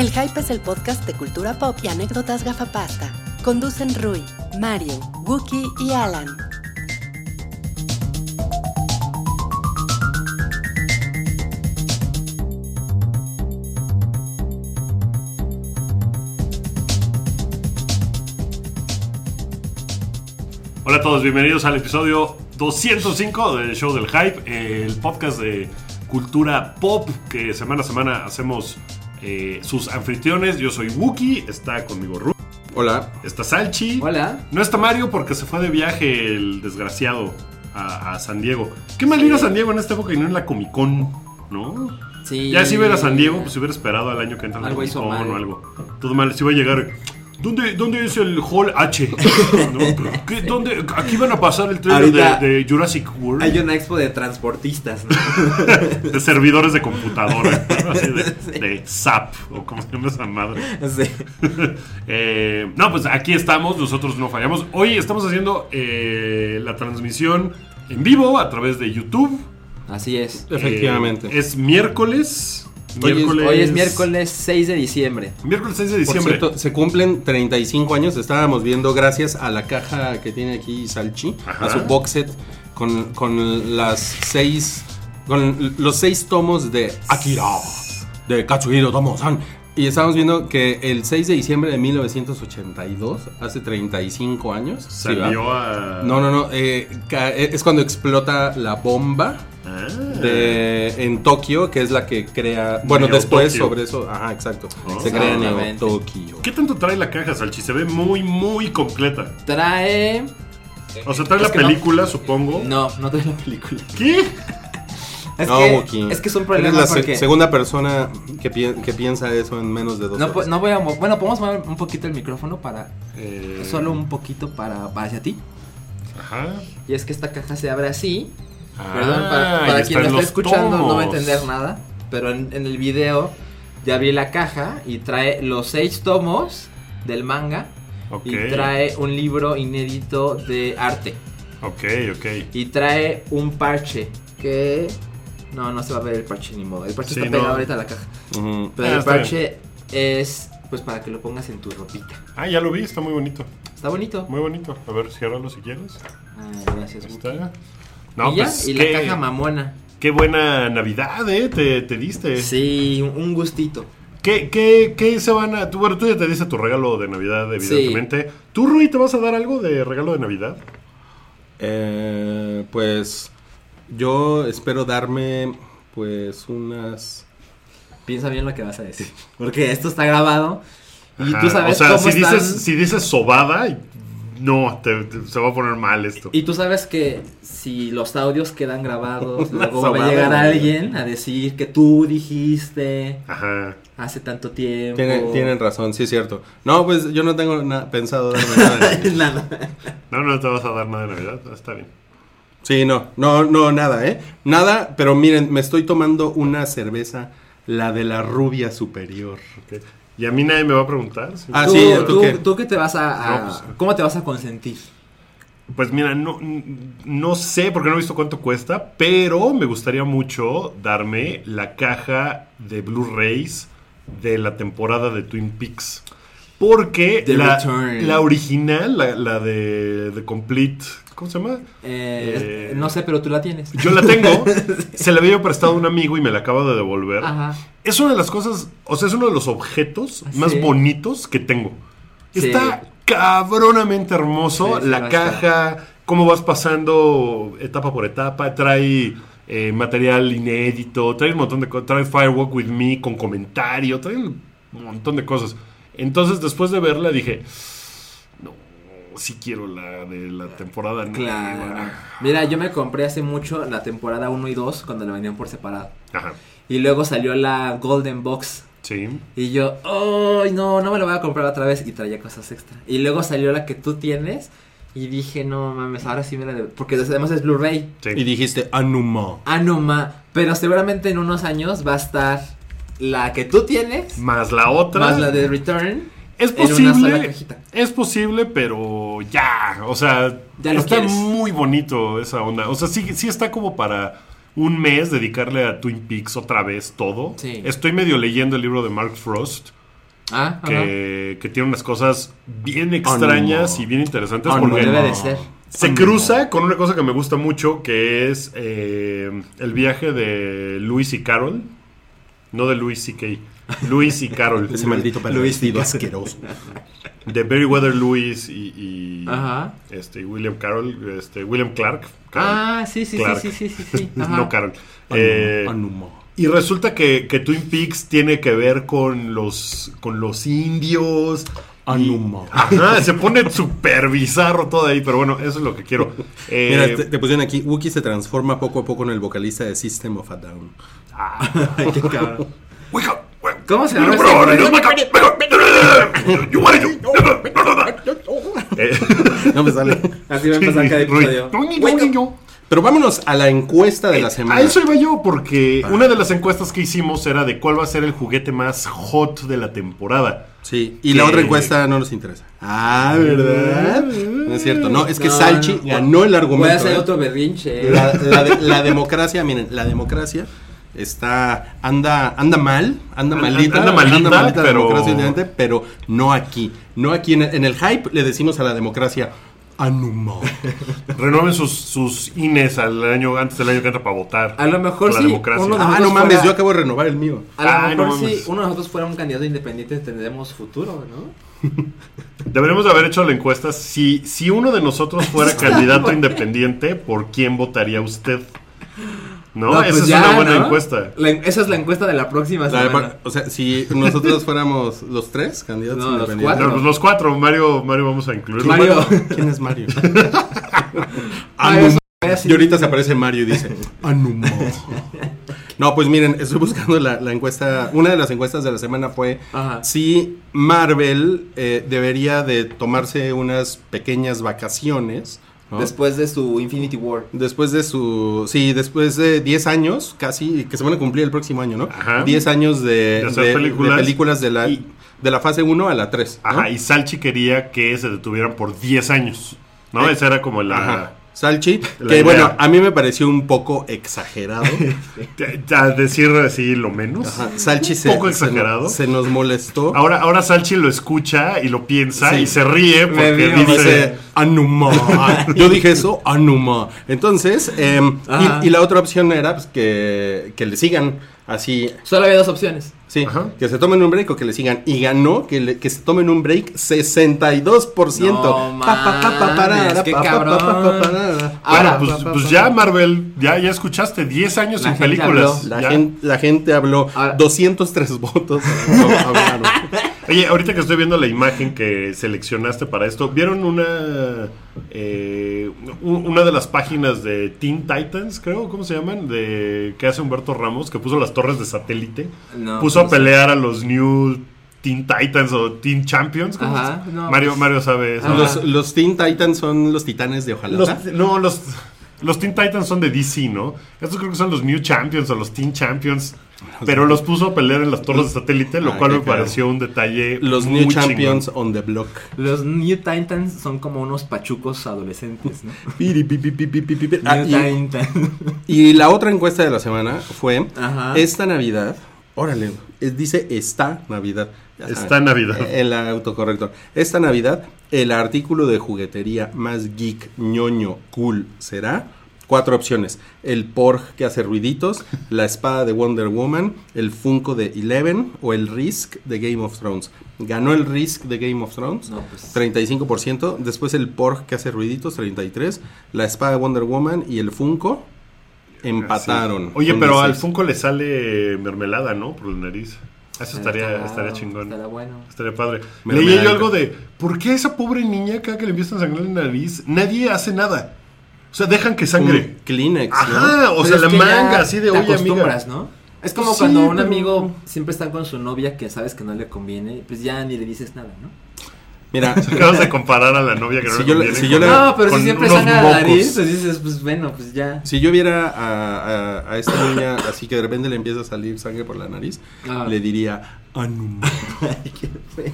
El Hype es el podcast de cultura pop y anécdotas gafapasta. Conducen Rui, Mario, Wookie y Alan. Hola a todos, bienvenidos al episodio 205 del Show del Hype, el podcast de cultura pop que semana a semana hacemos eh, sus anfitriones. Yo soy Wookie, está conmigo Ru, Hola. está Salchi. Hola. No está Mario porque se fue de viaje el desgraciado a, a San Diego. Qué mal ir a San Diego en esta época y no en la Comic Con, ¿no? Sí. Ya si iba a ir a San Diego, pues si hubiera esperado al año que entra en la Comic Con o algo. Todo mal, si iba a llegar. ¿Dónde, ¿Dónde es el Hall H? ¿No? ¿Qué- ¿Dónde? Aquí van a pasar el trailer de, de Jurassic World. Hay una expo de transportistas, ¿no? de servidores de computadora, ¿no? Así de, de SAP, o como se llama esa madre. sí. Eh, no, pues aquí estamos, nosotros no fallamos. Hoy estamos haciendo eh, la transmisión en vivo a través de YouTube. Así es. Efectivamente. Eh, es miércoles. Hoy es- miércoles Hoy es miércoles 6 de diciembre. Miércoles 6 de Por diciembre. cierto, se cumplen 35 años. Estábamos viendo, gracias a la caja que tiene aquí Salchi, Ajá. a su box set con, con las seis. Con los seis tomos de Akira, de Katsuhiro Tomo-san. Y estábamos viendo que el 6 de diciembre de 1982, hace 35 años. ¿sí, Salió va? a. No, no, no. eh, ca- es cuando explota la bomba. Ah. de, en Tokio, que es la que crea. Bueno, Neo después Tokio. sobre eso. Ajá, exacto. Oh. Se crea Exactamente. Tokio. ¿Qué tanto trae la caja, Salchi? Se ve muy, muy completa. Trae. O sea, trae Es la no. película, supongo. No, no trae la película. ¿Qué? Es, No, que, Wookie. es que es un Eres problema la se- porque. segunda persona que, pi- que piensa eso en menos de dos No, pu- horas. no voy a. Bueno, podemos mover un poquito el micrófono para. Eh, Solo un poquito para, para hacia ti. Ajá. Y es que esta caja se abre así. Ah, Perdón, para, quien lo está escuchando no va a tomos. entender nada. Pero en, en el video ya vi la caja y trae los seis tomos del manga. Ok. Y trae un libro inédito de arte. Ok, ok. Y trae un parche que... No, no se va a ver el parche ni modo. El parche Sí, está pegado no. ahorita a la caja. Pero Ah, el parche es pues para que lo pongas en tu ropita. Ah, ya lo vi, está muy bonito. Está bonito. Muy bonito. A ver, ciérralo si quieres. Ah, gracias. Ahí está. No, y ya, pues, y qué, la caja mamona. qué buena Navidad, ¿eh? Te, te diste. Sí, un- un gustito. ¿Qué, qué, qué se van a...? Tú, bueno, tú ya te diste tu regalo de Navidad, evidentemente. ¿Tú, Rui, te vas a dar algo de regalo de Navidad? Eh, pues yo espero darme pues unas... Piensa bien lo que vas a decir. Porque esto está grabado. Y Ajá, tú sabes O sea, cómo si están- dices, si dices sobada, no, te- te- se va a poner mal esto. Y tú sabes que si los audios quedan grabados, luego va a llegar alguien a decir que tú dijiste Ajá. hace tanto tiempo. Tienen, tienen razón, sí es cierto. No, pues yo no tengo pensado darme nada. de- Nada. No, no te vas a dar nada de Navidad. Está bien. Sí, no, no, no, nada, ¿eh? Nada, pero miren, me estoy tomando una cerveza, la de la rubia superior. Y a mí nadie me va a preguntar. si- Ah, tú, sí, ¿tú tú, qué? tú qué te vas a, a- No, pues- ¿Cómo te vas a consentir? Pues mira, no, no sé porque no he visto cuánto cuesta, pero me gustaría mucho darme la caja de Blu-rays de la temporada de Twin Peaks. Porque la, la original, la, la de The Complete, ¿cómo se llama? Eh, Eh, no sé, pero tú la tienes. Yo la tengo, se la había prestado a un amigo y me la acaba de devolver. Ajá. Es una de las cosas, o sea, es uno de los objetos más Sí. bonitos que tengo. Sí. Está cabronamente hermoso. Sí, la caja, cómo vas pasando etapa por etapa. Trae eh, material inédito, trae un montón de cosas. Trae Firewalk with Me con comentario, trae un montón de cosas. Entonces, después de verla, dije, sí quiero la de la temporada Claro. nueva. Mira, yo me compré hace mucho la temporada 1 y 2 cuando la vendían por separado. Ajá, Y luego salió la Golden Box. sí. Y yo, ¡ay, no! No me la voy a comprar otra vez. Y traía cosas extra. Y luego salió la que tú tienes. Y dije, no mames, ahora sí me la debo. Porque además es Blu-ray. sí. Y dijiste, Anuma. Ah, no ma. Pero seguramente en unos años va a estar la que tú tienes. Más la otra. Más la de Return. Es en una sola posible, cajita. es posible, pero ya, o sea, Ya está quieres. muy bonito esa onda. O sea, sí, sí está como para un mes dedicarle a Twin Peaks otra vez todo. Sí. Estoy medio leyendo el libro de Mark Frost, Ah, que, que tiene unas cosas bien extrañas no. y bien interesantes. Como porque debe de ser. se Ah, cruza con una cosa que me gusta mucho, que es eh, el viaje de Luis y Carol. No de Luis y Kay. Luis y Carol. Ese maldito pervertido asqueroso. De Berryweather Lewis y, y, Ajá. este, y William Carroll, este, William Clark. Carroll. Ah, sí, sí, sí, Clark. sí, sí, sí, no Carol. Eh, Anuma. y resulta que, que Twin Peaks tiene que ver con los, con los indios. y- Anuma. Ajá, se pone súper bizarro todo ahí, pero bueno, eso es lo que quiero. Eh, Mira, te, te pusieron aquí, Wookiee se transforma poco a poco en el vocalista de System of a Down. Ay, qué cabrón. wake up. ¿Cómo se llama Eh, No me sale. Así va a empezar cada episodio. Pero vámonos a la encuesta de la semana. A eso iba yo, porque una de las encuestas que hicimos era de cuál va a ser el juguete más hot de la temporada. Sí, y la otra encuesta no nos interesa. Ah, ¿verdad? No es cierto. No, es que No, Salchi no. ganó el Voy a argumento. hacer ¿eh? otro berrinche. La, la de- la democracia, miren, la democracia está anda anda mal, anda Anda- malita, anda malita, la pero- democracia últimamente, pero no aquí. No aquí en el, en el hype le decimos a la democracia Anuma. Renueven sus, sus INES al año, antes del año que entra para votar. A lo mejor sí, democracia. uno de- Ah, no mames, fuera- yo acabo de renovar el mío. A lo Ay, no mejor si mames. uno de nosotros fuera un candidato independiente tendremos futuro, ¿no? Deberíamos de haber hecho la encuesta. Si, si uno de nosotros fuera candidato independiente, ¿por quién votaría usted? ¿No? No, Esa pues es ya, una buena ¿no? encuesta. La esa es la encuesta de la próxima La semana. de- o sea, si nosotros fuéramos los tres candidatos No, los cuatro. No, pues los cuatro. Mario, Mario vamos a incluirlo. Mario. ¿Quién es Mario? Ah, es así. Y ahorita se aparece Mario y dice, Anuma. No, pues miren, estoy buscando la, la encuesta. Una de las encuestas de la semana fue Ajá. si Marvel eh, debería de tomarse unas pequeñas vacaciones. ¿No? Después de su Infinity War. Después de su. Sí, después de 10 años, casi, que se van a cumplir el próximo año, ¿no? Ajá. 10 años de, De películas. de películas de la, Y- de la fase 1 a la 3. ¿no? Ajá, y Salchi quería que se detuvieran por 10 años. ¿No? Eh, Esa era como la. Salchi, La que idea. bueno, a mí me pareció un poco exagerado. A decir así lo menos. Ajá, Salchi Un se, poco exagerado. nos- Se, nos molestó. Ahora, ahora Salchi lo escucha y lo piensa Sí. y se ríe porque dice. Dice Anuma. Yo dije eso, Anuma. Entonces, em, y la otra opción era pues, que, que le sigan así. Solo había dos opciones. Sí, Ajá. que se tomen un break o que le sigan. Y ganó que, le- que se tomen un break 62%. No Pa, pa, pa, pa, qué pa, pa, cabrón. pa, pa, pa, parara. Bueno, Ahora, pues, pa, pa, pues ya. Marvel, ya, ya escuchaste 10 años La sin gente películas. habló. La la gente habló. Ahora- 203 votos. Oye, ahorita que estoy viendo la imagen que seleccionaste para esto, ¿vieron una eh, una de las páginas de Teen Titans, creo, ¿cómo se llaman? De que hace Humberto Ramos, que puso las torres de satélite, No, puso a pelear a los New Teen Titans o Teen Champions. ¿cómo Ajá, se- no, Mario, pues- Mario sabe eso. Los, los Teen Titans son los titanes de ojalá. Los- no, los, los Teen Titans son de DC, ¿no? Estos creo que son los New Champions o los Teen Champions. Pero los puso a pelear en las torres de satélite, lo Ay, cual me pareció un detalle. Los muy New chingón. Champions on the block. Los New Titans son como unos pachucos adolescentes, ¿no? Piri, pi, pi, pi, pi, pi, pi. Ah, New y, la otra encuesta de la semana fue Ajá. esta Navidad. Órale, dice esta Navidad. Esta Navidad. El autocorrector. Esta Navidad, el artículo de juguetería más geek, ñoño, cool será. Cuatro opciones: el Porg que hace ruiditos, la espada de Wonder Woman, el Funko de Eleven o el Risk de Game of Thrones. Ganó el Risk de Game of Thrones. No, pues. 35%. Después el Porg que hace ruiditos, 33%. La espada de Wonder Woman y el Funko empataron. Sí. Oye, pero al 16. Funko le sale mermelada, ¿no? Por la nariz. Eso estaría, estaría chingón. Estará bueno. Estaría padre. Mermelada. Leía yo algo de, ¿por qué esa pobre niña cada que le empiezan a sangrar la nariz, nadie hace nada? O sea, dejan que sangre. Un Kleenex, ¿no? Ajá, o sea, es la manga así de te oye, amiga. acostumbras, ¿no? Es como sí, cuando un pero- amigo siempre está con su novia que sabes que no le conviene, pues ya ni le dices nada, ¿no? Mira, Acabas de comparar a la novia que no Si le yo le- conviene si yo con- le- No, pero con si siempre unos sangra la nariz, pues dices, pues bueno, pues ya. si yo viera a, a- a esta niña así que de repente le empieza a salir sangre por la nariz, Ah. le diría, Anuma. Ay, qué fue.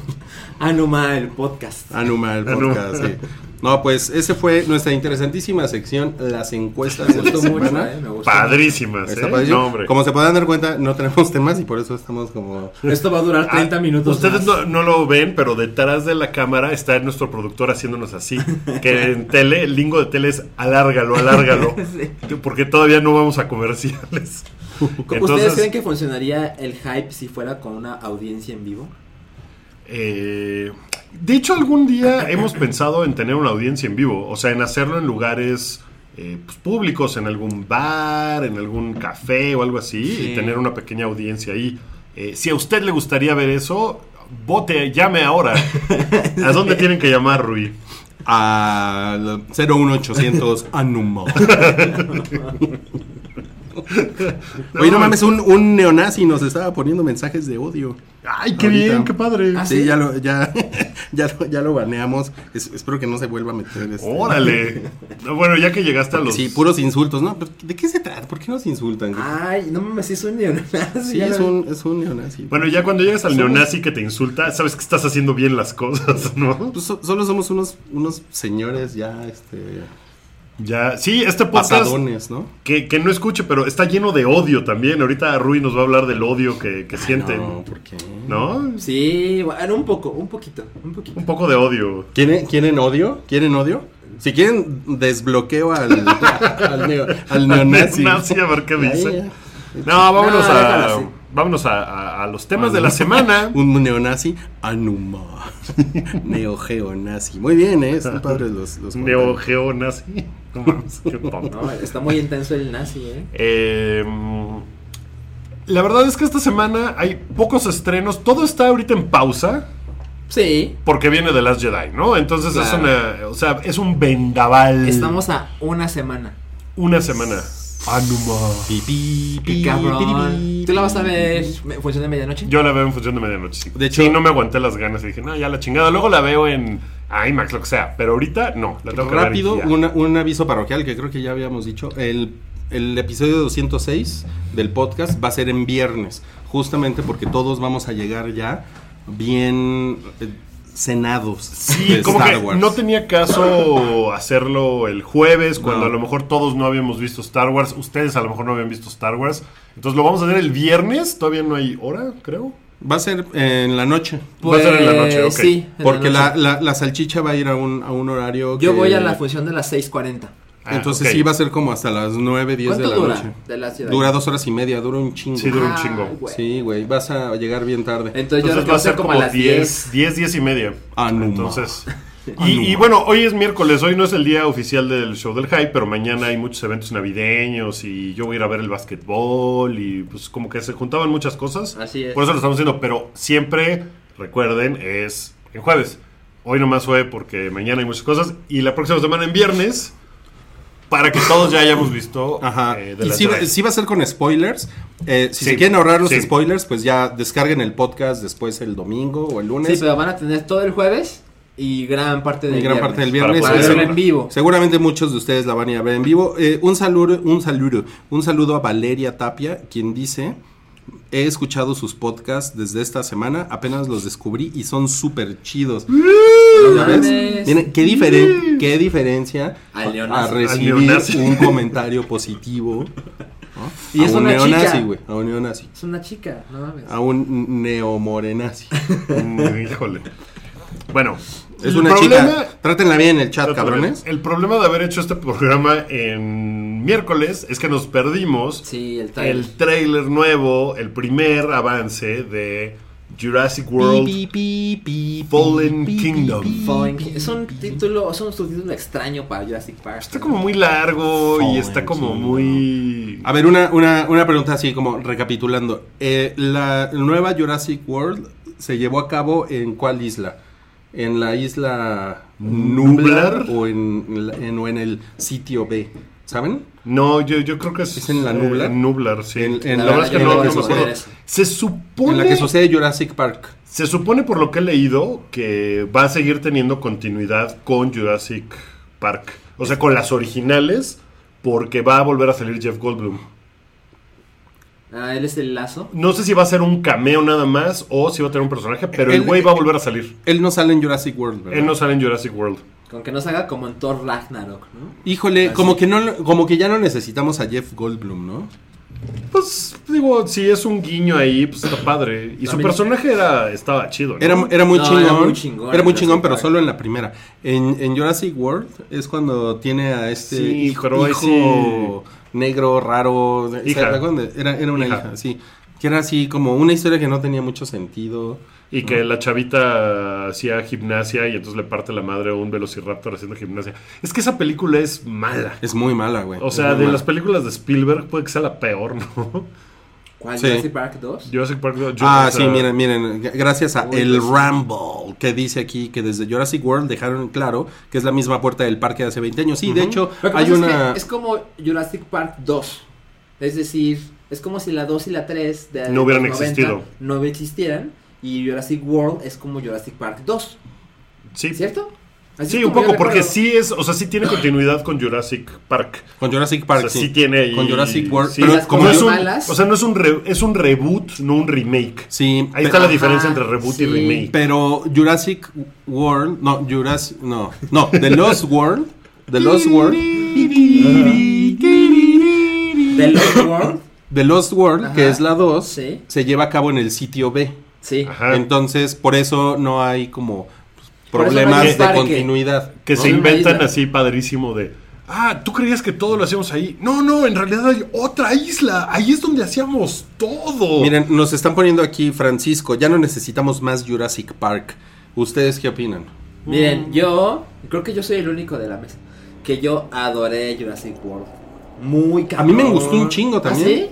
Anuma, el podcast. Anuma, el Anuma. podcast, sí. No, pues ese fue nuestra interesantísima sección, las encuestas Me gustó mucho, semana. eh, me gustó. Padrísimas, ¿eh? padrísimo. No, hombre. Como se podrán dar cuenta, no tenemos temas y por eso estamos como... Esto va a durar 30 Ah, minutos. Ustedes más. no, no lo ven, pero detrás de la cámara está nuestro productor haciéndonos así. Que en tele, el lingo de tele es alárgalo, alárgalo. Sí. Porque todavía no vamos a comerciales. ¿Ustedes creen que funcionaría el hype si fuera con una audiencia en vivo? eh, de hecho, algún día hemos pensado en tener una audiencia en vivo. O sea, en hacerlo en lugares eh, pues, públicos, en algún bar, en algún café o algo así. Sí. Y tener una pequeña audiencia ahí. Eh, si a usted le gustaría ver eso, vote, llame ahora. ¿A dónde tienen que llamar, Rui? Al 01800 Anuma. Oye, no mames, un, un neonazi nos estaba poniendo mensajes de odio. Ay, qué Ahorita. bien, qué padre. Ah, Sí, ¿sí? ya lo, ya, ya, lo, ya lo baneamos. Es- espero que no se vuelva a meter. este- Órale. No, Bueno, ya que llegaste a los. Sí, puros insultos, ¿no? ¿Pero ¿De qué se trata? ¿Por qué nos insultan? Ay, no mames, es un neonazi. sí, es lo- un, es un neonazi. Bueno, ya cuando llegas al Somos- neonazi que te insulta, sabes que estás haciendo bien las cosas, ¿no? Pues so- solo somos unos, unos señores ya, este, Ya. Sí, este podcast. pasadones, ¿no? Que, que no escuche, pero está lleno de odio también. Ahorita Rui nos va a hablar del odio que, que sienten. No, ¿por qué? ¿No? Sí, bueno, un poco, un poquito, un poquito. Un poco de odio. ¿Quieren, ¿Quieren odio? ¿Quieren odio? Si quieren, desbloqueo al, al, neo- al neonazi. Neonazi, a ver qué dice. No, vámonos No, a. Vámonos a, a- a los temas de la semana. Un neonazi, Anuma. Neogeonazi. Muy bien, ¿eh? Están padres los, los Neogeonazi. No mames, qué tonto. No, está muy intenso el nazi, ¿eh? Eh, la verdad es que esta semana hay pocos estrenos. Todo está ahorita en pausa. Sí, Porque viene de Last Jedi, ¿no? Entonces es una. O sea, es un vendaval. estamos a una semana. Una semana. Anuma. Pi, pi, Qué pi, cabrón. pi, pi, ¿Tú la vas a ver en función de medianoche? Yo la veo en función de medianoche, sí. De hecho- sí, no me aguanté las ganas y dije, no, ya la chingada. Luego la veo en IMAX, lo que sea. Pero ahorita no, la tengo que Rápido, ya. una- un aviso parroquial que creo que ya habíamos dicho. El, el episodio 206 del podcast va a ser en viernes, justamente porque todos vamos a llegar ya bien eh, cenados Sí, como Star que Wars. no tenía caso hacerlo el jueves, cuando No. a lo mejor todos no habíamos visto Star Wars. Ustedes a lo mejor no habían visto Star Wars. Entonces lo vamos a hacer el viernes. Todavía no hay hora, creo. Va a ser en la noche. Va a ser en la noche, ok. Pues, Sí, en Porque la, noche. la- la salchicha va a ir a un, a un horario. Yo que- voy a la función de las 6.40. Ah, Entonces ok. sí va a ser como hasta las 9, 10 de ¿Cuánto la dura? noche. De la ciudad. Dura dos horas y media, dura un chingo. Sí, dura un Ah, chingo. güey. Sí, güey, vas a llegar bien tarde. Entonces, yo Entonces creo que va a ser como a las 10, 10, 10 y media. Ah, no, Entonces. Y, bueno, hoy es miércoles, hoy no es el día oficial del show del hype, pero mañana hay muchos eventos navideños y yo voy a ir a ver el básquetbol y pues como que se juntaban muchas cosas. Así es. Por eso lo estamos haciendo, pero siempre, recuerden, es en jueves. Hoy nomás fue porque mañana hay muchas cosas y la próxima semana en viernes para que todos ya hayamos visto Ajá. eh, de y sí, sí va a ser con spoilers. Eh, si Sí, se quieren ahorrar los sí. spoilers, pues ya descarguen el podcast después el domingo o el lunes. Sí, pero van a tener todo el jueves y gran parte del y gran viernes. parte del Para viernes. poder segu- en vivo. Seguramente muchos de ustedes la van a ir a ver en vivo. Eh, un saludo, un saludo, un saludo a Valeria Tapia, quien dice. He escuchado sus podcasts desde esta semana, apenas los descubrí y son súper chidos. No ¿Ya ves? mames. Miren, qué, diferen- qué diferencia a neonazi. recibir un comentario positivo. ¿no? Y es a un una neonazi, chica. güey. A un neonazi. Es una chica, no mames. A un neomorenazi. Híjole. Bueno, Es el una problema- chica. Trátenla bien en el chat, cabrones. El problema de haber hecho este programa en miércoles es que nos perdimos Sí, el trailer. el trailer nuevo, el primer avance de Jurassic World Pi, pi, pi, pi, Fallen pi, pi, Kingdom. pi, Fallen pi, King- Es un título, es un subtítulo extraño para Jurassic Park. Está como muy largo y está como Kingdom. muy... A ver, una, una, una pregunta así como recapitulando. Eh, la nueva Jurassic World se llevó a cabo en cuál isla? ¿En la isla Nublar. Nublar o en, o en el sitio B? ¿Saben? No, yo, yo creo que es... ¿Es en la eh, Nublar? en Nublar, sí. En- en la la- verdad es que no, la no que me sucede acuerdo. Se supone... En la que sucede Jurassic Park. Se supone por lo que he leído que va a seguir teniendo continuidad con Jurassic Park. O sea, con las originales, porque va a volver a salir Jeff Goldblum. Ah, él es el lazo. No sé si va a ser un cameo nada más o si va a tener un personaje, pero el Él- güey va a volver a salir. Él no sale en Jurassic World, ¿verdad? Él no sale en Jurassic World. Con que no se haga como en Thor Ragnarok, ¿no? Híjole, Así. como que no, como que ya no necesitamos a Jeff Goldblum, ¿no? Pues digo, si es un guiño ahí, pues está padre. Y su personaje era estaba chido, ¿no? Era, era muy No, chingón. era muy chingón Era muy en chingón, Jurassic pero Park. solo en la primera. En, en Jurassic World es cuando tiene a este Sí, hijo, pero ahí hijo negro, raro. ¿se Hija. Era, era una Hija. hija. sí. Que era así como una historia que no tenía mucho sentido. Y que la chavita hacía gimnasia y entonces le parte la madre a un velociraptor haciendo gimnasia. Es que esa película es mala. Es muy mala, güey. O sea, de mala. las películas de Spielberg puede que sea la peor, ¿no? ¿Cuál? Sí. Jurassic Park 2. Jurassic Park. yo- Ah, o sea, sí, miren, miren, gracias a Uy, El sí. Ramble, que dice aquí que desde Jurassic World dejaron claro que es la misma puerta del parque de hace 20 años. Sí, de hecho, Lo que hay pasa es una... que es como Jurassic Park 2. Es decir, es como si la 2 y la 3 de No hubieran los 90 existido. No existieran. Y Jurassic World es como Jurassic Park 2. Sí, ¿Cierto? Así sí un poco, porque recuerdo. sí es, o sea, sí tiene continuidad con Jurassic Park. Con Jurassic Park, o sea, sí. sí, tiene ahí- Con Jurassic World. sí, pero como no es un, malas. o sea, no es un, re- es un reboot, no un remake. Sí, Ahí está la Ajá, diferencia entre reboot y remake. Pero Jurassic World, no, Jurassic, no, no, The Lost World, The Lost World, The Lost World. The Lost World, Ajá. que es la 2, Sí. se lleva a cabo en el sitio B. Sí. Ajá. Entonces, por eso no hay como no problemas de parque. continuidad. Que ¿no? se inventan así padrísimo de. Ah, ¿tú creías que todo lo hacíamos ahí? No, no, en realidad hay otra isla. Ahí es donde hacíamos todo. Miren, nos están poniendo aquí, Francisco, ya no necesitamos más Jurassic Park. ¿Ustedes qué opinan? Miren, yo creo que yo soy el único de la mesa que yo adoré Jurassic World. Muy A mí me cabrón. gustó un chingo también. ¿Ah, sí?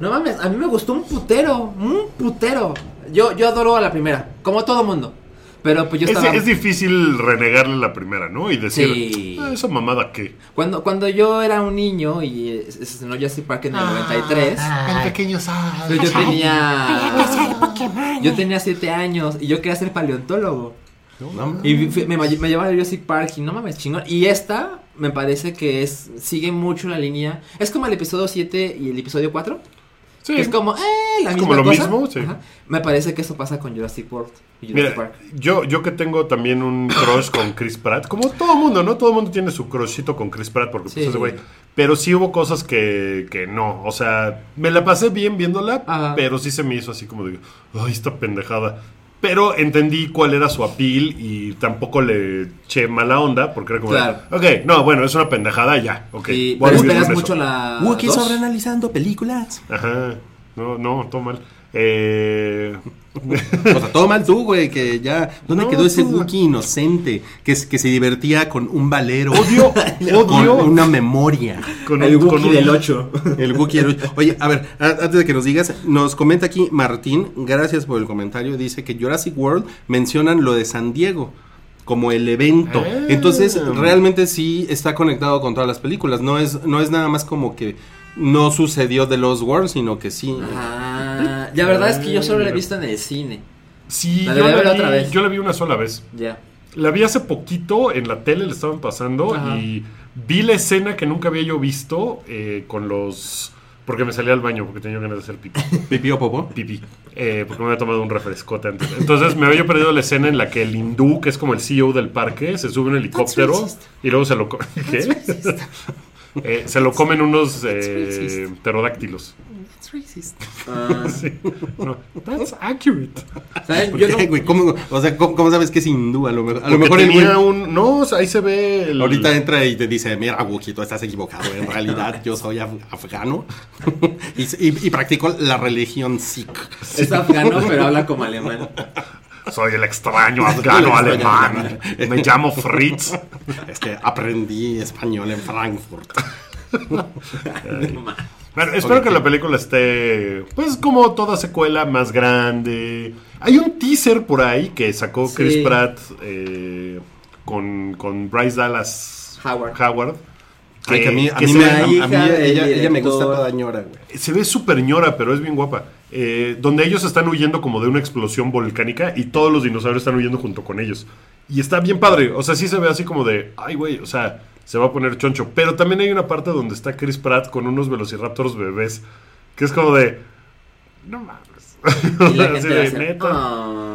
No mames, a mí me gustó un putero, un putero. Yo, yo adoro a la primera, como todo mundo. Pero pues yo es, estaba... es difícil renegarle la primera, ¿no? Y decir, Sí. "Ah, esa mamada qué. Cuando, cuando yo era un niño y se estrenó Jurassic Park en el 93, El pequeño pues yo tenía... Yo tenía 7 años y yo quería ser paleontólogo. ¿No? Y fui- me, me llevaba a Jurassic Park y no mames, chingón. Y esta me parece que es sigue mucho la línea. Es como el episodio 7 y el episodio 4. Sí. Que es como, eh, la Es misma como lo cosa. mismo, sí. Ajá. Me parece que eso pasa con Jurassic World y Jurassic Mira, Park. yo, yo que tengo también un crush con Chris Pratt, como todo mundo, ¿no? Todo mundo tiene su crushito con Chris Pratt porque Sí. pues ese güey. Pero sí hubo cosas que, que no. O sea, me la pasé bien viéndola, Ajá. pero sí se me hizo así como de, ay, esta pendejada. Pero entendí cuál era su appeal y tampoco le eché mala onda porque era como, Claro. ok, no, bueno, es una pendejada ya, ok. y, voy pero esperas mucho la. Wookiee sobreanalizando películas. Ajá, no, no, todo mal. Eh, O sea, todo mal tú, güey, que ya... ¿Dónde No, quedó ese Wookiee inocente? Que, que se divertía con un valero. odio, Con odio. una memoria. con El con Wookiee del 8. El Wookiee. el- Oye, a ver, a- antes de que nos digas, nos comenta aquí Martín, gracias por el comentario, dice que Jurassic World mencionan lo de San Diego como el evento. Ah. Entonces, realmente sí está conectado con todas las películas. No es, no es nada más como que no sucedió de Lost World, sino que sí. Ah, la verdad es que yo solo la he visto en el cine. Sí, La yo la, vi, otra vez. yo la vi una sola vez. Ya. La vi hace poquito, en la tele le estaban pasando Ajá. y vi la escena que nunca había yo visto eh, con los... Porque me salí al baño porque tenía ganas de hacer pipí. Pipí o popó. pipí. Eh, porque me había tomado un refrescote antes. Entonces me había yo perdido la escena en la que el hindú, que es como el CEO del parque, se sube a un helicóptero y luego se lo... ¿Qué? Eh, se lo comen unos eh, pterodáctilos. Ah, Sí. No, that's accurate. ¿Sabes? ¿Por Yo qué, no- güey? ¿Cómo, o sea, ¿cómo, cómo sabes que es hindú? A lo mejor, a lo mejor el tenía un... No, o sea, ahí se ve el... ahorita entra y te dice, mira, Wookiee, tú estás equivocado. En realidad, yo soy af- afgano y, y, y practico la religión Sikh. Es afgano, pero habla como alemán. Soy el extraño afgano alemán. Me llamo Fritz. Es que aprendí español en Frankfurt. Bueno, espero que la película esté, pues, como toda secuela, más grande. Hay un teaser por ahí que sacó Sí. Chris Pratt eh, con, con Bryce Dallas Howard. Howard. Ay, que a mí, a me- a- a mí ella, ella me gusta toda ñora, güey. se ve súper ñora, pero es bien guapa. Eh, donde ellos están huyendo como de una explosión volcánica y todos los dinosaurios están huyendo junto con ellos. Y está bien padre. O sea, sí se ve así como de, ay, güey, o sea, se va a poner choncho. Pero también hay una parte donde está Chris Pratt con unos velociraptors bebés. Que es como de. No mames. Y la gente de, va a hacer, neta.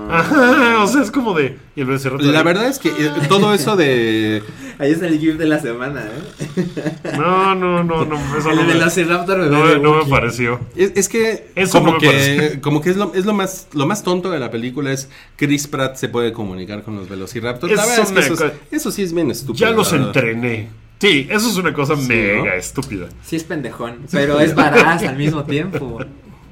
Ajá, o sea, es como de. Y el velociraptor. La verdad es que eh, todo eso de... Ahí está el GIF de la semana, ¿eh? No, no, no, no. Eso no El me, Velociraptor bebé no, de me- no me pareció. Es, es que Eso no como me que parece. como que es lo, es lo más lo más tonto de la película es Chris Pratt se puede comunicar con los velociraptors. La Es verdad es que eso, eso sí es bien estúpido. Ya los la entrené. Sí, eso es una cosa Sí, mega ¿no? estúpida. Sí es pendejón, pero es varaz al mismo tiempo.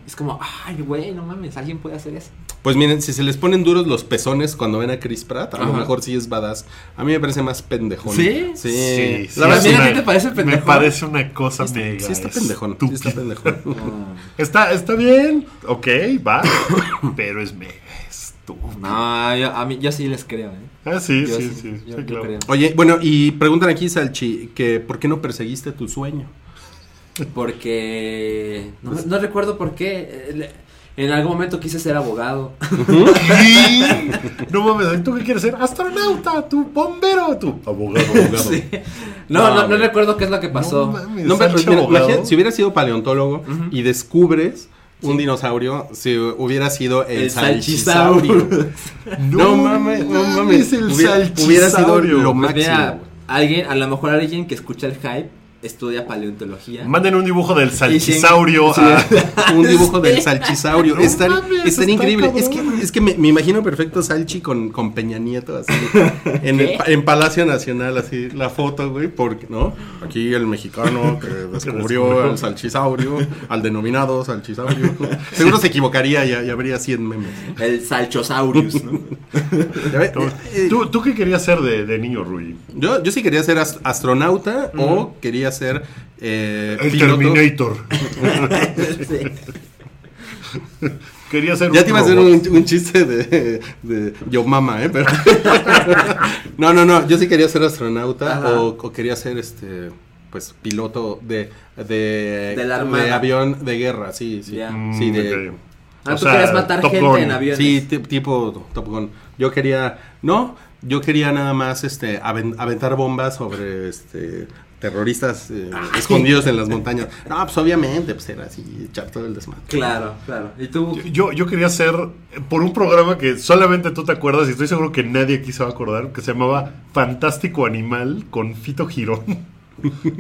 Es como, ay, güey, no mames, alguien puede hacer eso. Pues miren, si se les ponen duros los pezones cuando ven a Chris Pratt, a lo mejor sí es badass. A mí me parece más pendejón. ¿Sí? Sí. Sí, sí, la verdad es es ¿También a una- ti te parece Me pendejón? parece una cosa sí mega está, sí está pendejón. Sí está pendejón. Está, está bien, ok, va, pero es mega estúpido. No, yo, a mí, yo sí les creo, ¿eh? Ah, sí, Yo sí, sí, sí, yo- sí, yo claro. creo. Oye, bueno, y preguntan aquí, Salchi, que ¿por qué no perseguiste tu sueño? Porque. No, no recuerdo por qué. En algún momento quise ser abogado. No mames, ¿tú qué quieres ser? ¿Astronauta? ¿Tu bombero? ¿Tu abogado? abogado. Sí. No, No, no, recuerdo qué es lo que pasó. No mames, No, pero Salchi mira, abogado. imagina, si hubieras sido paleontólogo y descubres un dinosaurio, si hubiera sido el, El salchisaurio. salchisaurio. No, mames, no mames. el Hubiera- salchisaurio. hubiera sido lo Pues máximo. mira, alguien, a lo mejor alguien que escucha el hype estudia paleontología. Manden un dibujo del salchisaurio Sí, a... un dibujo del salchisaurio. No Estar, mames, increíble. Es que, es que me, me imagino perfecto Salchi con, con Peña Nieto así en, el en Palacio Nacional, así la foto, güey, porque, ¿no? Aquí el mexicano que descubrió descubrió. al salchisaurio, al denominado salchisaurio. Seguro se equivocaría y, y habría 100 memes. El salchosaurus, ¿no? Ve, eh, ¿Tú, ¿Tú qué querías ser de, de niño, Rui? Yo, yo sí quería ser ast- astronauta o quería ser eh, El piloto. Terminator. Sí. Quería ser Ya un te iba a hacer un, un chiste de, de Yo Mama, ¿eh? Pero... no, no, no. Yo sí quería ser astronauta o, o quería ser este. Pues piloto de. De, De la de avión de guerra, sí, sí. Mm, Sí, de. ok. Ah, O tú sea, querías matar gente Gun. en aviones. Sí, ti- tipo Top Gun. Yo quería. No, yo quería nada más este aven- aventar bombas sobre este terroristas eh, escondidos en las montañas. No, pues obviamente, pues era así, echar todo el desmadre. Claro, claro. ¿Y tú? Yo, yo quería ser por un programa que solamente tú te acuerdas y estoy seguro que nadie aquí se va a acordar, que se llamaba Fantástico Animal con Fito Girón.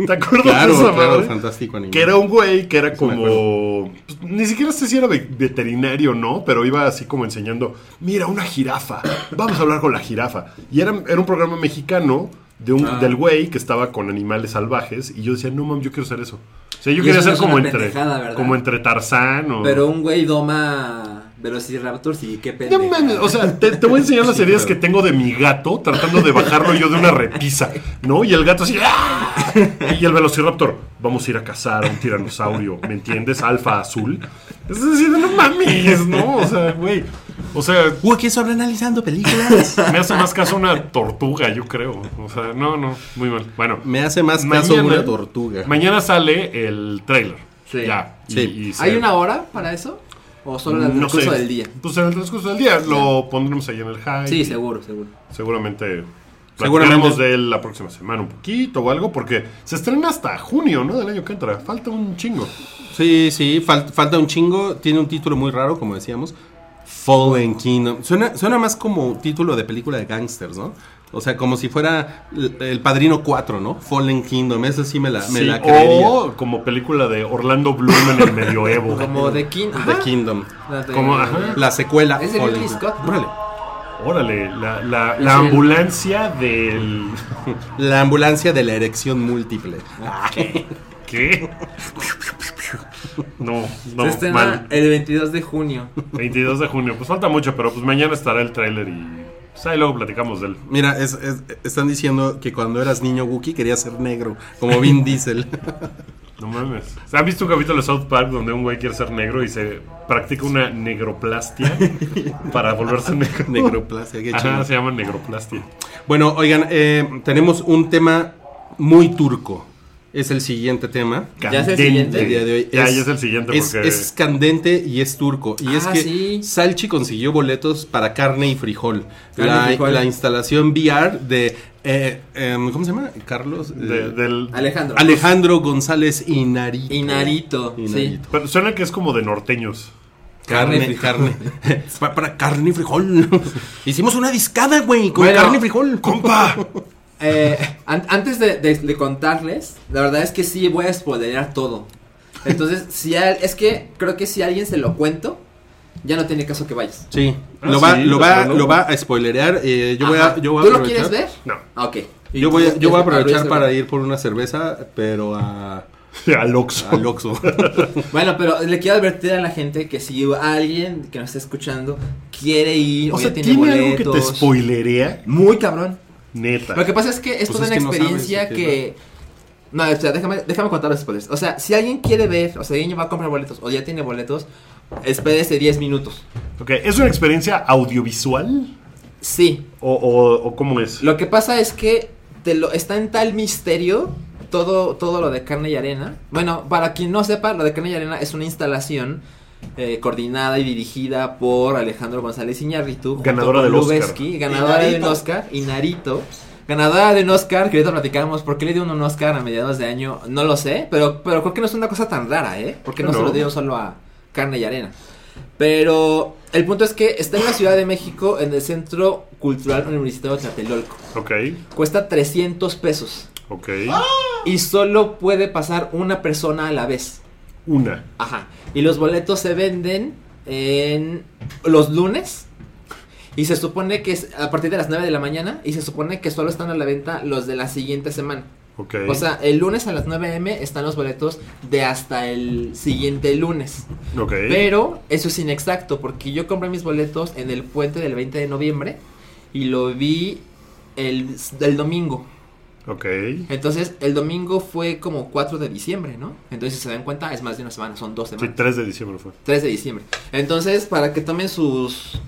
¿Te acuerdas Claro, de esa claro, madre? fantástico animal. Que era un güey que era como. pues, ni siquiera sé si era ve- veterinario o no, pero iba así como enseñando: Mira, una jirafa. Vamos a hablar con la jirafa. Y era, era un programa mexicano de un, Ah. del güey que estaba con animales salvajes. Y yo decía: No mames, yo quiero ser eso. O sea, yo Y quería ser no como entre, como entre Tarzán o. Pero un güey doma Velociraptors y qué No pendejo. mames, o sea, te, te voy a enseñar las heridas que tengo de mi gato tratando de bajarlo yo de una repisa, ¿no? Y el gato así, ¡ah! Y el velociraptor, vamos a ir a cazar a un tiranosaurio, ¿me entiendes? Alfa azul. Es decir, no mames, ¿no? O sea, güey. O sea, Uh, aquí sobreanalizando películas. me hace más caso una tortuga, yo creo. O sea, no, no, muy mal. Bueno, Me hace más caso Mañana- una tortuga. mañana sale el trailer. Sí. Ya. Sí. y se- ¿Hay una hora para eso? ¿O solo en el no transcurso sé. del día? Pues en el transcurso del día lo pondremos ahí en el hype. Sí, seguro, seguro. Seguramente Seguramente. de él la próxima semana un poquito o algo, porque se estrena hasta junio, ¿no? Del año que entra. Falta un chingo. Sí, sí, fal- falta un chingo. Tiene un título muy raro, como decíamos. Fallen Kingdom. Suena, suena más como título de película de gangsters, ¿no? O sea, como si fuera el, Padrino 4, ¿no? Fallen Kingdom. Esa sí me la, me Sí, la creería. o como película de Orlando Bloom en el medioevo. Como de King. The Kingdom. Como, ajá. La secuela. Es de Fallen Ridley Kingdom. Scott, ¿no? Órale. La, la, ambulancia del... La ambulancia de la erección múltiple. ¿Qué? No, Se no, estrena mal. el 22 de junio. 22 de junio. Pues falta mucho, pero pues mañana estará el tráiler y... Pues ahí luego platicamos de él. Mira, es- es- están diciendo que cuando eras niño Wookie querías ser negro, como Vin Diesel. No mames. ¿Han visto un capítulo de South Park donde un güey quiere ser negro y se practica una negroplastia para volverse negro? Negroplastia, qué Ajá, chido. se llama negroplastia. Bueno, oigan, eh, tenemos un tema muy turco. Es el siguiente tema. Ya es el Candente. siguiente. El día de hoy Ya, es, ya es el siguiente es, porque... es candente y es turco. Y es Ah, que sí. Salchi consiguió boletos para carne y frijol. Carne la, y frijol. la instalación VR de. eh, em, ¿Cómo se llama? Carlos. eh, de- del... Alejandro. Alejandro González Inarito. Inarito, sí. Inarito. Pero suena que es como de norteños. Carne, Carne, carne. para, para carne y frijol. Hicimos una discada, güey, con Bueno, carne y frijol. ¡Compa! Eh, an- antes de, de- de contarles, la verdad es que sí voy a spoilerear todo. Entonces, si al- es que creo que si a alguien se lo cuento, ya no tiene caso que vayas. Sí, Ah, lo, va, sí, lo, va, lo va a spoilerear. eh, yo, voy a, Ajá. yo voy a ¿Tú lo aprovechar. quieres ver? No. Ah, ok. ¿Y Yo voy, a, yo voy a aprovechar para ir por una cerveza, pero a, Al Oxxo. al Oxxo. Bueno, pero le quiero advertir a la gente que si alguien que nos está escuchando quiere ir O o sea, ya ¿tiene, tiene algo que te boletos, spoilerea? muy cabrón. Neta. Lo que pasa es que esto Pues es es una que no sabes experiencia que... No, o sea, déjame, déjame contar los spoilers. O sea, si alguien quiere ver, o sea, alguien va a comprar boletos o ya tiene boletos, espérese 10 minutos. Ok, ¿es una experiencia audiovisual? Sí, ¿O, o, o cómo es? Lo que pasa es que te lo, está en tal misterio todo, todo lo de carne y arena. Bueno, para quien no sepa, lo de carne y arena es una instalación eh, coordinada y dirigida por Alejandro González Iñárritu. Ganadora del Oscar. Lubeski, ganadora de un. Oscar, y Narito. Ganadora de un Oscar, que ahorita platicamos, ¿por qué le dio un Oscar a mediados de año? No lo sé, pero, pero creo que no es una cosa tan rara, ¿eh? Porque no, No. se lo dieron solo a carne y arena. Pero el punto es que está en la Ciudad de México, en el Centro Cultural Universitario de Tlatelolco. Ok, Cuesta 300 pesos. ok. Y solo puede pasar una persona a la vez. Una. Ajá. Y los boletos se venden en los lunes. Y se supone que es a partir de las 9 de la mañana. Y se supone que solo están a la venta los de la siguiente semana. Ok. O sea, el lunes a las 9 am están los boletos de hasta el siguiente lunes. ok. Pero eso es inexacto porque yo compré mis boletos en el puente del 20 de noviembre y lo vi el, el domingo. Ok. Entonces el domingo fue como 4 de diciembre, ¿no? Entonces si se dan cuenta es más de una semana, son dos Sí, semanas. 3 de diciembre fue. 3 de diciembre. Entonces para que tomen sus,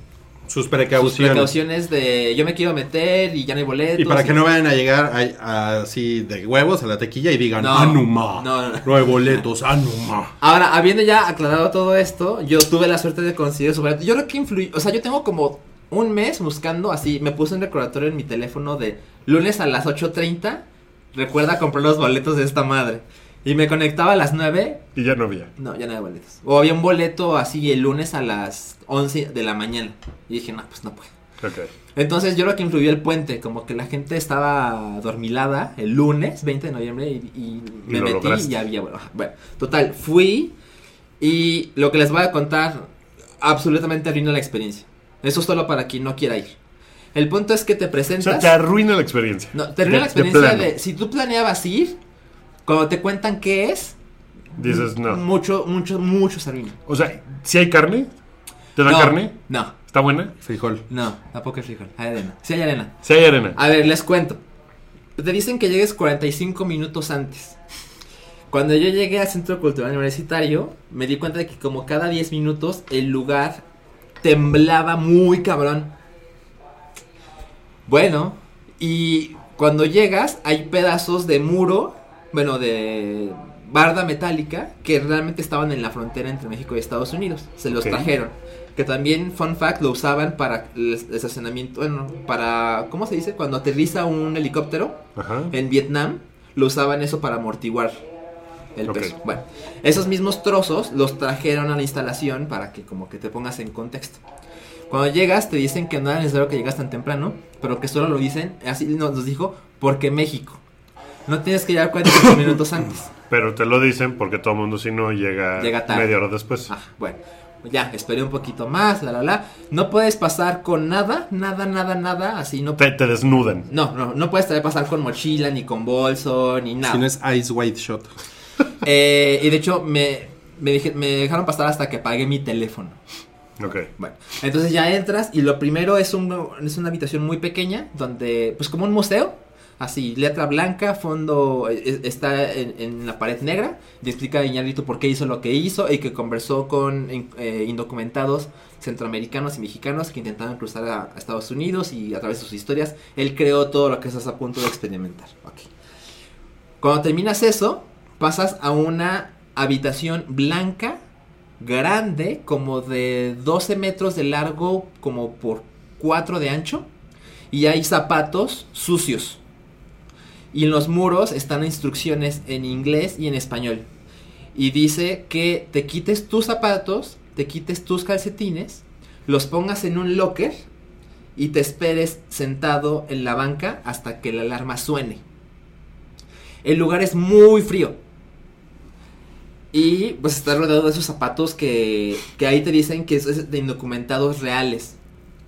Sus sus precauciones. precauciones de yo me quiero meter y ya no hay boletos. Y para que no vayan a llegar así de huevos a la tequilla y digan, No. Anuma. No, no. No hay boletos, Anuma. Ahora, habiendo ya aclarado todo esto, yo tuve la suerte de conseguir su boleto. Yo creo que influyó, o sea, yo tengo como un mes buscando así, me puse un recordatorio en mi teléfono de lunes a las 8.30, recuerda comprar los boletos de esta madre. Y me conectaba a las 9, Y ya no había. no, ya no había boletos. O había un boleto así el lunes a las 11 de la mañana. Y dije, no, pues no puedo. Entonces yo creo que influyó el puente, como que la gente estaba dormilada el lunes 20 de noviembre y, me metí lograste. y ya había, bueno, bueno, total, fui y lo que les voy a contar absolutamente arruina la experiencia. Eso es solo para quien no quiera ir. El punto es que te O presentas... sea, te arruina la experiencia. no, te arruina De- la experiencia de si tú planeabas ir, cuando te cuentan qué es, Dices, no. mucho, mucho, mucho se arruina. O sea, si hay carne, ¿te dan No, carne? No, ¿Está buena? Frijol. no, tampoco hay frijol, hay arena. Sí hay arena. Si hay arena. A ver, les cuento. Te dicen que llegues 45 minutos antes. Cuando yo llegué al Centro Cultural Universitario, me di cuenta de que como cada 10 minutos el lugar temblaba muy cabrón. Bueno, y cuando llegas hay pedazos de muro, bueno, de barda metálica que realmente estaban en la frontera entre México y Estados Unidos. Se los trajeron. Que también, fun fact, lo usaban para el estacionamiento, bueno, para, ¿cómo se dice? Cuando aterriza un helicóptero Ajá. en Vietnam, lo usaban eso para amortiguar el Ok. peso. Bueno, esos mismos trozos los trajeron a la instalación para que como que te pongas en contexto. Cuando llegas te dicen que no era necesario que llegas tan temprano, pero que solo lo dicen, así nos nos dijo, porque México. No tienes que llegar 45 minutos antes. Pero te lo dicen porque todo el mundo, si no, llega, Llega tarde. media hora después. Ah, bueno, ya, esperé un poquito más, la la la. No puedes pasar con nada, nada, nada, nada, así no. Te, te desnudan. No, no, no puedes pasar con mochila, ni con bolso, ni nada. Si no es Ice White Shot. Eh, y de hecho, me, me, dije- me dejaron pasar hasta que pagué mi teléfono. Ok. Bueno, entonces ya entras y lo primero es, un, es una habitación muy pequeña, donde, pues como un museo, así, letra blanca, fondo eh, está en, en la pared negra, y explica a Iñárritu por qué hizo lo que hizo y que conversó con eh, indocumentados centroamericanos y mexicanos que intentaban cruzar a, a Estados Unidos y a través de sus historias, él creó todo lo que estás a punto de experimentar. Ok. Cuando terminas eso, pasas a una habitación blanca, grande, como de 12 metros de largo, como por 4 de ancho. Y hay zapatos sucios. Y en los muros están instrucciones en inglés y en español. Y dice que te quites tus zapatos, te quites tus calcetines, los pongas en un locker y te esperes sentado en la banca hasta que la alarma suene. El lugar es muy frío. Y pues está rodeado de esos zapatos que, que ahí te dicen que es de indocumentados reales.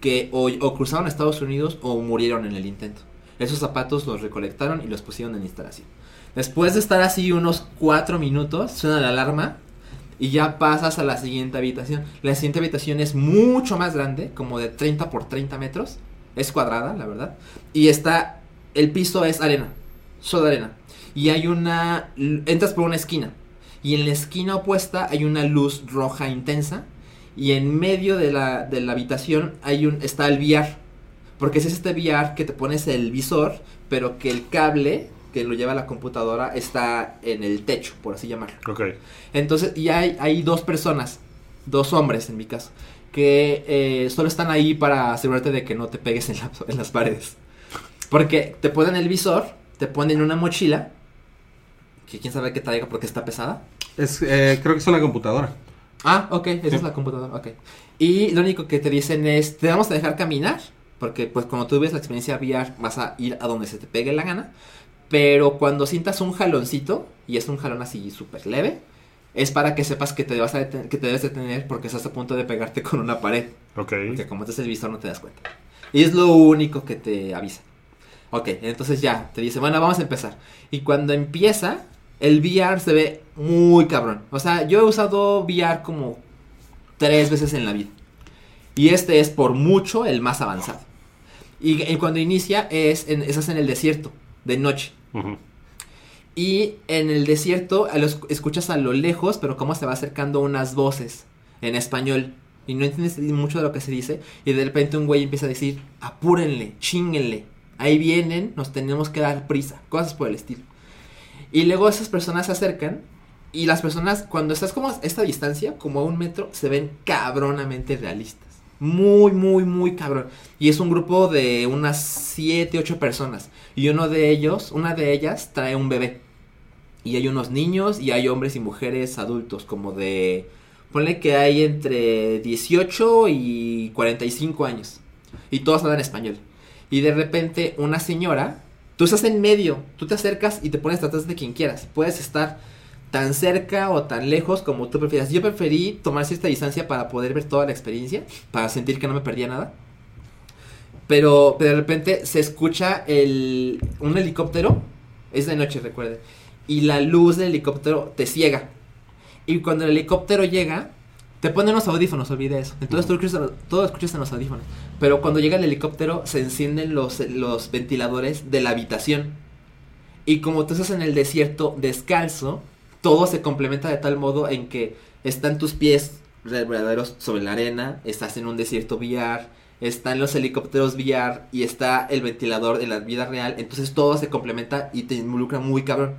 Que o, cruzaron a Estados Unidos o murieron en el intento. Esos zapatos los recolectaron y los pusieron en instalación. Después de estar así unos 4 minutos, suena la alarma y ya pasas a la siguiente habitación. La siguiente habitación es mucho más grande, como de 30 por 30 metros. Es cuadrada, la verdad. Y está, el piso es arena, solo arena. Y hay una, entras por una esquina. Y en la esquina opuesta hay una luz roja intensa. Y en medio de la, de la habitación hay un, está el VR. Porque es este VR que te pones el visor, pero que el cable que lo lleva a la computadora está en el techo, por así llamarlo. Ok. Entonces, y hay, hay dos personas, dos hombres en mi caso, que eh, solo están ahí para asegurarte de que no te pegues en, la- en las paredes. Porque te ponen el visor, te ponen una mochila, que quién sabe qué traiga porque está pesada. Es, eh, creo que es una computadora. Ah, ok, esa Sí. es la computadora, ok. Y lo único que te dicen es, te vamos a dejar caminar, porque pues cuando tú ves la experiencia VR vas a ir a donde se te pegue la gana, pero cuando sientas un jaloncito, y es un jalón así súper leve, es para que sepas que te, vas a que te debes detener porque estás a punto de pegarte con una pared, Ok. porque como estás el visor no te das cuenta. Y es lo único que te avisa. Ok, entonces ya, te dice, bueno, vamos a empezar. Y cuando empieza, el VR se ve muy cabrón. O sea, yo he usado VR como tres veces en la vida. Y este es por mucho el más avanzado. Y, y cuando inicia es en, estás en el desierto, de noche. Y en el desierto a los- escuchas a lo lejos, pero cómo se va acercando unas voces en español. Y no entiendes mucho de lo que se dice. Y de repente un güey empieza a decir, apúrenle, chinguenle. Ahí vienen, nos tenemos que dar prisa. Cosas por el estilo. Y luego esas personas se acercan. Y las personas, cuando estás como a esta distancia, como a un metro, se ven cabronamente realistas. Muy, muy, muy cabrón. Y es un grupo de unas 7, 8 personas. Y uno de ellos, una de ellas, trae un bebé. Y hay unos niños y hay hombres y mujeres adultos, como de... Ponle que hay entre 18 y 45 años. Y todos hablan español. Y de repente una señora, tú estás en medio, tú te acercas y te pones atrás de quien quieras. Puedes estar tan cerca o tan lejos como tú prefieras. Yo preferí tomar cierta distancia para poder ver toda la experiencia, para sentir que no me perdía nada. Pero de repente se escucha el, un helicóptero. Es de noche, recuerde. Y la luz del helicóptero te ciega. Y cuando el helicóptero llega, te ponen los audífonos, olvide eso. Entonces tú escuchas, todo escuchas en los audífonos. Pero cuando llega el helicóptero, se encienden los, los ventiladores de la habitación. Y como tú estás en el desierto descalzo, todo se complementa de tal modo en que están tus pies verdaderos sobre la arena, estás en un desierto VR, están los helicópteros VR y está el ventilador en la vida real. Entonces todo se complementa y te involucra muy cabrón.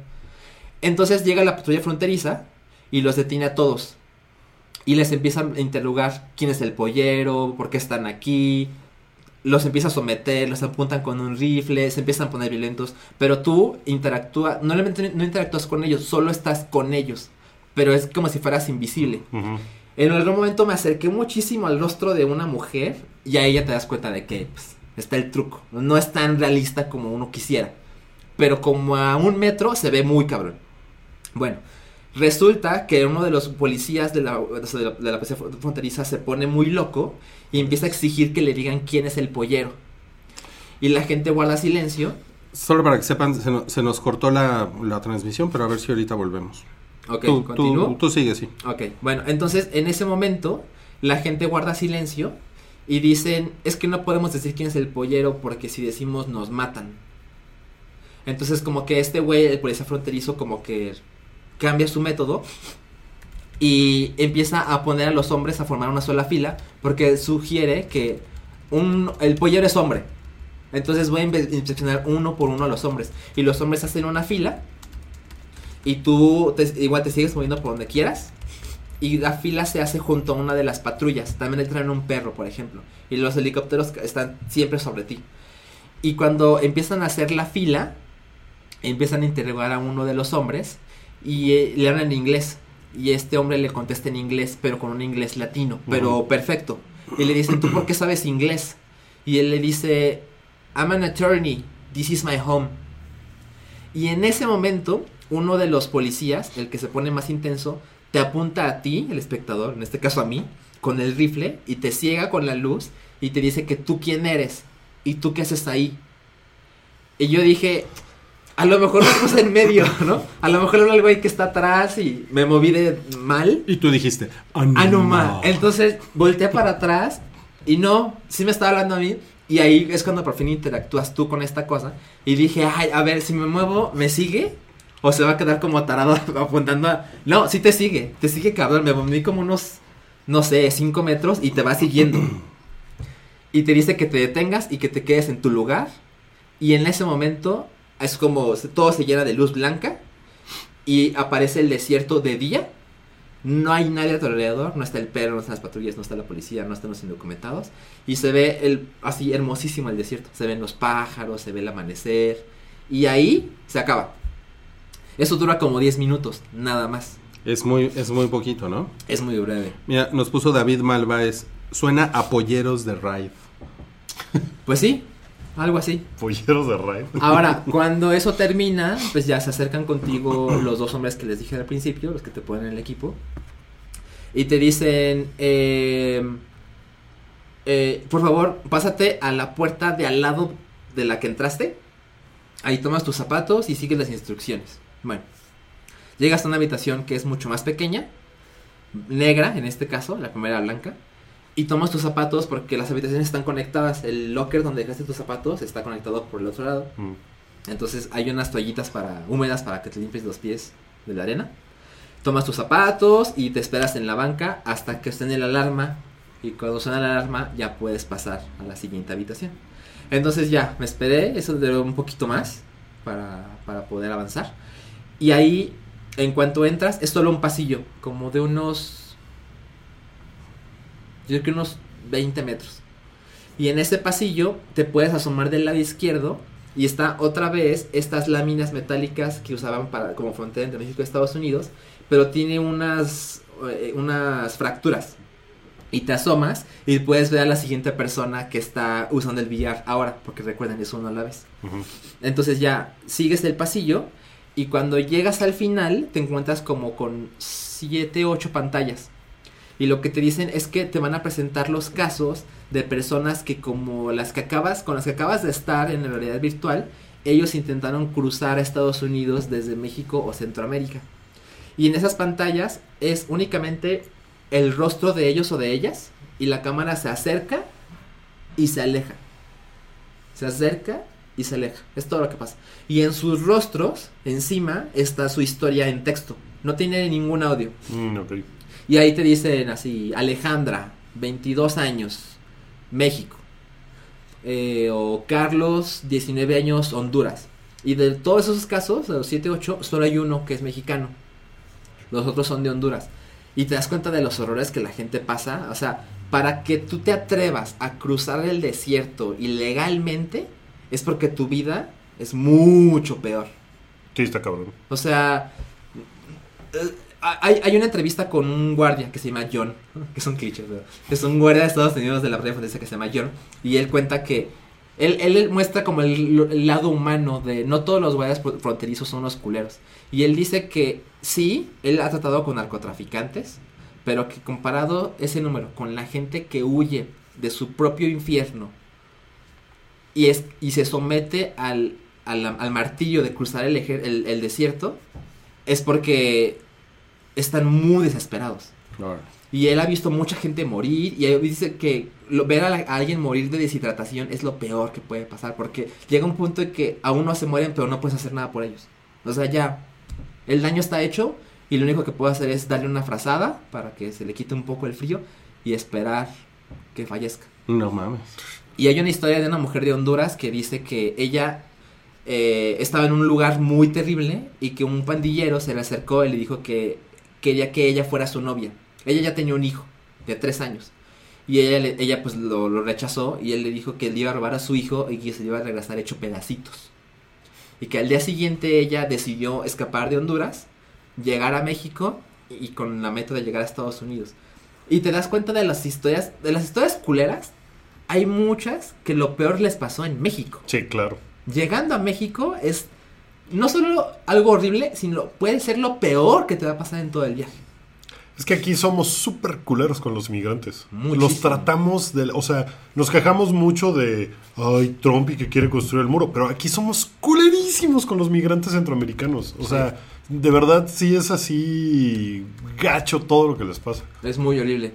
Entonces llega la patrulla fronteriza y los detiene a todos. Y les empiezan a interrogar quién es el pollero, por qué están aquí. Los empieza a someter, los apuntan con un rifle, se empiezan a poner violentos. Pero tú interactúas, no, no interactúas con ellos, solo estás con ellos. Pero es como si fueras invisible. Ujú. En algún momento me acerqué muchísimo al rostro de una mujer y ahí ya te das cuenta de que pues, está el truco. No es tan realista como uno quisiera. Pero como a un metro se ve muy cabrón. Bueno, resulta que uno de los policías de la, o sea, de la, de la policía fronteriza se pone muy loco y empieza a exigir que le digan quién es el pollero. Y la gente guarda silencio. Solo para que sepan, se, no- se nos cortó la, la transmisión, pero a ver si ahorita volvemos. Ok, tú, tú, tú sigue, sí. Ok, bueno, entonces en ese momento la gente guarda silencio y dicen, es que no podemos decir quién es el pollero porque si decimos nos matan. Entonces como que este güey, el policía fronterizo, como que cambia su método y empieza a poner a los hombres a formar una sola fila porque sugiere que el pollero es hombre. Entonces voy a inspeccionar uno por uno a los hombres y los hombres hacen una fila Y tú te- igual te sigues moviendo por donde quieras. Y la fila se hace junto a una de las patrullas. También le traen un perro, por ejemplo. Y los helicópteros están siempre sobre ti. Y cuando empiezan a hacer la fila, empiezan a interrogar a uno de los hombres y eh, le hablan en inglés. Y este hombre le contesta en inglés, pero con un inglés latino, pero Ujú. perfecto. Y le dicen, ¿tú por qué sabes inglés? Y él le dice, I'm an attorney, this is my home. Y en ese momento, uno de los policías, el que se pone más intenso, te apunta a ti, el espectador, en este caso a mí, con el rifle y te ciega con la luz y te dice que tú quién eres y tú qué haces ahí. Y yo dije, a lo mejor me puse en medio, ¿no? A lo mejor era el güey que está atrás y me moví de mal. Y tú dijiste, ah, Ah, no, ma. Entonces volteé para atrás y no, sí me estaba hablando a mí. Y ahí es cuando por fin interactúas tú con esta cosa. Y dije, ay, a ver, si me muevo, ¿me sigue? O se va a quedar como tarado apuntando a... No, sí te sigue, te sigue cabrón. Me moví como unos, no sé, 5 metros y te va siguiendo. y te dice que te detengas y que te quedes en tu lugar. Y en ese momento es como todo se llena de luz blanca. Y aparece el desierto de día. No hay nadie a tu alrededor, no está el perro, no están las patrullas, no está la policía, no están los indocumentados. Y se ve el, así hermosísimo el desierto. Se ven los pájaros, se ve el amanecer. Y ahí se acaba. Eso dura como 10 minutos, nada más. Es muy, es muy poquito, ¿no? Es muy breve. Mira, nos puso David Malváez. Suena a polleros de Ride. Pues sí, algo así. Polleros de raid. Ahora, cuando eso termina, pues ya se acercan contigo los dos hombres que les dije al principio, los que te ponen en el equipo. Y te dicen, eh, eh, por favor, pásate a la puerta de al lado de la que entraste. Ahí tomas tus zapatos y sigues las instrucciones. Bueno, llegas a una habitación que es mucho más pequeña, negra en este caso, la primera blanca. Y tomas tus zapatos porque las habitaciones están conectadas. El locker donde dejaste tus zapatos está conectado por el otro lado. Mm. Entonces hay unas toallitas para húmedas para que te limpies los pies de la arena. Tomas tus zapatos y te esperas en la banca hasta que suene la alarma. Y cuando suena la alarma ya puedes pasar a la siguiente habitación. Entonces ya, me esperé, eso duró un poquito más para, para poder avanzar. Y ahí, en cuanto entras, es solo un pasillo, como de unos... Yo creo que unos 20 metros. Y en ese pasillo te puedes asomar del lado izquierdo y está otra vez estas láminas metálicas que usaban para como frontera entre México y Estados Unidos, pero tiene unas eh, unas fracturas. Y te asomas y puedes ver a la siguiente persona que está usando el billar ahora, porque recuerden, es uno a la vez. Entonces ya sigues el pasillo y cuando llegas al final te encuentras como con 7, 8 pantallas. Y lo que te dicen es que te van a presentar los casos de personas que como las que acabas, con las que acabas de estar en la realidad virtual, ellos intentaron cruzar a Estados Unidos desde México o Centroamérica. Y en esas pantallas es únicamente el rostro de ellos o de ellas y la cámara se acerca y se aleja. Se acerca y se aleja. Es todo lo que pasa. Y en sus rostros, encima, está su historia en texto. No tiene ningún audio. Mm, ok. Y ahí te dicen así, Alejandra, 22 años, México. Eh, o Carlos, 19 años, Honduras. Y de todos esos casos, de los 7, 8, solo hay uno que es mexicano. Los otros son de Honduras. Y te das cuenta de los horrores que la gente pasa. O sea, para que tú te atrevas a cruzar el desierto ilegalmente, es porque tu vida es mucho peor. Sí, está cabrón. O sea, hay, hay una entrevista con un guardia que se llama John, que es un cliché, pero es un guardia de Estados Unidos de la Guardia Fronteriza que se llama John, y él cuenta que él, él muestra como el, lado humano de no todos los guardias fr- fronterizos son unos culeros. Y él dice que sí, él ha tratado con narcotraficantes, pero que comparado ese número con la gente que huye de su propio infierno y, es, y se somete al, al, al martillo de cruzar el, el, el desierto, es porque están muy desesperados. Y él ha visto mucha gente morir y él dice que lo- ver a, la- a alguien morir de deshidratación es lo peor que puede pasar porque llega un punto en que aún no se mueren pero no puedes hacer nada por ellos. O sea, ya el daño está hecho y lo único que puedo hacer es darle una frazada para que se le quite un poco el frío y esperar que fallezca. No mames. Y hay una historia de una mujer de Honduras que dice que ella eh, estaba en un lugar muy terrible y que un pandillero se le acercó y le dijo que quería que ella fuera su novia. Ella ya tenía un hijo de tres años. Y ella, ella pues lo, lo rechazó y él le dijo que le iba a robar a su hijo y que se le iba a regresar hecho pedacitos. Y que al día siguiente ella decidió escapar de Honduras, llegar a México y con la meta de llegar a Estados Unidos. Y te das cuenta de las historias, de las historias culeras, hay muchas que lo peor les pasó en México. Sí, claro. Llegando a México es no solo algo horrible, sino puede ser lo peor que te va a pasar en todo el viaje. Es que aquí somos súper culeros con los migrantes. Muchísimo. Los tratamos de... O sea, nos quejamos mucho de... Ay, Trump y que quiere construir el muro. Pero aquí somos culerísimos con los migrantes centroamericanos. O sea, de verdad sí es así gacho todo lo que les pasa. Es muy horrible.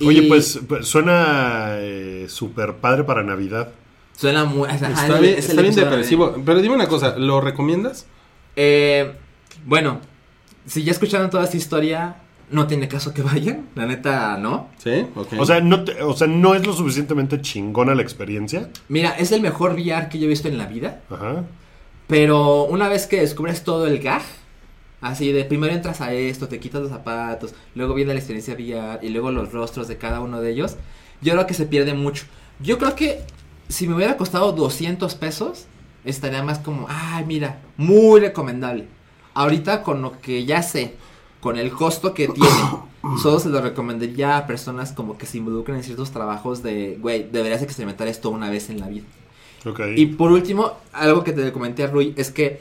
Oye, Y pues, pues, suena eh, súper padre para Navidad. Suena muy... Está es- bien, es está bien depresivo. Pero dime una cosa, ¿lo recomiendas? Eh, bueno, si ya escucharon toda esta historia, no tiene caso que vayan. La neta, no. Sí, ok. O sea, no te- o sea, no es lo suficientemente chingona la experiencia. Mira, es el mejor VR que yo he visto en la vida. Ajá. Pero una vez que descubres todo el gag, así de primero entras a esto, te quitas los zapatos, luego viene la experiencia VR y luego los rostros de cada uno de ellos, yo creo que se pierde mucho. Yo creo que si me hubiera costado 200 pesos, estaría más como, ay, mira, muy recomendable. Ahorita con lo que ya sé, con el costo que tiene, solo se lo recomendaría a personas como que se involucran en ciertos trabajos de, güey, deberías experimentar esto una vez en la vida. Y por último, algo que te comenté a Rui es que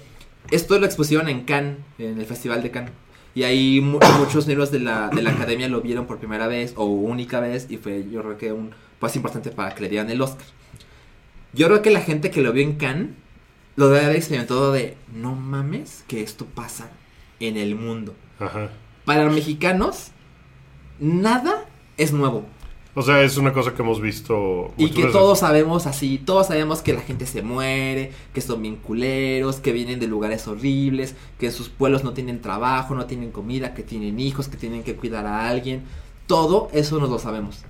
esto lo expusieron en Cannes, en el Festival de Cannes. Y ahí mu- muchos miembros de la, de la academia lo vieron por primera vez o única vez y fue yo creo que un paso importante para que le dieran el Oscar. Yo creo que la gente que lo vio en Cannes lo debe haber experimentado de no mames que esto pasa en el mundo. Ajá. Para los mexicanos, nada es nuevo. O sea, es una cosa que hemos visto. Y que veces. todos sabemos así, todos sabemos que la gente se muere, que son bien culeros, que vienen de lugares horribles, que sus pueblos no tienen trabajo, no tienen comida, que tienen hijos, que tienen que cuidar a alguien. Todo eso nos lo sabemos.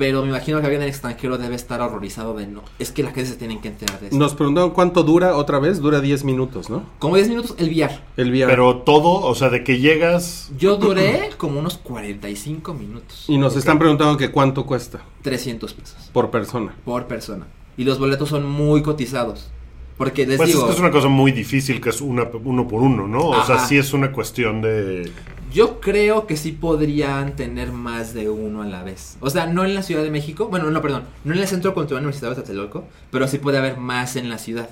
Pero me imagino que alguien en el extranjero debe estar horrorizado de no. Es que la gente se tiene que enterar de eso. Nos preguntaron cuánto dura otra vez. Dura 10 minutos, ¿no? Como 10 minutos el VR. El VR. Pero todo, o sea, de que llegas. Yo duré como unos 45 minutos. y nos están preguntando que cuánto cuesta 300 pesos por persona. por persona. Y los boletos son muy cotizados. Porque les Pues digo... es que es una cosa muy difícil que es una, uno por uno, ¿no? O sea, sí es una cuestión de. Yo creo que sí podrían tener más de uno a la vez. O sea, no en la Ciudad de México. Bueno, no, perdón. No en el Centro Cultural Universitario de Tlatelolco. Pero sí puede haber más en la ciudad.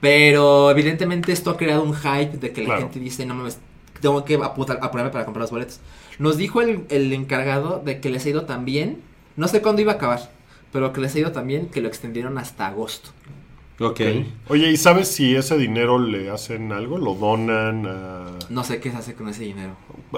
Pero evidentemente esto ha creado un hype de que la Claro. gente dice, no mames, tengo que aputar, apurarme para comprar los boletos. Nos dijo el, el encargado de que les ha ido tan bien. No sé cuándo iba a acabar. Pero que les ha ido tan bien que lo extendieron hasta agosto. Ok. Oye, ¿y sabes si ese dinero le hacen algo? ¿Lo donan? A, No sé qué se hace con ese dinero.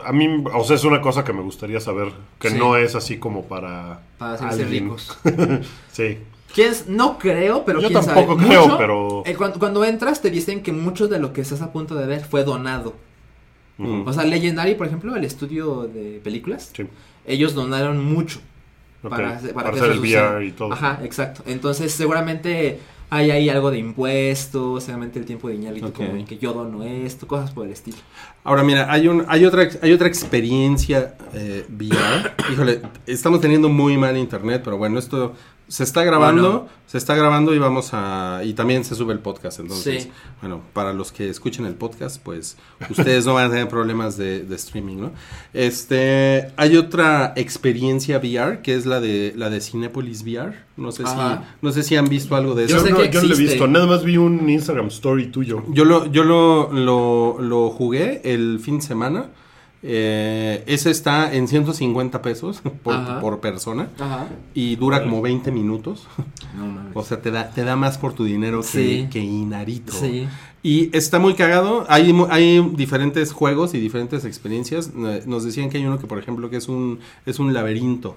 a mí, o sea, es una cosa que me gustaría saber. Que Sí. no es así como para. Para hacerse alguien. ricos. sí. ¿Quién es? No creo, pero Yo quién tampoco sabe. creo, Mucho- pero- eh, cuando, cuando entras te dicen que mucho de lo que estás a punto de ver fue donado. O sea, Legendary, por ejemplo, el estudio de películas, Sí. ellos donaron mucho para, hacer- Para que hacer el. VR y todo. Ajá, exacto. Entonces, seguramente hay ahí algo de impuestos, seguramente el tiempo de Iñárritu Ok. como en que yo dono esto, cosas por el estilo. Ahora mira, hay un, hay otra, hay otra experiencia eh, VR. Híjole, estamos teniendo muy mal internet, pero bueno, esto se está grabando, Bueno. se está grabando y vamos a y también se sube el podcast, entonces, Sí. bueno, para los que escuchen el podcast, pues ustedes no van a tener problemas de, de streaming, ¿no? Este, hay otra experiencia VR que es la de la de Cinepolis VR. No sé Ajá. si no sé si han visto algo de Yo eso. sé no, que yo no lo he visto. Nada más vi un Instagram story tuyo. Yo lo, yo lo, lo, lo jugué el fin de semana. Eh, ese está en 150 pesos por, persona Ajá. y dura como 20 minutos. No mames. O sea, te da, te da más por tu dinero que, Sí. que Inarito. Sí. Y está muy cagado. Hay, hay diferentes juegos y diferentes experiencias. Eh, Nos decían que hay uno que, por ejemplo, que es un, es un laberinto.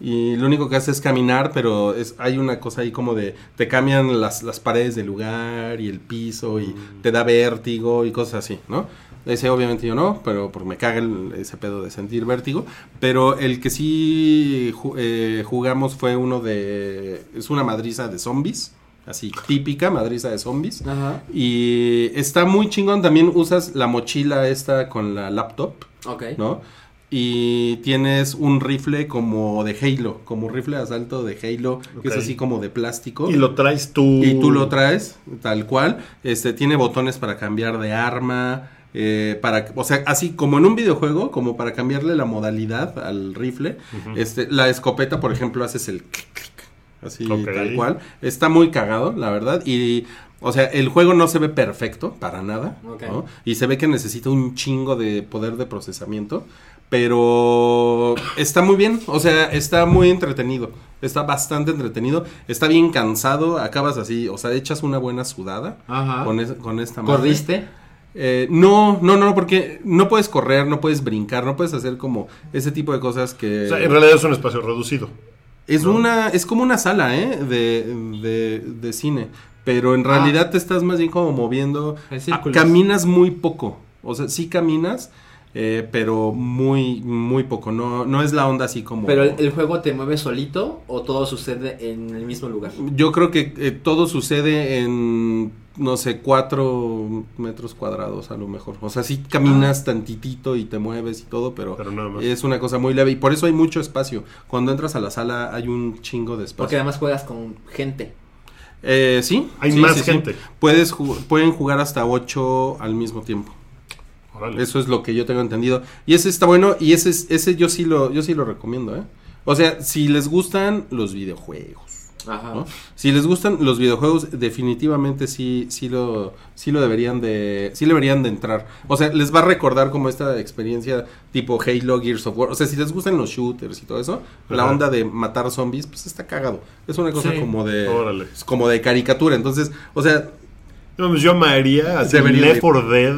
Y lo único que hace es caminar, pero es, hay una cosa ahí como de te cambian las, las paredes del lugar y el piso y te da vértigo y cosas así, ¿no? Ese obviamente yo no, pero porque me caga el- ese pedo de sentir vértigo. Pero el que sí ju- eh, jugamos fue uno de... Es una madriza de zombies. así típica, madriza de zombies. Ajá. Y está muy chingón, también usas la mochila esta con la laptop, Ok. ¿no? Y tienes un rifle como de Halo, como un rifle de asalto de Halo, que es así como de plástico. Y lo traes tú. Y tú lo traes, tal cual. Este, tiene botones para cambiar de arma. Eh, para, o sea, así como en un videojuego, como para cambiarle la modalidad al rifle. Este, la escopeta, por ejemplo, haces el clic, clic, así tal cual. Está muy cagado, la verdad. Y, o sea, el juego no se ve perfecto, para nada. Y se ve que necesita un chingo de poder de procesamiento. Pero está muy bien, o sea, está muy entretenido. Está bastante entretenido. Está bien cansado. Acabas así, o sea, echas una buena sudada Ajá. con, es- con esta madre. Eh, no, no, no, porque no puedes correr, no puedes brincar, no puedes hacer como ese tipo de cosas que... O sea, en realidad es un espacio reducido. Es una, es como una sala, ¿eh? De, de, de cine. Pero en realidad te estás más bien como moviendo. En Ah, círculos. Caminas muy poco. O sea, sí caminas, eh, pero muy, muy poco. No, no es la onda así como. ¿Pero el, el juego te mueve solito o todo sucede en el mismo lugar? Yo creo que eh, todo sucede en, no sé, cuatro metros cuadrados a lo mejor. O sea, sí caminas tantitito y te mueves y todo, pero, Pero nada más. es una cosa muy leve. Y por eso hay mucho espacio. Cuando entras a la sala hay un chingo de espacio. Porque además juegas con gente. Eh, sí. Hay sí, más sí, sí. gente. Puedes ju- pueden jugar hasta ocho al mismo tiempo. Eso es lo que yo tengo entendido. Y ese está bueno y ese es- ese yo sí lo yo sí lo recomiendo, ¿eh? O sea, si les gustan los videojuegos, Ajá. ¿no? Si les gustan los videojuegos, definitivamente sí sí lo sí lo deberían de sí deberían de entrar. O sea, les va a recordar como esta experiencia tipo Halo, Gears of War. O sea, si les gustan los shooters y todo eso, la onda de matar zombies, pues está cagado. Es una cosa Sí. como de Órale. como de caricatura. Entonces, o sea, No, pues yo amaría Debería Left de- 4 Dead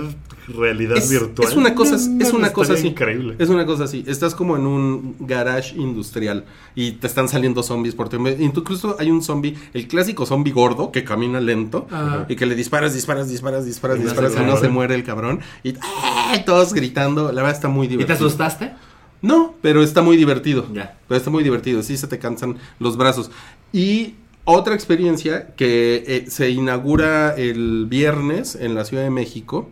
realidad es, virtual. es una cosa, No, es no, una cosa así. increíble. Es una cosa así. Estás como en un garage industrial y te están saliendo zombies por tu Incluso hay un zombie, el clásico zombie gordo que camina lento Ajá. y que le disparas, disparas, disparas, disparas, Y no disparas se y no muere. se muere el cabrón. Y ¡ah! todos gritando. La verdad está muy ¿Y te divertido. asustaste? No, pero está muy divertido. Ya. Pero está muy divertido. Sí se te cansan los brazos. Y otra experiencia que eh, se inaugura el viernes en la Ciudad de México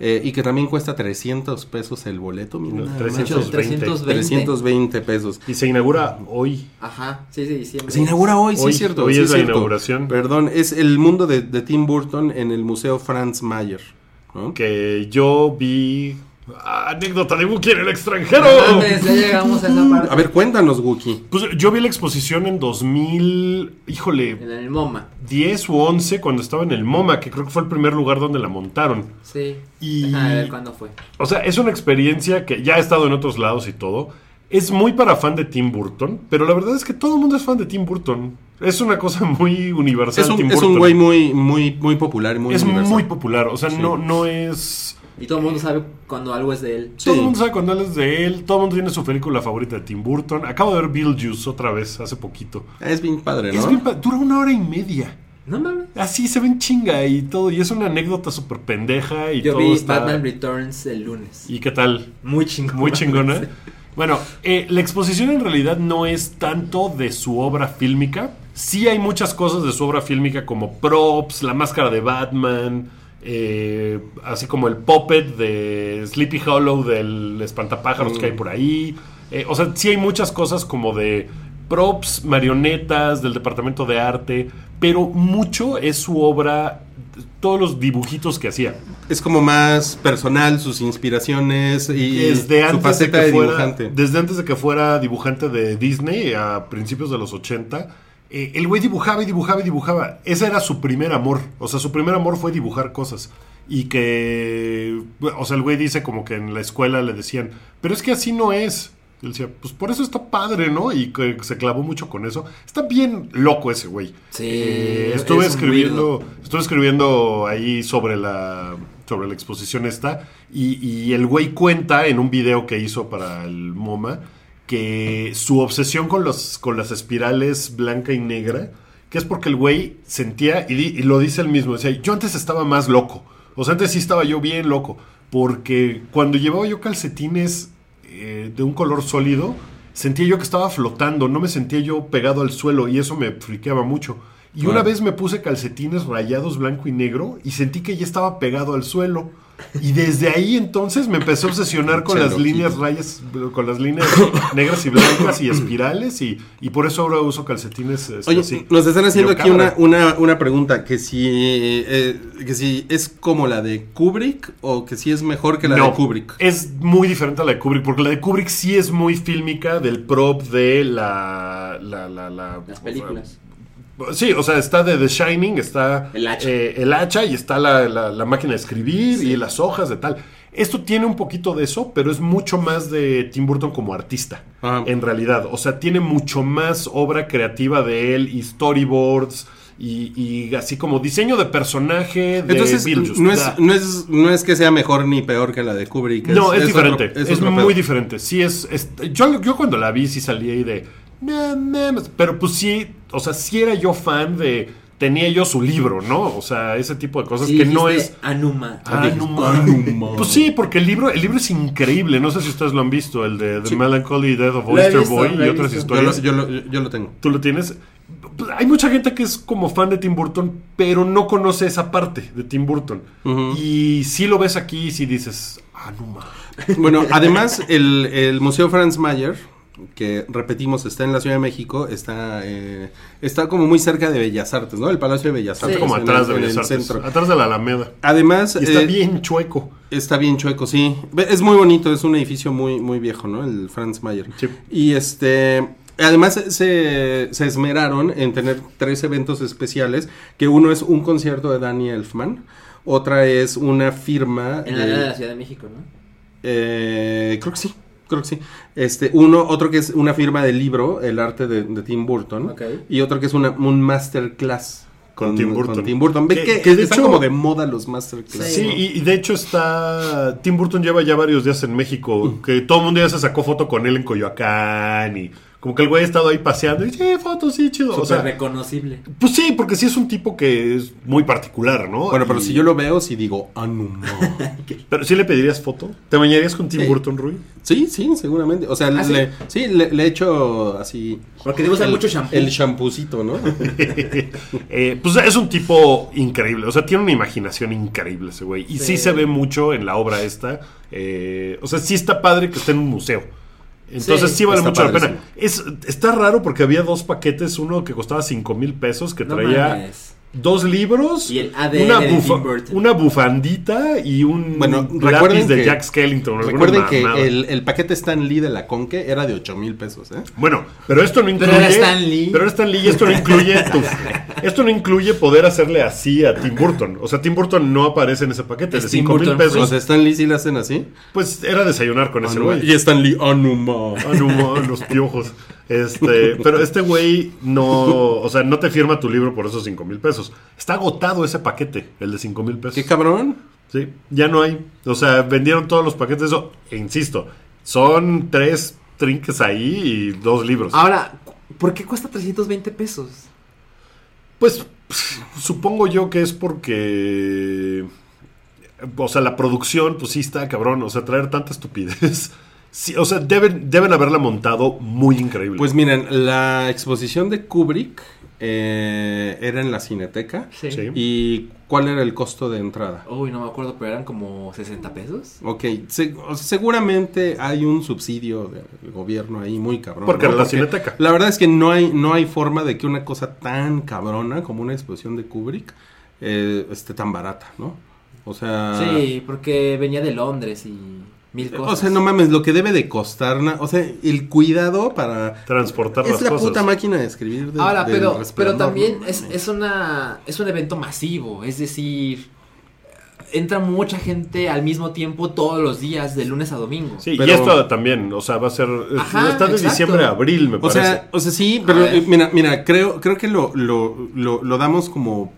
eh, y que también cuesta 300 pesos el boleto. mira, No, nada más. 320. 320. 320 pesos. Y se inaugura hoy. Ajá, sí, sí, diciembre. Se inaugura hoy, sí es cierto. hoy sí es la cierto. inauguración. Perdón, es el mundo de, de Tim Burton en el Museo Franz Mayer. ¿no? Que yo vi. Anécdota de Wookiee en el extranjero. Mames, ya llegamos a esa parte. A ver, cuéntanos, Wookie. Pues yo vi la exposición en 2000. Híjole. En el MoMA. 10 u 11 cuando estaba en el MoMA, que creo que fue el primer lugar donde la montaron. Sí. Y- Déjame ver cuándo fue. O sea, es una experiencia que ya ha estado en otros lados y todo. Es muy para fan de Tim Burton, pero la verdad es que todo el mundo es fan de Tim Burton. Es una cosa muy universal. Es un, Tim es un Burton. güey muy, muy, muy popular muy es universal. muy popular. O sea, Sí. no, no es. Y todo el mundo sabe cuando algo es de él. Sí. Todo el mundo sabe cuando él es de él. Todo el mundo tiene su película favorita de Tim Burton. Acabo de ver Beetlejuice otra vez hace poquito. Es bien padre, ¿no? Es bien pa- dura una hora y media. No mames. Así se ven chinga y todo. Y es una anécdota súper pendeja. Y Yo todo vi está- Batman Returns el lunes. ¿Y qué tal? Muy chingón. Muy chingona. Bueno, eh, la exposición en realidad no es tanto de su obra fílmica. Sí hay muchas cosas de su obra fílmica como props, la máscara de Batman, eh, así como el puppet de Sleepy Hollow del espantapájaros que hay por ahí. Eh, o sea, sí hay muchas cosas como de props, marionetas del departamento de arte, pero mucho es su obra, todos los dibujitos que hacía. Es como más personal, sus inspiraciones y desde su antes, de faceta que de, fuera, dibujante. desde antes de que fuera dibujante de Disney a principios de los 80, eh, el güey dibujaba y dibujaba y dibujaba. Ese era su primer amor. O sea, su primer amor fue dibujar cosas. Y que, o sea, el güey dice como que en la escuela le decían, pero es que así no es. Y él decía, pues por eso está padre, ¿no? Y que se clavó mucho con eso. Está bien loco ese güey. Sí, Eh, estuve es escribiendo, estuve escribiendo ahí sobre la sobre la exposición esta y, y el güey cuenta en un video que hizo para el MoMA que su obsesión con los con las espirales blanca y negra que es porque el güey sentía y, di- lo dice él mismo decía yo antes estaba más loco o sea antes sí estaba yo bien loco porque cuando llevaba yo calcetines eh, de un color sólido, sentía yo que estaba flotando, no me sentía yo pegado al suelo y eso me friqueaba mucho. Y una vez me puse calcetines rayados blanco y negro y sentí que ya estaba pegado al suelo. Y desde ahí entonces me empecé a obsesionar con las líneas rayas, con las líneas negras y blancas y espirales y, y por eso ahora uso calcetines este, Oye, así. nos están haciendo aquí una, una, una pregunta, que si, eh, que si es como la de Kubrick o que si es mejor que la de Kubrick. Es muy diferente a la de Kubrick, porque la de Kubrick sí es muy fílmica del prop de la. la, la, la- Las películas. Sí, o sea, está de The Shining, está El hacha. eh, el hacha y está la, la- la máquina de escribir y las hojas de tal. Esto tiene un poquito de eso, pero es mucho más de Tim Burton como artista, Ah. en realidad. O sea, tiene mucho más obra creativa de él y storyboards y, y así como diseño de personaje de Entonces, no es, no, es, no es que sea mejor ni peor que la de Kubrick. No, es, otro- diferente. es muy diferente. Sí, es. yo, yo cuando la vi, sí salí ahí de. Mames. Pero pues sí, o sea, sí era yo fan de. Tenía yo su libro, ¿no? O sea, ese tipo de cosas Sí, que no es. Anuma. Ah, no mames. Pues sí, porque el libro, el libro es increíble. No sé si ustedes lo han visto, el de The Sí. Melancholy Death of Oyster visto, Boy y otras visto. Yo lo, historias. yo, lo, yo lo tengo. ¿Tú lo tienes? Pues, Hay mucha gente que es como fan de Tim Burton, pero no conoce esa parte de Tim Burton. Y si lo ves aquí y si dices, mames. Bueno, además, el, el Museo Franz Mayer, que repetimos, está en la Ciudad de México, está, eh, está como muy cerca de Bellas Artes, ¿no? El Palacio de Bellas Artes. Sí. como atrás el- de Bellas el Artes, centro. atrás de la Alameda. Además, Y está eh, bien chueco. Está bien chueco, sí. Es muy bonito, es un edificio muy, muy viejo, ¿no? El Franz Mayer. Sí. Y este. Además se, se esmeraron en tener tres eventos especiales, que uno es un concierto de Danny Elfman, otra es una firma En la de la Ciudad de México, ¿no? eh, creo que sí, creo que sí. Este, uno, otro que es una firma de libro, el arte de, de Tim Burton, y otro que es una, un masterclass Con Tim Burton. Con Tim Burton. Ve Que- que, de están hecho- como de moda los masterclass. Sí, ¿no? y, y de hecho está. Tim Burton lleva ya varios días en México. Que todo el mundo ya se sacó foto con él en Coyoacán. Y como que el güey ha estado ahí paseando. Y sí, fotos, sí, chido. O sea, reconocible. pues sí, porque sí es un tipo que es muy particular, ¿no? Bueno, pero Y- si yo lo veo, sí digo, ah, no, no. Pero sí le pedirías foto. ¿Te bañarías con Tim Sí. Burton, Rui? Sí, sí, seguramente. O sea, ¿Ah, sí? le, sí, le, le echo así. Porque debe usar mucho shampoo. El champucito, ¿no? Eh, pues es un tipo increíble, o sea, tiene una imaginación increíble ese güey. Y sí, Sí. se ve mucho en la obra esta. eh, o sea, sí está padre que esté en un museo. Entonces sí, Sí, vale mucho la pena. Es, está raro porque había dos paquetes, uno que costaba 5 mil pesos, que No traía. Dos libros, Y el ADN una, de bufa- Tim Burton. una bufandita y un Bueno, lápiz de que- Jack Skellington. Recuerden que el, el paquete Stan Lee de la Conque era de 8 mil pesos, ¿eh? Bueno, pero esto no Pero incluye. era Stan Lee. Pero era Stan Lee y esto no incluye. tu- esto no incluye poder hacerle así a Tim Burton. O sea, Tim Burton no aparece en ese paquete Es de Tim 5 mil pesos. O sea, Stan Lee sí le hacen así. pues era desayunar con ese Anuma. güey. Y Stan Lee, Anuma. Ah, no, ma, los piojos. Este, pero este güey no, o sea, no te firma tu libro por esos 5 mil pesos. Está agotado ese paquete, el de 5 mil pesos. Qué cabrón. Sí, ya no hay. O sea, vendieron todos los paquetes. Eso, e insisto, son tres trinques ahí y dos libros. Ahora, ¿por qué cuesta 320 pesos? Pues supongo yo que es porque. O sea, la producción, pues sí está cabrón. O sea, traer tanta estupidez. Sí, o sea, deben, deben haberla montado muy increíble. Pues miren, la exposición de Kubrick eh, era en la Cineteca. Sí. Sí. ¿Y cuál era el costo de entrada? Uy, no me acuerdo, pero eran como 60 pesos. Ok, se- o sea, seguramente hay un subsidio del gobierno ahí muy cabrón. Porque ¿no? era la Cineteca. La verdad es que no hay, no hay forma de que una cosa tan cabrona como una exposición de Kubrick eh, esté tan barata, ¿no? O sea... Sí, porque venía de Londres y mil cosas. O sea, no mames, lo que debe de costar, na- o sea, el cuidado para... Transportar Es las la cosas. puta máquina de escribir de, Ahora, pero, pero también es, es una es un evento masivo, es decir, entra mucha gente al mismo tiempo todos los días, de lunes a domingo. Sí, Pero- y esto también, o sea, va a ser. Ajá, está de exacto. diciembre a abril, me O parece. sea, o sea, sí, pero eh, mira, mira, creo, creo que lo, lo, lo, lo damos como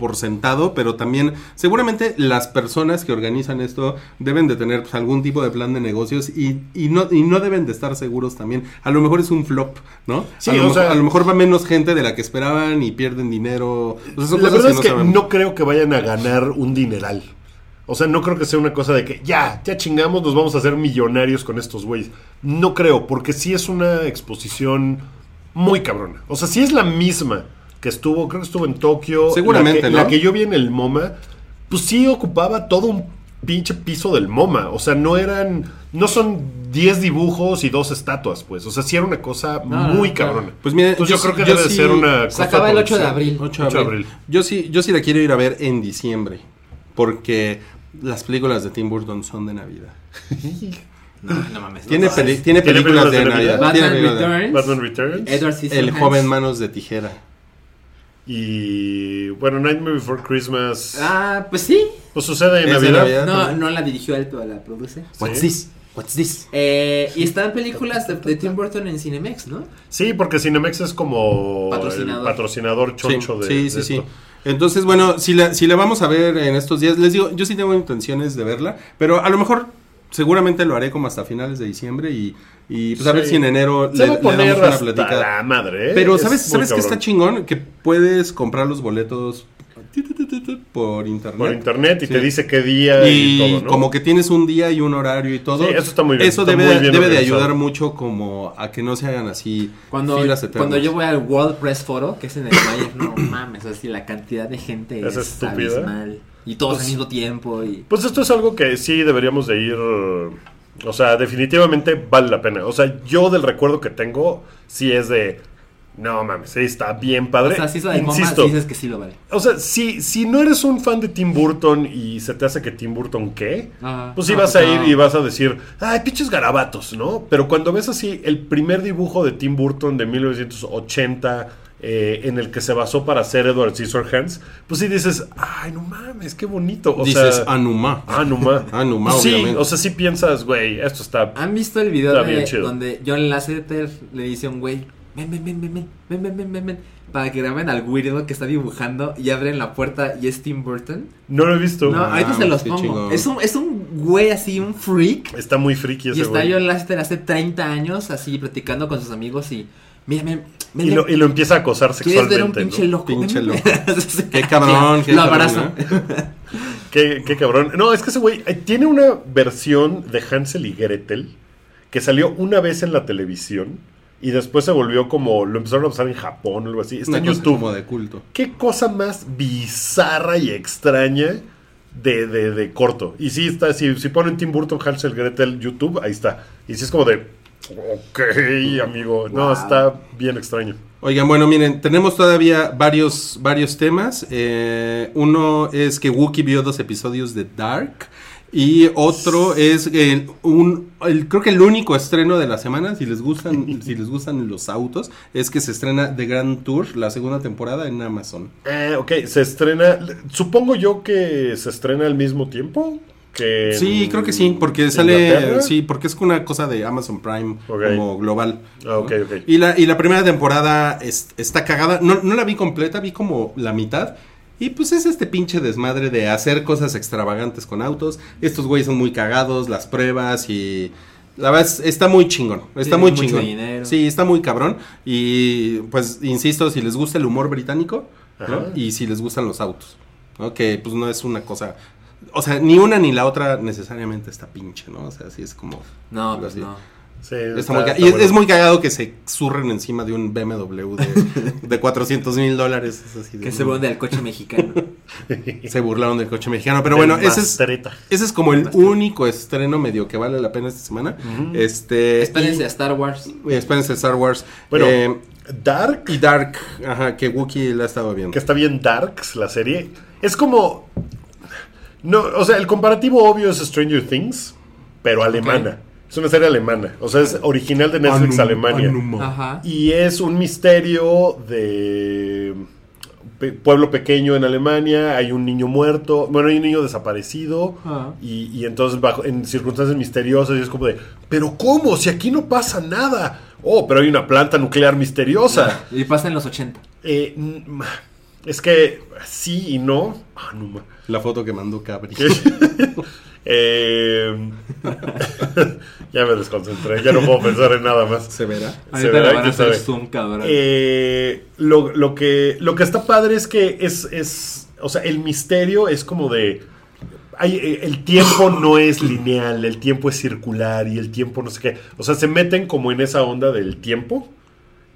por sentado, pero también seguramente las personas que organizan esto deben de tener pues, algún tipo de plan de negocios y, y no y no deben de estar seguros también. A lo mejor es un flop, ¿no? Sí, a, lo o mejor, sea- a lo mejor va menos gente de la que esperaban y pierden dinero. O sea, son la cosas verdad es que sabemos. no creo que vayan a ganar un dineral. O sea, no creo que sea una cosa de que ya, ya chingamos, nos vamos a hacer millonarios con estos güeyes. No creo, porque sí es una exposición muy cabrona. O sea, sí es la misma que estuvo, creo que estuvo en Tokio. Seguramente, la que, ¿no? La que yo vi en el MoMA, pues sí ocupaba todo un pinche piso del MoMA. O sea, no eran, no son 10 dibujos y dos estatuas, pues. O sea, sí era una cosa No, muy no, cabrona. Pues miren, Entonces yo, yo creo que yo debe sí- ser una... Se cosa acaba el 8 de abril. 8 de 8 de abril. abril. Yo sí, yo sí la quiero ir a ver en diciembre. Porque las películas de Tim Burton son de Navidad. No, no mames. Tiene, no, peli- tiene ¿Tiene películas de Navidad. Batman Returns. Batman Returns. Edward El joven manos de tijera. Y bueno, Nightmare Before Christmas. Ah, pues sí. Pues sucede en Navidad. Navidad. No, no la dirigió él, pero la produce. What's this? What's this? Eh, y están películas de, de Tim Burton en Cinemex, ¿no? Sí, porque Cinemex es como Patrocinador. el patrocinador choncho sí, de, sí, de sí, sí. esto. Entonces, bueno, si la, si la vamos a ver en estos días, les digo, yo sí tengo intenciones de verla, pero a lo mejor seguramente lo haré como hasta finales de diciembre y, y pues a ver si en enero le, damos una platicada. la madre, ¿eh? Pero Es ¿sabes, ¿sabes qué cabrón. está chingón? Que puedes comprar los boletos por internet. Por internet y Sí. te dice qué día y, Y todo, ¿no? como que tienes un día y un horario y todo. Sí, eso está muy bien, Eso debe, muy bien debe de ayudar mucho como a que no se hagan así Cuando, filas eternas. cuando yo voy al World Press Photo, que es en el Mayer, no mames, así la cantidad de gente Es es, estúpida. abismal. Y todos Pues- al mismo tiempo. Y... Pues esto es algo que sí deberíamos de ir... O sea, definitivamente vale la pena. O sea, yo del recuerdo que tengo, sí es de... No mames, sí está bien padre. O sea, si eso de MoMA, Insisto, sí dices que sí lo vale. o sea, si, si no eres un fan de Tim Burton y se te hace que Tim Burton qué, Ajá. pues sí No, vas pues a ir no. y vas a decir, ay, pinches garabatos, ¿no? Pero cuando ves así el primer dibujo de Tim Burton de 1980, eh, en el que se basó para hacer Edward Scissorhands, pues sí dices, ay, no mames, qué bonito. O Dices sea, Anuma. Ah, Numa. Anuma, sí, obviamente. o sea, sí piensas, güey, esto está... ¿Han visto el video de- donde John Lasseter le dice a un güey, ven, ven, ven, ven, ven, ven, ven, ven, ven, ven", para que graben al weirdo que está dibujando y abren la puerta y es Tim Burton? No lo he visto. No, ahorita se los pongo. chingón. Es un, es un güey así, un freak. Está muy Y ese está güey. John Lasseter hace 30 años así platicando con sus amigos y... Mira, ven, ven, Y lo, y lo empieza a acosar ¿Quieres ver un sexualmente, pinche ¿no? loco? Pinche loco. Qué cabrón, qué Lo cabrón, abrazo. Qué, qué cabrón. No, es que ese güey eh, tiene una versión de Hansel y Gretel que salió una vez en la televisión y después se volvió como, lo empezaron a usar en Japón o algo así. Está en YouTube. como de culto. Qué cosa más bizarra y extraña de, de, de corto. Y sí está, si, si ponen Tim Burton, Hansel, Gretel, YouTube, ahí está. Y sí es como de, ok, amigo. No, Wow. está bien extraño. Oigan, bueno, miren, tenemos todavía varios, varios temas. Eh, uno es que Wookiee vio dos episodios de Dark. Y otro es el, un, el- creo que el único estreno de la semana, si les gustan, si les gustan los autos, es que se estrena The Grand Tour, la segunda temporada en Amazon. Eh, ok, se estrena, supongo yo que se estrena al mismo tiempo que... Sí, creo que sí, porque sale, Inglaterra. sí, porque es una cosa de Amazon Prime como global. Ah, ok, ¿no? ok. Y la, y la primera temporada es- está cagada, no, no la vi completa, vi como la mitad. Y pues es este pinche desmadre de hacer cosas extravagantes con autos. Estos güeyes son muy cagados, las pruebas y... La verdad es- está muy chingón, está muy chingón. dinero. Sí, está muy cabrón. Y pues insisto, si les gusta el humor británico y si les gustan los autos, ¿no? que pues no es una cosa... O sea, ni una ni la otra necesariamente está pinche, ¿no? O sea, sí es como... No, pues así. no. Sí, Está muy ca- está y es, bueno. es muy cagado que se zurren encima de un BMW de, de 400 mil dólares. es así de- Que se burla del coche mexicano. Se burlaron del coche mexicano. Pero bueno, ese es, ese es como el único estreno medio que vale la pena esta semana. Este, Espérense y- a Star Wars. espérense Star Wars. Bueno, Eh, Dark, y Dark, ajá, que Wookiee la ha estado viendo. que está bien Darks, la serie, es como... No, o sea, el comparativo obvio es Stranger Things, pero alemana. Es una serie alemana. O sea, es original de Netflix Anum- Alemania. Anuma. Ajá. Y es un misterio de pe- pueblo pequeño en Alemania, hay un niño muerto, bueno, hay un niño desaparecido Ah. y, y entonces bajo en circunstancias misteriosas y es como de, pero ¿cómo? Si aquí no pasa nada. Oh, pero hay una planta nuclear misteriosa. Y pasa en los 80. Eh, es que sí y no. Ah, no ma- La foto que mandó Cabri. Eh, ya me desconcentré, ya no puedo pensar en nada más. ¿Se verá? Se verá, van a hacer zoom, cabrón. Eh, lo, lo que, lo que está padre es que es, es, o sea, el misterio es como de, hay, eh, el tiempo no es lineal, el tiempo es circular y el tiempo no sé qué, o sea, se meten como en esa onda del tiempo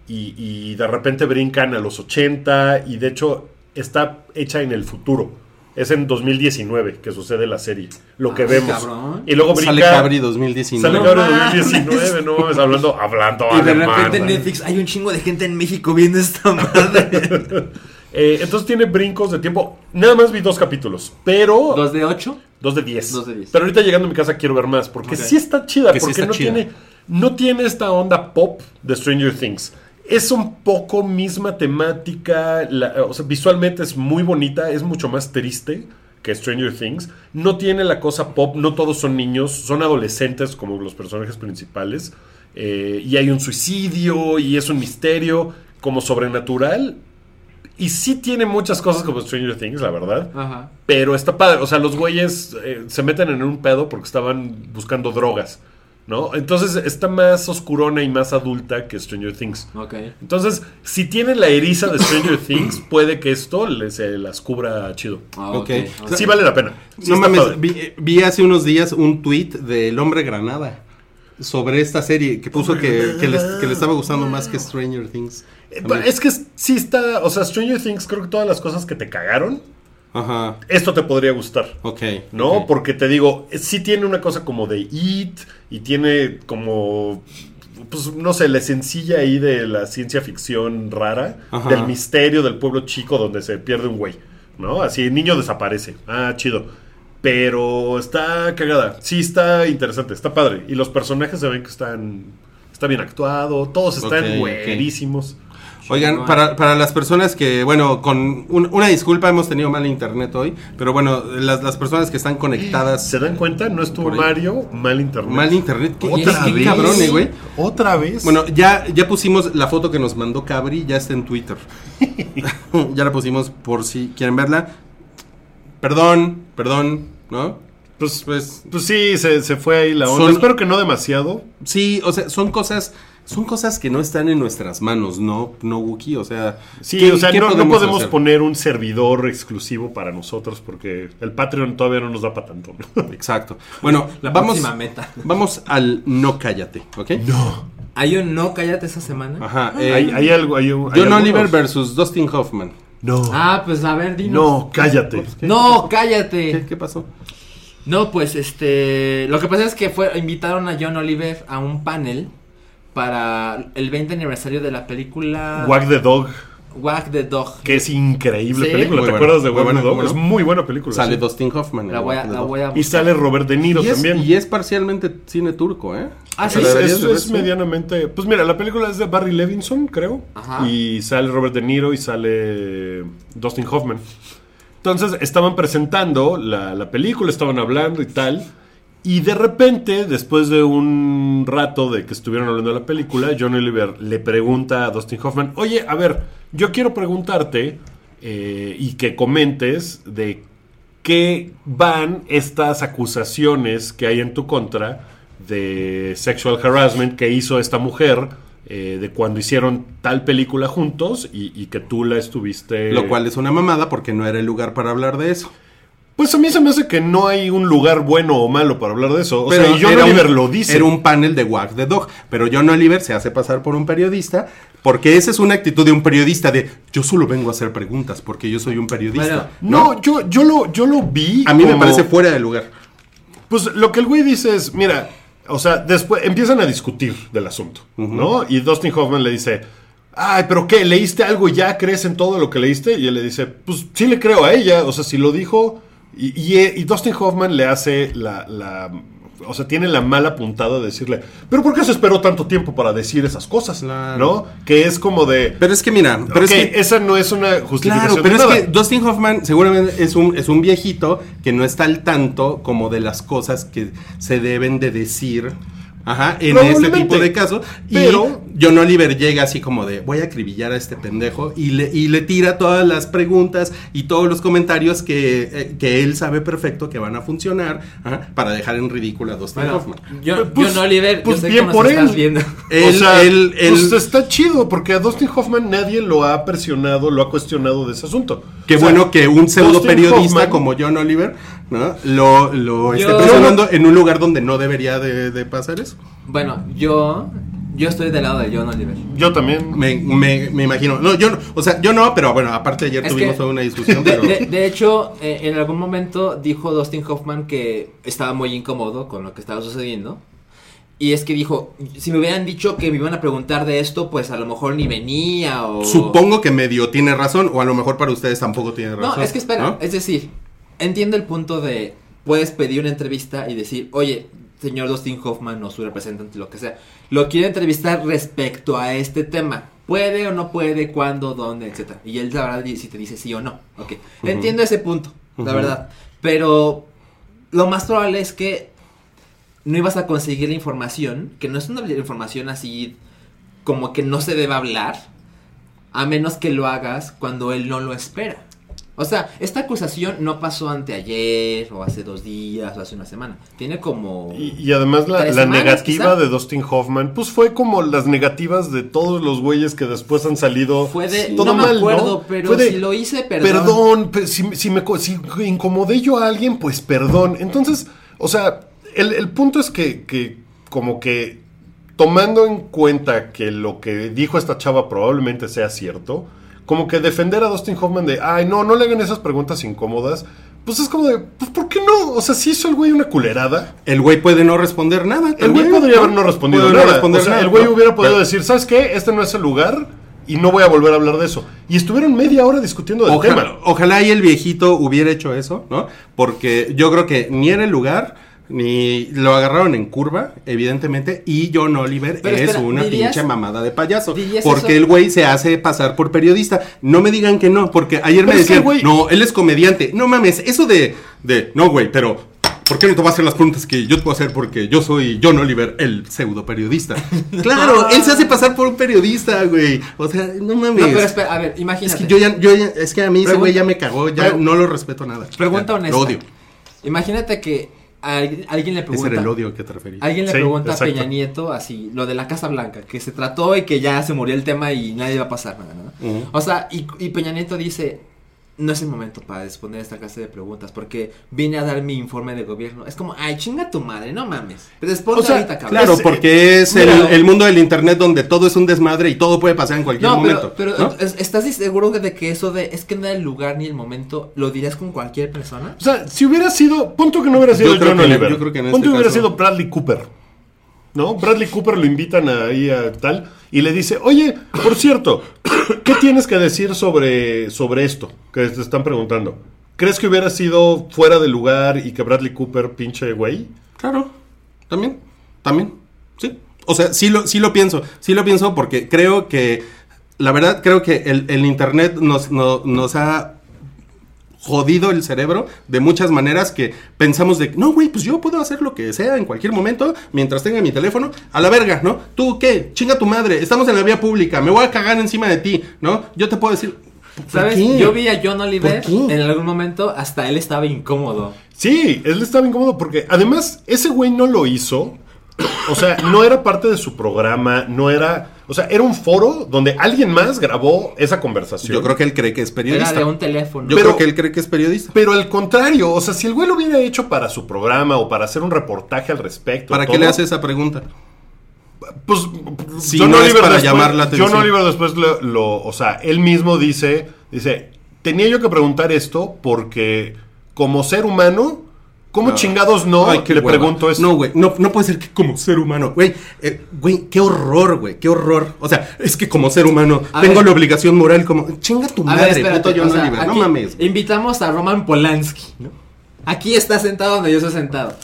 y, y de repente brincan a los 80 y de hecho está hecha en el futuro. Es en 2019 que sucede la serie, lo que Ah, vemos. cabrón. Y luego brinca... Sale Cabri 2019. Sale Cabri mames. 2019, no mames, hablando, hablando Y de alemán, repente en. Netflix hay un chingo de gente en México viendo esta madre. Eh, entonces tiene brincos de tiempo. Nada más vi dos capítulos, pero... ¿Dos de ocho? Dos de 10. Dos de diez. Pero ahorita llegando a mi casa quiero ver más. Porque sí está chida. Que sí porque está no, chida. Tiene, no tiene esta onda pop de Stranger Things. Es un poco misma temática. la- o sea, visualmente es muy bonita. Es mucho más triste que Stranger Things. No tiene la cosa pop. No todos son niños. Son adolescentes como los personajes principales. Eh, y hay un suicidio. Y es un misterio como sobrenatural. Y sí tiene muchas cosas como Stranger Things, la verdad. Ajá. Pero está padre. O sea, los güeyes eh, se meten en un pedo porque estaban buscando drogas. ¿No? Entonces está más oscurona y más adulta que Stranger Things. Ok. Entonces, si tienen la eriza de Stranger Things, puede que esto les, se las cubra chido. Ah, Ok. ok. Sí vale la pena. Sí no mames, vi, vi hace unos días un tweet del Hombre Granada sobre esta serie que puso que, que, les- que le estaba gustando más que Stranger Things. Eh, Es que sí está. O sea, Stranger Things, creo que todas las cosas que te cagaron, Ajá, esto te podría gustar. ok. ¿No? Porque te digo, sí tiene una cosa como de It y tiene como, pues no sé, la sencilla ahí de la ciencia ficción rara, Ajá. del misterio del pueblo chico donde se pierde un güey, ¿no? Así, el niño desaparece. Ah, chido. Pero está cagada. Sí, está interesante, está padre. Y los personajes se ven que están, está bien actuado, todos están Ok, ok. güerísimos. Oigan, para, para las personas que, bueno, con un- una disculpa, hemos tenido mal internet hoy, pero bueno, las, las personas que están conectadas, ¿Se dan cuenta? No estuvo. Mario, mal internet. mal internet, ¿qué, Otra qué vez. cabrón, eh, güey? ¿Otra vez? Bueno, ya, ya pusimos la foto que nos mandó Cabri, ya está en Twitter. ya la pusimos por si quieren verla. Perdón, perdón, ¿no? Pues, Pues pues sí, se, se fue ahí la onda. Son- Espero que no demasiado. sí, o sea, son cosas, son cosas que no están en nuestras manos, ¿no? No, Wookie, o sea. Sí, ¿qué- o sea, no, no podemos poner un servidor exclusivo para nosotros porque el Patreon todavía no nos da para tanto. ¿no? Exacto. Bueno, La vamos, próxima meta. vamos al no cállate, ¿ok? ¿Hay un no cállate esa semana? Ajá. eh, hay, hay algo. Hay, un- hay John Oliver versus Dustin Hoffman. No. Ah, pues a ver, dinos. no, cállate. No, cállate. ¿Qué, qué pasó? No, pues este. Lo que pasa es que fue, invitaron a John Oliver a un panel para el 20 aniversario de la película Wag the Dog, Wag the Dog. que es increíble Sí. película. Muy ¿Te acuerdas de Wag the Dog? Es muy buena película. Sale sí. Dustin Hoffman. La voy a, Walking la Dead. voy a Y sale Robert De Niro y es, también. y es parcialmente cine turco, ¿eh? Ah, Sí, sí. ¿La es, es sí? medianamente. Pues mira, la película es de Barry Levinson, creo. Ajá. Y sale Robert De Niro y sale Dustin Hoffman. Entonces estaban presentando la, la película, estaban hablando y tal. Y de repente, después de un rato de que estuvieron hablando de la película, John Oliver le pregunta a Dustin Hoffman: Oye, a ver, yo quiero preguntarte eh, y que comentes de qué van estas acusaciones que hay en tu contra de sexual harassment que hizo esta mujer eh, de cuando hicieron tal película juntos y, y que tú la estuviste... Lo cual es una mamada porque no era el lugar para hablar de eso. Pues a mí se me hace que no hay un lugar bueno o malo para hablar de eso. O sea, y John un- Oliver lo dice. Era un panel de Wag the Dog. Pero John Oliver se hace pasar por un periodista. Porque esa es una actitud de un periodista de yo solo vengo a hacer preguntas porque yo soy un periodista. No, yo, yo, lo, yo lo vi. A mí me parece fuera de lugar. Pues lo que el güey dice es, mira, o sea, después empiezan a discutir del asunto, ¿no? Y Dustin Hoffman le dice, ay, pero ¿qué? ¿Leíste algo y ya crees en todo lo que leíste? Y él le dice, pues sí le creo a ella, o sea, si lo dijo... Y, y, y Dustin Hoffman le hace la, la- O sea, tiene la mala puntada de decirle, pero ¿por qué se esperó tanto tiempo para decir esas cosas? Claro. ¿No? Que es como de... Pero es que mira, pero es que esa no es una justificación Claro, pero es nada. que Dustin Hoffman seguramente es un, es un viejito que no está al tanto como de las cosas que se deben de decir. Ajá, en este tipo de casos. Pero- y John Oliver llega así como de voy a acribillar a este pendejo y le, y le tira todas las preguntas y todos los comentarios que, eh, que él sabe perfecto que van a funcionar ajá, para dejar en ridículo a Dustin Bueno, Hoffman. yo, Pues- John Oliver, pues yo sé bien por estás él. viendo. Él- o sea, él- él- pues está chido, porque a Dustin Hoffman nadie lo ha presionado, lo ha cuestionado de ese asunto. Qué O sea, bueno que un pseudo Dustin periodista Hoffman- como John Oliver ¿no? lo, lo esté presionando en un lugar donde no debería de, de pasar eso. Bueno, yo Yo estoy del lado de John Oliver. Yo también. Me, me, me imagino. No, yo no, o sea, yo no, pero bueno, aparte ayer Es tuvimos que- toda una discusión, De, pero de- de hecho, eh, en algún momento dijo Dustin Hoffman que estaba muy incómodo con lo que estaba sucediendo. Y es que dijo, si me hubieran dicho que me iban a preguntar de esto, pues a lo mejor ni venía o... supongo que medio tiene razón, o a lo mejor para ustedes tampoco tiene razón. No, es que espera, ¿no? es decir, entiendo el punto de, puedes pedir una entrevista y decir, oye, señor Dustin Hoffman o su representante, lo que sea, lo quiero entrevistar respecto a este tema. ¿Puede o no puede? ¿Cuándo? ¿Dónde? Etcétera. Y él sabrá si te dice sí o no. Ok. Entiendo ese punto, la verdad. Pero lo más probable es que no ibas a conseguir la información, que no es una información así como que no se debe hablar, a menos que lo hagas cuando él no lo espera. O sea, esta acusación no pasó anteayer, o hace dos días, o hace una semana. Tiene como... Y, y además la, ¿Tres la semanas, negativa quizá? de Dustin Hoffman, pues fue como las negativas de todos los güeyes que después han salido. Fue de... todo no me acuerdo, ¿no? pero de, si lo hice, perdón. Perdón, pe- si, si me si incomodé yo a alguien, pues perdón. Entonces, o sea, el, el punto es que, que como que tomando en cuenta que lo que dijo esta chava probablemente sea cierto, como que defender a Dustin Hoffman de, ay, no, no le hagan esas preguntas incómodas, pues es como de, pues ¿por qué no? O sea, si hizo el güey una culerada. El güey puede no responder nada. El güey podría haber no respondido no nada. responder o sea, nada, el güey ¿no? hubiera podido Pero- decir, ¿sabes qué? Este no es el lugar y no voy a volver a hablar de eso. Y estuvieron media hora discutiendo del Ojalá, tema. ojalá y el viejito hubiera hecho eso, ¿no? Porque yo creo que ni era el lugar, ni lo agarraron en curva, evidentemente, y John Oliver Pero es espera, una ¿dirías- pinche mamada de payaso. Porque eso? el güey se hace pasar por periodista. No me digan que no, porque ayer me Pero decían, güey- no, él es comediante. No mames, eso de, de, no, güey, pero ¿Por qué no te vas a hacer las preguntas que yo te puedo hacer? Porque yo soy John Oliver, el pseudo periodista. Claro, él se hace pasar por un periodista, güey. O sea, no mames. No, pero espera, a ver, es imagínate. que yo ya, yo ya- es que a mí ese güey ya me cagó, ya no lo respeto nada. Pregunta Ya, honesta. Lo odio. Imagínate que alguien, alguien le Ese pregunta. era el odio que te refería. Alguien le Sí, pregunta exacto. a Peña Nieto así, lo de la Casa Blanca, que se trató y que ya se murió el tema y nadie va a pasar nada. O sea, y, y Peña Nieto dice, no es el momento para responder esta clase de preguntas porque vine a dar mi informe de gobierno. Es como, ay, chinga tu madre, no mames. Responde O sea, ahorita, cabrón. Claro, Es- porque es el, mira- el mundo del internet donde todo es un desmadre y todo puede pasar en cualquier No, momento. pero, pero ¿no? es- ¿estás seguro de que eso de es que no era el lugar ni el momento lo dirías con cualquier persona? O sea, si hubiera sido, punto que no hubiera sido Yo creo John que- Oliver. yo creo que en punto este que hubiera caso- sido Bradley Cooper. ¿No? Bradley Cooper lo invitan ahí a tal y le dice, oye, por cierto, ¿qué tienes que decir sobre, sobre esto que te están preguntando? ¿Crees que hubiera sido fuera de lugar y que Bradley Cooper pinche güey? Claro, también, también, sí. O sea, sí lo, sí lo pienso, sí lo pienso porque creo que, la verdad, creo que el, el internet nos, no- nos ha jodido el cerebro de muchas maneras que pensamos de, no, güey, pues yo puedo hacer lo que sea en cualquier momento mientras tenga mi teléfono, a la verga, ¿no? ¿Tú qué? Chinga tu madre, estamos en la vía pública, me voy a cagar encima de ti, ¿no? Yo te puedo decir, ¿por ¿Sabes? qué? Yo vi a John Oliver en algún momento, hasta él estaba incómodo. Sí, él estaba incómodo porque además ese güey no lo hizo. O sea, no era parte de su programa, no era... O sea, era un foro donde alguien más grabó esa conversación. Yo creo que él cree que es periodista. Era de un teléfono. Yo Pero- creo que él cree que es periodista. Pero al contrario, o sea, si el güey lo hubiera hecho para su programa o para hacer un reportaje al respecto. ¿Para qué le hace esa pregunta? Pues Si no es para llamar la atención. John Oliver después lo, lo- o sea, él mismo dice, dice, tenía yo que preguntar esto porque como ser humano, ¿cómo No. chingados no Ay, qué le hueva. pregunto esto? No, güey, no, no puede ser que como ser humano, güey, eh, güey, qué horror, güey, qué horror. O sea, es que como ser humano A tengo ver. la obligación moral como, chinga tu A madre, ver, espérate, puto John o sea, Oliver, no mames. Invitamos a Roman Polanski, ¿no? Aquí está sentado donde yo estoy sentado.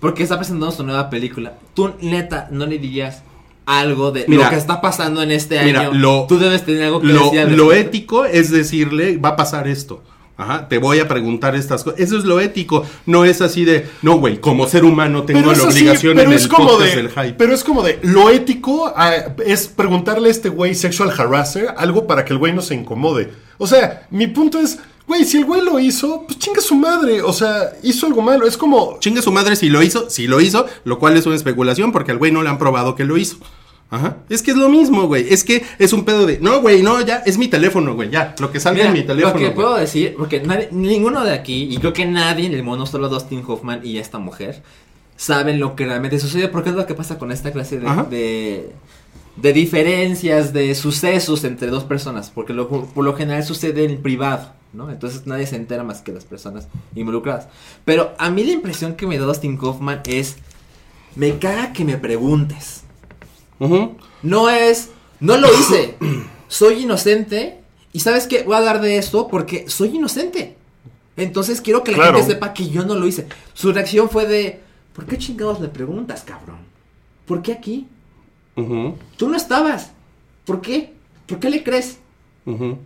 Porque está presentando su nueva película. Tú, neta, no le dirías algo de Mira, lo que está pasando en este mira, año. lo- Tú debes tener algo que Lo, decir. ético es decirle, va a pasar esto. Ajá, te voy a preguntar estas cosas. Eso es lo ético. No es así de, no, güey, como ser humano tengo la así, obligación pero en es el como de, del hype. Pero es como de, lo ético ah, es preguntarle a este güey sexual harasser algo para que el güey no se incomode. O sea, mi punto es, güey, si el güey lo hizo, pues chinga su madre. O sea, hizo algo malo. Es como, Chingue su madre si lo hizo, si lo hizo, lo cual es una especulación porque al güey no le han probado que lo hizo. Ajá. Es que es lo mismo, güey. Es que es un pedo de, no, güey, no, ya, es mi teléfono, güey, ya. Lo que salga Mira, en mi teléfono. Lo que güey. puedo decir, porque nadie- ninguno de aquí, y creo que nadie en el mundo, solo Dustin Hoffman y esta mujer, saben lo que realmente sucede, porque es lo que pasa con esta clase de, de, de diferencias, de sucesos entre dos personas, porque lo- por lo general sucede en privado, ¿no? Entonces nadie se entera más que las personas involucradas. Pero a mí la impresión que me da Dustin Kaufman es, me caga que me preguntes. No es, no lo hice, soy inocente y sabes qué, voy a hablar de esto porque soy inocente. Entonces quiero que la Claro. gente sepa que yo no lo hice. Su reacción fue de, ¿por qué chingados le preguntas, cabrón? ¿Por qué aquí? Tú no estabas. ¿Por qué? ¿Por qué le crees?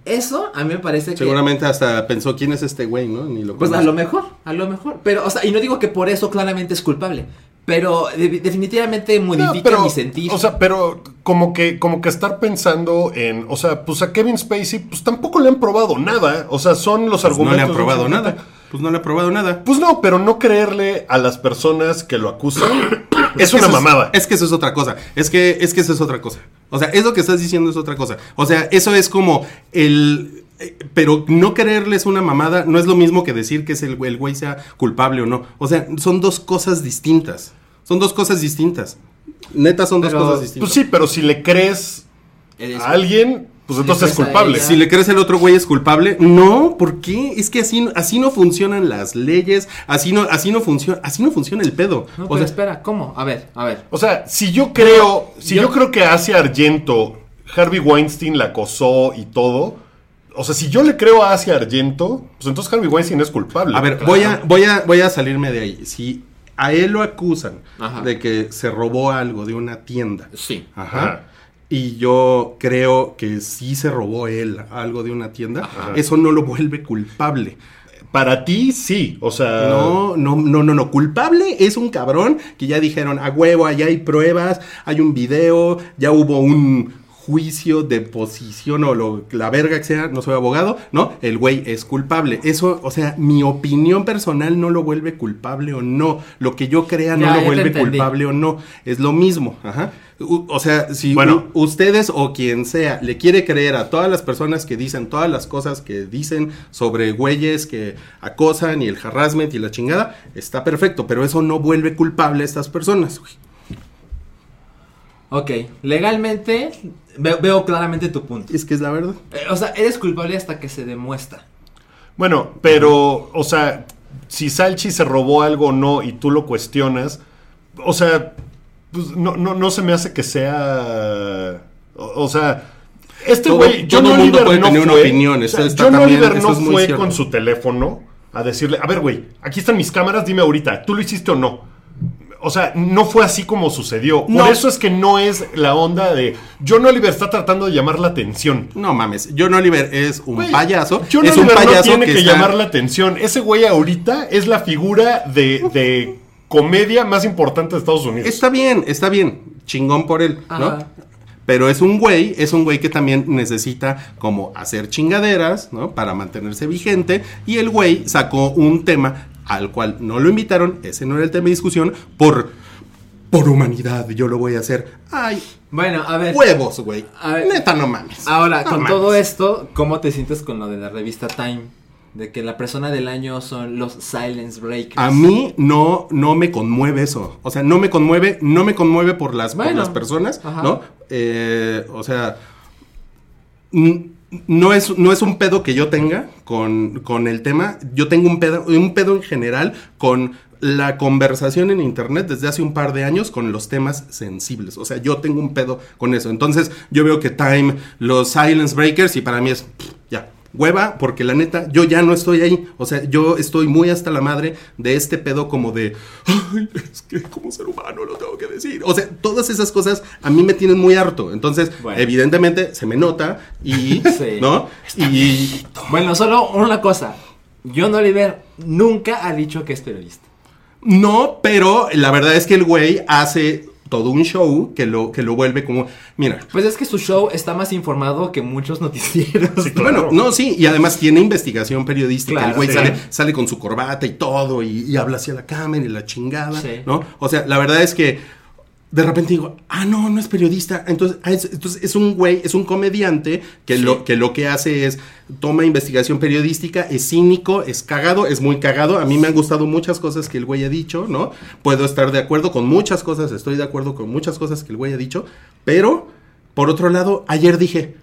Eso a mí me parece que... Seguramente hasta pensó quién es este güey, ¿no? Ni lo Pues a lo mejor, a lo mejor. Pero, o sea, y no digo que por eso claramente es culpable. Pero de- definitivamente modifica No, pero, mi sentir. O sea, pero como que, como que estar pensando en, o sea, pues a Kevin Spacey, pues tampoco le han probado nada. O sea, son los Pues no argumentos. le han probado nada. Pues no le han probado nada. Pues no, pero no creerle a las personas que lo acusan es que una mamada. Es que eso es otra cosa. Es que, es que eso es otra cosa. O sea, es lo que estás diciendo es otra cosa. O sea, eso es como el. Eh, Pero no creerle es una mamada, no es lo mismo que decir que es el, güey- el güey sea culpable o no. O sea, son dos cosas distintas. Son dos cosas distintas. Neta, son dos cosas distintas. Pues sí, pero si le crees a alguien, pues Si entonces es culpable. Si le crees el otro güey es culpable, no, ¿por qué? Es que así, así no funcionan las leyes, así no, así no funciona, así no funciona el pedo. No, o pero sea, espera, ¿cómo? A ver, a ver. O sea, si yo creo, si yo- yo creo que hacia Argento, Harvey Weinstein la acosó y todo, o sea, si yo le creo a Asia Argento, pues entonces Harvey Weinstein es culpable. A ver, voy a, voy a, voy a salirme de ahí. Si a él lo acusan Ajá. de que se robó algo de una tienda. Sí. Ajá. Ajá. Y yo creo que sí se robó él algo de una tienda. Ajá. Eso no lo vuelve culpable. Para ti, sí. O sea. No, no, no, no, no. Culpable es un cabrón que ya dijeron, a huevo, allá hay pruebas, hay un video, ya hubo un juicio de posición o lo, la verga que sea, no soy abogado, ¿no? El güey es culpable. Eso, o sea, mi opinión personal no lo vuelve culpable o no. Lo que yo crea no Ya, lo vuelve culpable o no. Es lo mismo. Ajá. U- O sea, si Bueno. ustedes o quien sea le quiere creer a todas las personas que dicen todas las cosas que dicen sobre güeyes que acosan y el harassment y la chingada, está perfecto, pero eso no vuelve culpable a estas personas. güey. Ok, legalmente veo, veo claramente tu punto. Es que es la verdad. Eh, o sea, eres culpable hasta que se demuestra. Bueno, pero, o sea, si Salchi se robó algo o no y tú lo cuestionas, o sea, pues no, no, no se me hace que sea. O, o sea. Este güey, todo John mundo puede no tener una fue. opinión, o sea, está John también- Oliver eso no es fue con su teléfono a decirle, a ver, güey, aquí están mis cámaras, dime ahorita, ¿tú lo hiciste o no? O sea, no fue así como sucedió. No. Por eso es que no es la onda de John Oliver está tratando de llamar la atención. No mames, John Oliver es un Güey, payaso. John es un Oliver no tiene que, está- llamar la atención. Ese güey ahorita es la figura de, de comedia más importante de Estados Unidos. Está bien, está bien. Chingón por él, ¿no? Pero es un güey, es un güey que también necesita como hacer chingaderas, ¿no? Para mantenerse vigente. Y el güey sacó un tema al cual no lo invitaron, ese no era el tema de discusión, por, por humanidad, yo lo voy a hacer. Ay, Bueno, a ver. huevos, güey. Neta, no mames. Ahora, No con mames. todo esto, ¿cómo te sientes con lo de la revista Time? De que la persona del año son los Silence Breakers. A mí no, no me conmueve eso. O sea, no me conmueve, no me conmueve por las, por las personas, Ajá. ¿no? Eh, o sea, no es, no es un pedo que yo tenga con, con el tema. Yo tengo un pedo, un pedo en general con la conversación en internet desde hace un par de años con los temas sensibles. O sea, yo tengo un pedo con eso. Entonces, yo veo que Time, los Silence Breakers, y para mí es ya. Hueva, porque la neta, yo ya no estoy ahí. O sea, yo estoy muy hasta la madre de este pedo como de, ay, es que como ser humano lo tengo que decir. O sea, todas esas cosas a mí me tienen muy harto. Entonces, Bueno. evidentemente, se me nota y, Sí. ¿no? Y, Bueno, solo una cosa. John Oliver nunca ha dicho que es periodista. No, pero la verdad es que el güey hace todo un show que lo, que lo vuelve como, mira. Pues es que su show está más informado que muchos noticieros. Sí, claro. Bueno, no, sí, y además tiene investigación periodística. Claro, el güey sí. sale, sale con su corbata y todo, y, y habla hacia la cámara y la chingada, Sí. ¿no? O sea, la verdad es que de repente digo, ah, no, no es periodista. Entonces, ah, es, entonces es un güey, es un comediante que, Sí. lo, que lo que hace es toma investigación periodística, es cínico, es cagado, es muy cagado. A mí me han gustado muchas cosas que el güey ha dicho, ¿no? Puedo estar de acuerdo con muchas cosas, estoy de acuerdo con muchas cosas que el güey ha dicho, pero Por otro lado, ayer dije,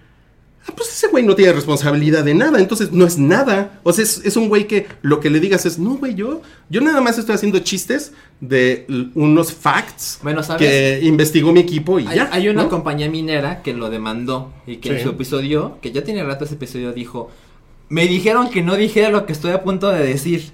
ah, pues ese güey no tiene responsabilidad de nada, entonces no es nada. O sea, es, es un güey que lo que le digas es, no, güey, yo, yo nada más estoy haciendo chistes de unos facts Bueno, ¿sabes? que investigó mi equipo y Hay, ya. hay una ¿no? compañía minera que lo demandó y que en Sí. su episodio, que ya tiene rato ese episodio, dijo, me dijeron que no dijera lo que estoy a punto de decir,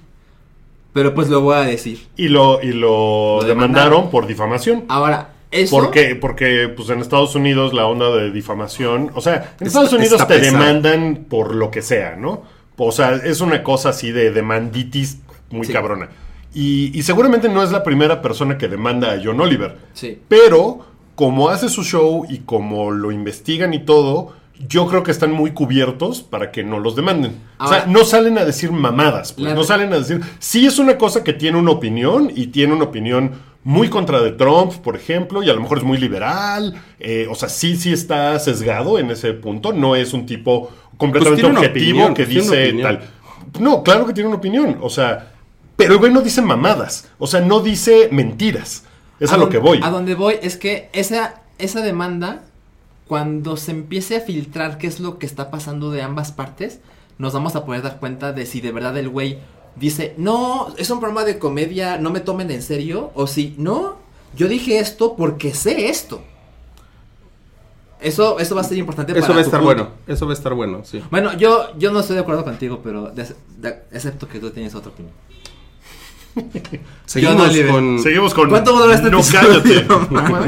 pero pues lo voy a decir. Y lo, y lo, Lo demandaron demandaron. por difamación. Ahora, eso... ¿Por qué? Porque pues en Estados Unidos la onda de difamación, o sea, en Está- Estados Unidos está te pesado. demandan por lo que sea, ¿no? O sea, es una cosa así de demanditis muy Sí. cabrona. Y, y seguramente no es la primera persona que demanda a John Oliver. Sí. Pero como hace su show y como lo investigan y todo, yo creo que están muy cubiertos para que no los demanden. o sea, no salen a decir mamadas, pues, no salen a decir... Sí es una cosa que tiene una opinión y tiene una opinión muy contra de Trump, por ejemplo, y a lo mejor es muy liberal. eh, o sea, sí, sí está sesgado en ese punto. No es un tipo completamente Pues objetivo opinión, que dice tal. No, claro que tiene una opinión. O sea, pero el güey no dice mamadas. O sea, no dice mentiras. Es a, lo que voy. A donde voy es que esa, esa demanda, cuando se empiece a filtrar qué es lo que está pasando de ambas partes, nos vamos a poder dar cuenta de si de verdad el güey dice, no, es un programa de comedia, no me tomen en serio, o si, no, yo dije esto porque sé esto. Eso, eso va a ser importante Eso para va a estar punto. bueno, eso va a estar bueno, sí. Bueno, yo, yo no estoy de acuerdo contigo, pero de- de- excepto que tú tienes otra opinión. Seguimos no, con... Seguimos con. ¿Cuánto va a durar este No episodio? cállate. No.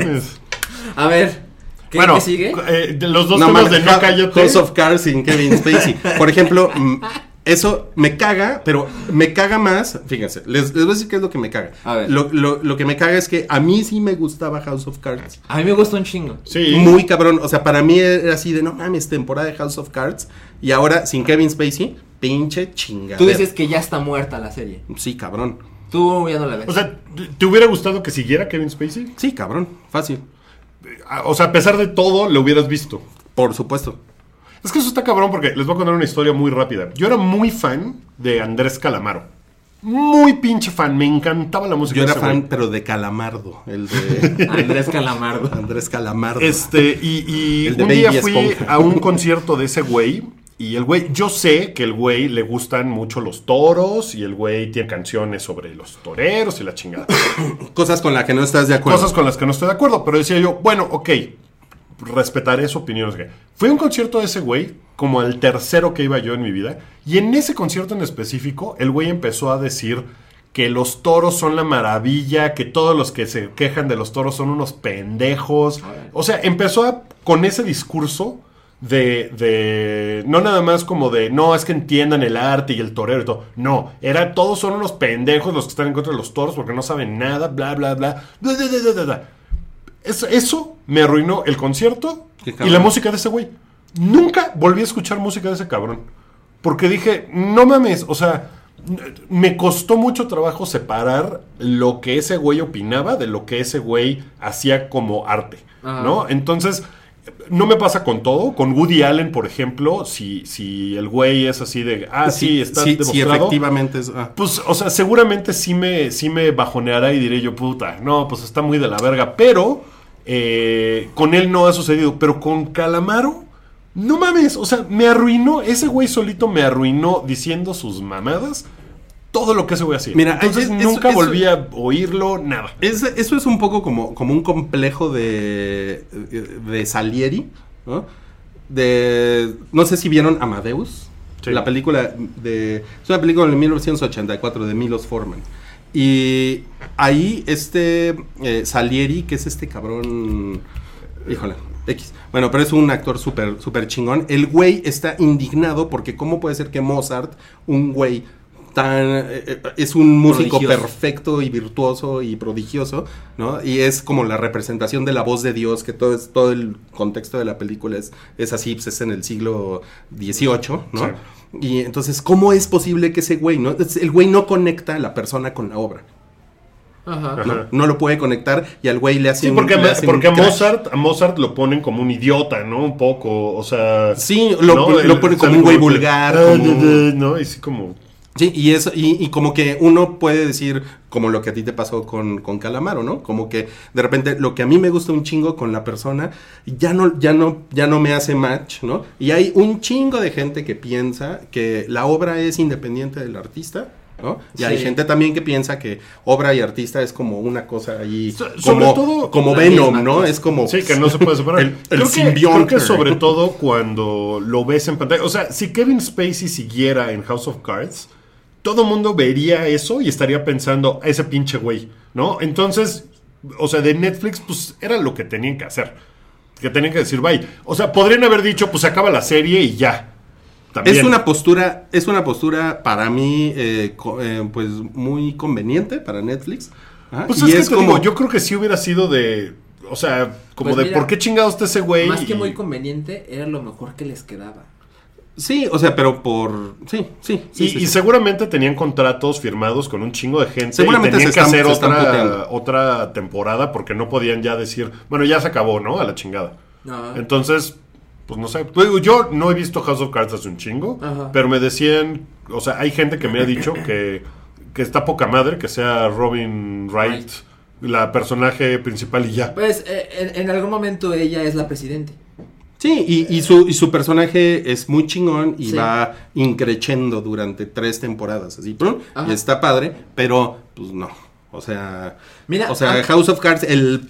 A ver, ¿qué, bueno, qué sigue? eh, de los dos No, temas mames, de no cállate. House of Cards sin Kevin Spacey. Por ejemplo, eso me caga, pero me caga más. Fíjense, les, les voy a decir qué es lo que me caga. A ver. Lo, lo- lo que me caga es que a mí sí me gustaba House of Cards. A mí me gusta un chingo. Sí. Muy cabrón. O sea, para mí era así de no mames, temporada de House of Cards. Y ahora sin Kevin Spacey, pinche chingada. Tú dices que ya está muerta la serie. Sí, cabrón. Tú ya no la ves. O sea, ¿te hubiera gustado que siguiera Kevin Spacey? Sí, cabrón. Fácil. O sea, a pesar de todo, lo hubieras visto. Por supuesto. Es que eso está cabrón porque les voy a contar una historia muy rápida. Yo era muy fan de Andrés Calamaro. Muy pinche fan. Me encantaba la música Yo era fan, pero de Calamardo. El de Andrés Calamardo. Andrés Calamardo. Este, y, un día fui Esponja. a un concierto de ese güey. Y el güey, yo sé que el güey le gustan mucho los toros. Y el güey tiene canciones sobre los toreros y la chingada. Cosas con las que no estás de acuerdo. Cosas con las que no estoy de acuerdo. Pero decía yo, bueno, ok, respetaré su opinión. no sé qué. Fui a un concierto de ese güey, como el tercero que iba yo en mi vida. Y en ese concierto en específico, el güey empezó a decir que los toros son la maravilla, que todos los que se quejan de los toros son unos pendejos. O sea, empezó a- con ese discurso de, de- no nada más como de, no, es que entiendan el arte y el torero y todo. No, era, todos son unos pendejos los que están en contra de los toros porque no saben nada, bla, bla, bla. bla, bla, bla, bla, bla. Eso, eso me arruinó el concierto y la música de ese güey. Nunca volví a escuchar música de ese cabrón. Porque dije, no mames, o sea, me costó mucho trabajo separar lo que ese güey opinaba de lo que ese güey hacía como arte, Ajá. ¿no? Entonces, no me pasa con todo. Con Woody Allen, por ejemplo, si, si el güey es así de, ah, sí, está sí, demostrado. efectivamente es. ah. Pues, o sea, seguramente sí me, sí me bajoneará y diré yo, puta, no, pues está muy de la verga. Pero eh, con él no ha sucedido. Pero con Calamaro, no mames, o sea, me arruinó, ese güey solito me arruinó diciendo sus mamadas todo lo que ese güey hacía. Mira, Entonces es- es- nunca eso- volví a oírlo, nada. Es- eso es un poco como, como un complejo de, de Salieri, ¿no? De, no sé si vieron Amadeus, Sí. la película de... Es una película de 1984 de Milos Forman. Y ahí este eh, Salieri, que es este cabrón... Híjole, X. Bueno, pero es un actor súper súper chingón. El güey está indignado porque cómo puede ser que Mozart, un güey tan... eh, eh, es un músico Prodigioso. perfecto y virtuoso y prodigioso, ¿no? Y es como la representación de la voz de Dios, que todo, es, todo el contexto de la película es, es así, pues es en el siglo XVIII, ¿no? Sí. Y entonces, ¿cómo es posible que ese güey, no? El güey no conecta a la persona con la obra. Ajá. ¿no? Lo puede conectar y al güey le hace Sí, un- porque, le a- hace un porque a crash. Mozart, a Mozart lo ponen como un idiota, ¿no? Un poco, o sea... Sí, lo, ¿no? lo El- pone como un güey vulgar. Ah, como- ¿no? Y sí como... Sí, y eso, y, y como que uno puede decir, como lo que a ti te pasó con, con Calamaro, ¿no? Como que de repente lo que a mí me gusta un chingo con la persona, ya no, ya no, ya no me hace match, ¿no? Y hay un chingo de gente que piensa que la obra es independiente del artista. ¿no? Y hay gente también que piensa que obra y artista es como una cosa ahí, So- sobre como, todo como Venom, ¿no? cosa. Es como Sí, que no se puede separar. El- el creo, que, creo que sobre todo cuando lo ves en pantalla. O sea, si Kevin Spacey siguiera en House of Cards, todo el mundo vería eso y estaría pensando, ese pinche güey, ¿no? Entonces, o sea, de Netflix, pues era lo que tenían que hacer. Que tenían que decir, bye. O sea, podrían haber dicho, pues se acaba la serie y ya. También. Es una postura, es una postura para mí, eh, eh, pues muy conveniente para Netflix. Ajá, Pues y es, que te digo, yo creo que sí hubiera sido de. O sea, como Pues de mira, por qué chingados está ese güey. Más que muy conveniente, era lo mejor que les quedaba. Sí, o sea, pero por, sí, sí, sí, y, sí, y sí. seguramente tenían contratos firmados con un chingo de gente. Seguramente y tenían se que están- hacer otra, otra temporada porque no podían ya decir, bueno, ya se acabó, ¿no? A la chingada. Entonces, pues no sé. Yo no he visto House of Cards hace un chingo, Ajá. pero me decían, o sea, hay gente que me ha dicho que, que está poca madre, que sea Robin Wright, la personaje principal y ya. Pues eh, en, en algún momento ella es la presidente. Sí, y, y su, y su personaje es muy chingón y Sí. va increchendo durante tres temporadas, así. Ajá. y está padre, pero, pues no, o sea, Mira, o sea, ah- House of Cards, el,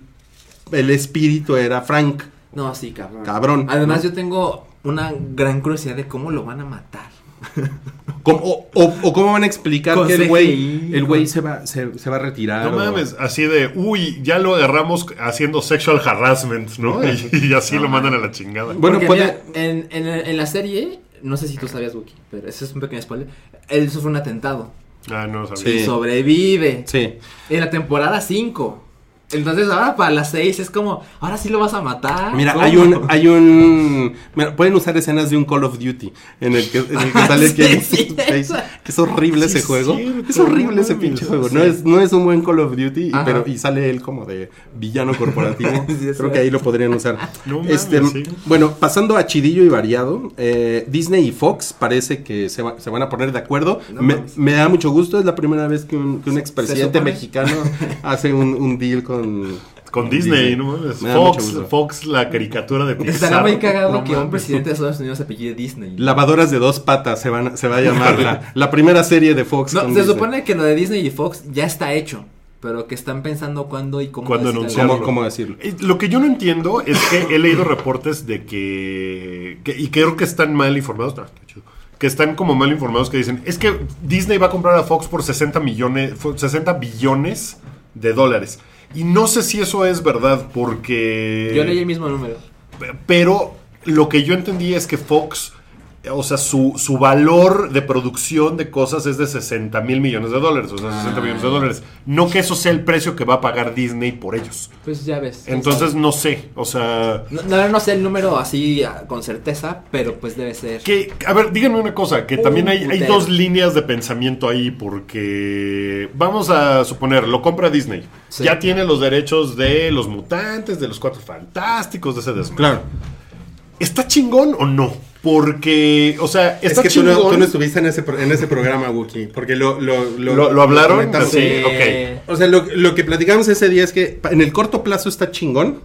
el espíritu era Frank, No, sí, cabrón. Cabrón, Además, ¿no? yo tengo una gran curiosidad de cómo lo van a matar. ¿Cómo- o, o- o cómo van a explicar Con que el güey, el güey se va, se, se va a retirar? No o- mames, así de, uy, ya lo agarramos haciendo sexual harassment, ¿no? Y, y así lo mandan a la chingada. Bueno, Porque, puede- mira, en, en, en la serie, no sé si tú sabías, Wookie, pero ese es un pequeño spoiler. Él sufre un atentado Ah, no sabía. Sí. y sobrevive. Sí. En la temporada 5. Entonces ahora para las 6 es como, ahora sí lo vas a matar. Mira, ¿Cómo? hay un, hay un, mira, pueden usar escenas de un Call of Duty en el que, en el que sale Sí, Kevin sí, que es horrible Sí, ese es juego, cierto, es horrible no ese pinche juego, no es, no es un buen Call of Duty, y, Ajá. pero y sale él como de villano corporativo, es creo que ahí lo podrían usar. No este, sí. bueno, pasando a chidillo y variado, eh, Disney y Fox parece que se, va- se van a poner de acuerdo. No me, me da mucho gusto, es la primera vez que un, que un expresidente mexicano hace un, un deal con Con Disney, ¿no da mucho Fox. Fox, la caricatura de Pixar. Estará muy cagado No que un presidente de Estados Unidos se apellide Disney. Lavadoras de dos patas se, van, se va a llamar la, la primera serie de Fox. No, con se Disney. supone que lo de Disney y Fox ya está hecho, pero que están pensando cuándo y cómo Cuándo decir anunciarlo. ¿Cómo, cómo decirlo? Eh, Lo que yo no entiendo es que he leído reportes de que, que- y creo que están mal informados, no, está chido, que están como mal informados que dicen, es que Disney va a comprar a Fox por 60 millones, fu- 60 billones de dólares. Y no sé si eso es verdad porque Yo leí el mismo número. pero lo que yo entendí es que Fox, o sea, su, su valor de producción de cosas es de 60 mil millones de dólares, o sea, 60 millones de dólares. No que eso sea el precio que va a pagar Disney por ellos. Pues ya ves. Entonces no sé, o sea, No, no, no sé el número así ah, con certeza, pero pues debe ser. que, a ver, díganme una cosa, que también hay, hay dos líneas de pensamiento ahí, porque vamos a suponer, lo compra Disney, Sí. ya tiene los derechos de los mutantes, de los cuatro fantásticos, de ese desmadre. Claro. ¿Está chingón o no? Porque, o sea, Es que tú no, tú no estuviste en ese, pro- en ese programa, Wookie, porque lo, lo, ¿Lo- lo hablaron? Sí, ok. O sea, lo, lo que platicamos ese día es que en el corto plazo está chingón,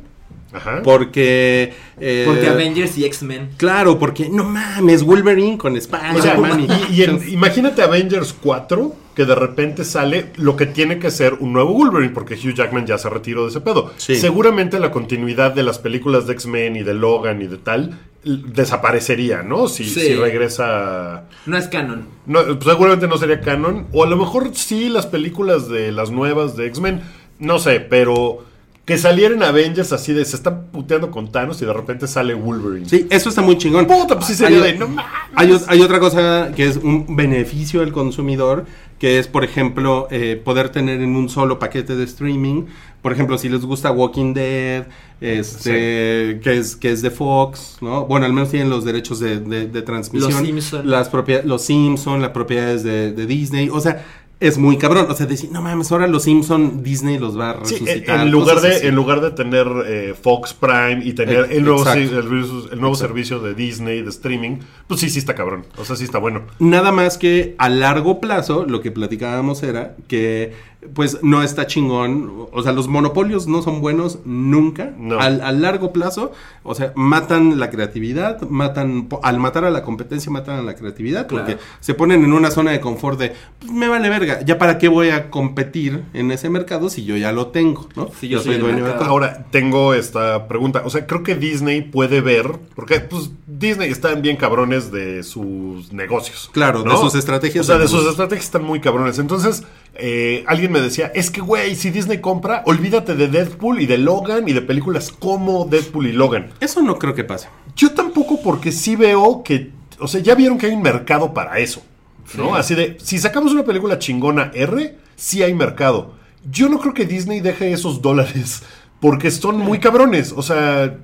Ajá. porque... eh, Porque Avengers y X-Men. Claro, porque no mames, Wolverine con Spider-Man. O sea, y- imagínate Avengers 4, que de repente sale lo que tiene que ser un nuevo Wolverine, porque Hugh Jackman ya se retiró de ese pedo. Sí. Seguramente la continuidad de las películas de X-Men y de Logan y de tal desaparecería, ¿no? Si, Sí. si regresa... No es canon. No, pues seguramente no sería canon, o a lo mejor sí las películas de las nuevas de X-Men, no sé, pero... Que salieran Avengers así de se están puteando con Thanos y de repente sale Wolverine. Sí, eso está muy chingón. Puta, pues sí sería Hay- de no mames. Hay, otra cosa que es un beneficio del consumidor, que es, por ejemplo, eh, poder tener en un solo paquete de streaming. Por ejemplo, si les gusta Walking Dead, este, que, es, que es de Fox, ¿no? Bueno, al menos tienen los derechos de, de- de transmisión. Los Simpson. Las propia- los Simpson, las propiedades de, de Disney. O sea, es muy cabrón. O sea, decir, no mames, ahora los Simpson Disney los va a Sí, resucitar. en, lugar de, así. en lugar de tener eh, Fox Prime y tener Eh, el nuevo, el, nuevo servicio de Disney, de streaming, pues sí, sí está cabrón. O sea, sí está bueno. Nada más que a largo plazo, lo que platicábamos era que, pues, no está chingón. O sea, los monopolios no son buenos nunca. No. Al, a largo plazo, o sea, matan la creatividad, matan, al matar a la competencia, matan a la creatividad, Claro. porque se ponen en una zona de confort de, pues, me vale verga, ya para qué voy a competir en ese mercado si yo ya lo tengo, ¿no? Si yo soy el de todo. Ahora, tengo esta pregunta. O sea, creo que Disney puede ver, porque pues Disney están bien cabrones de sus negocios. Claro, de sus estrategias O sea, de sus estrategias están muy cabrones. Entonces, eh, alguien me decía, es que, güey, si Disney compra, olvídate de Deadpool y de Logan y de películas como Deadpool y Logan. Eso no creo que pase. Yo tampoco porque sí veo que, o sea, ya vieron que hay un mercado para eso, ¿no? Así de, si sacamos una película chingona R, sí hay mercado. Yo no creo que Disney deje esos dólares porque son muy cabrones, o sea,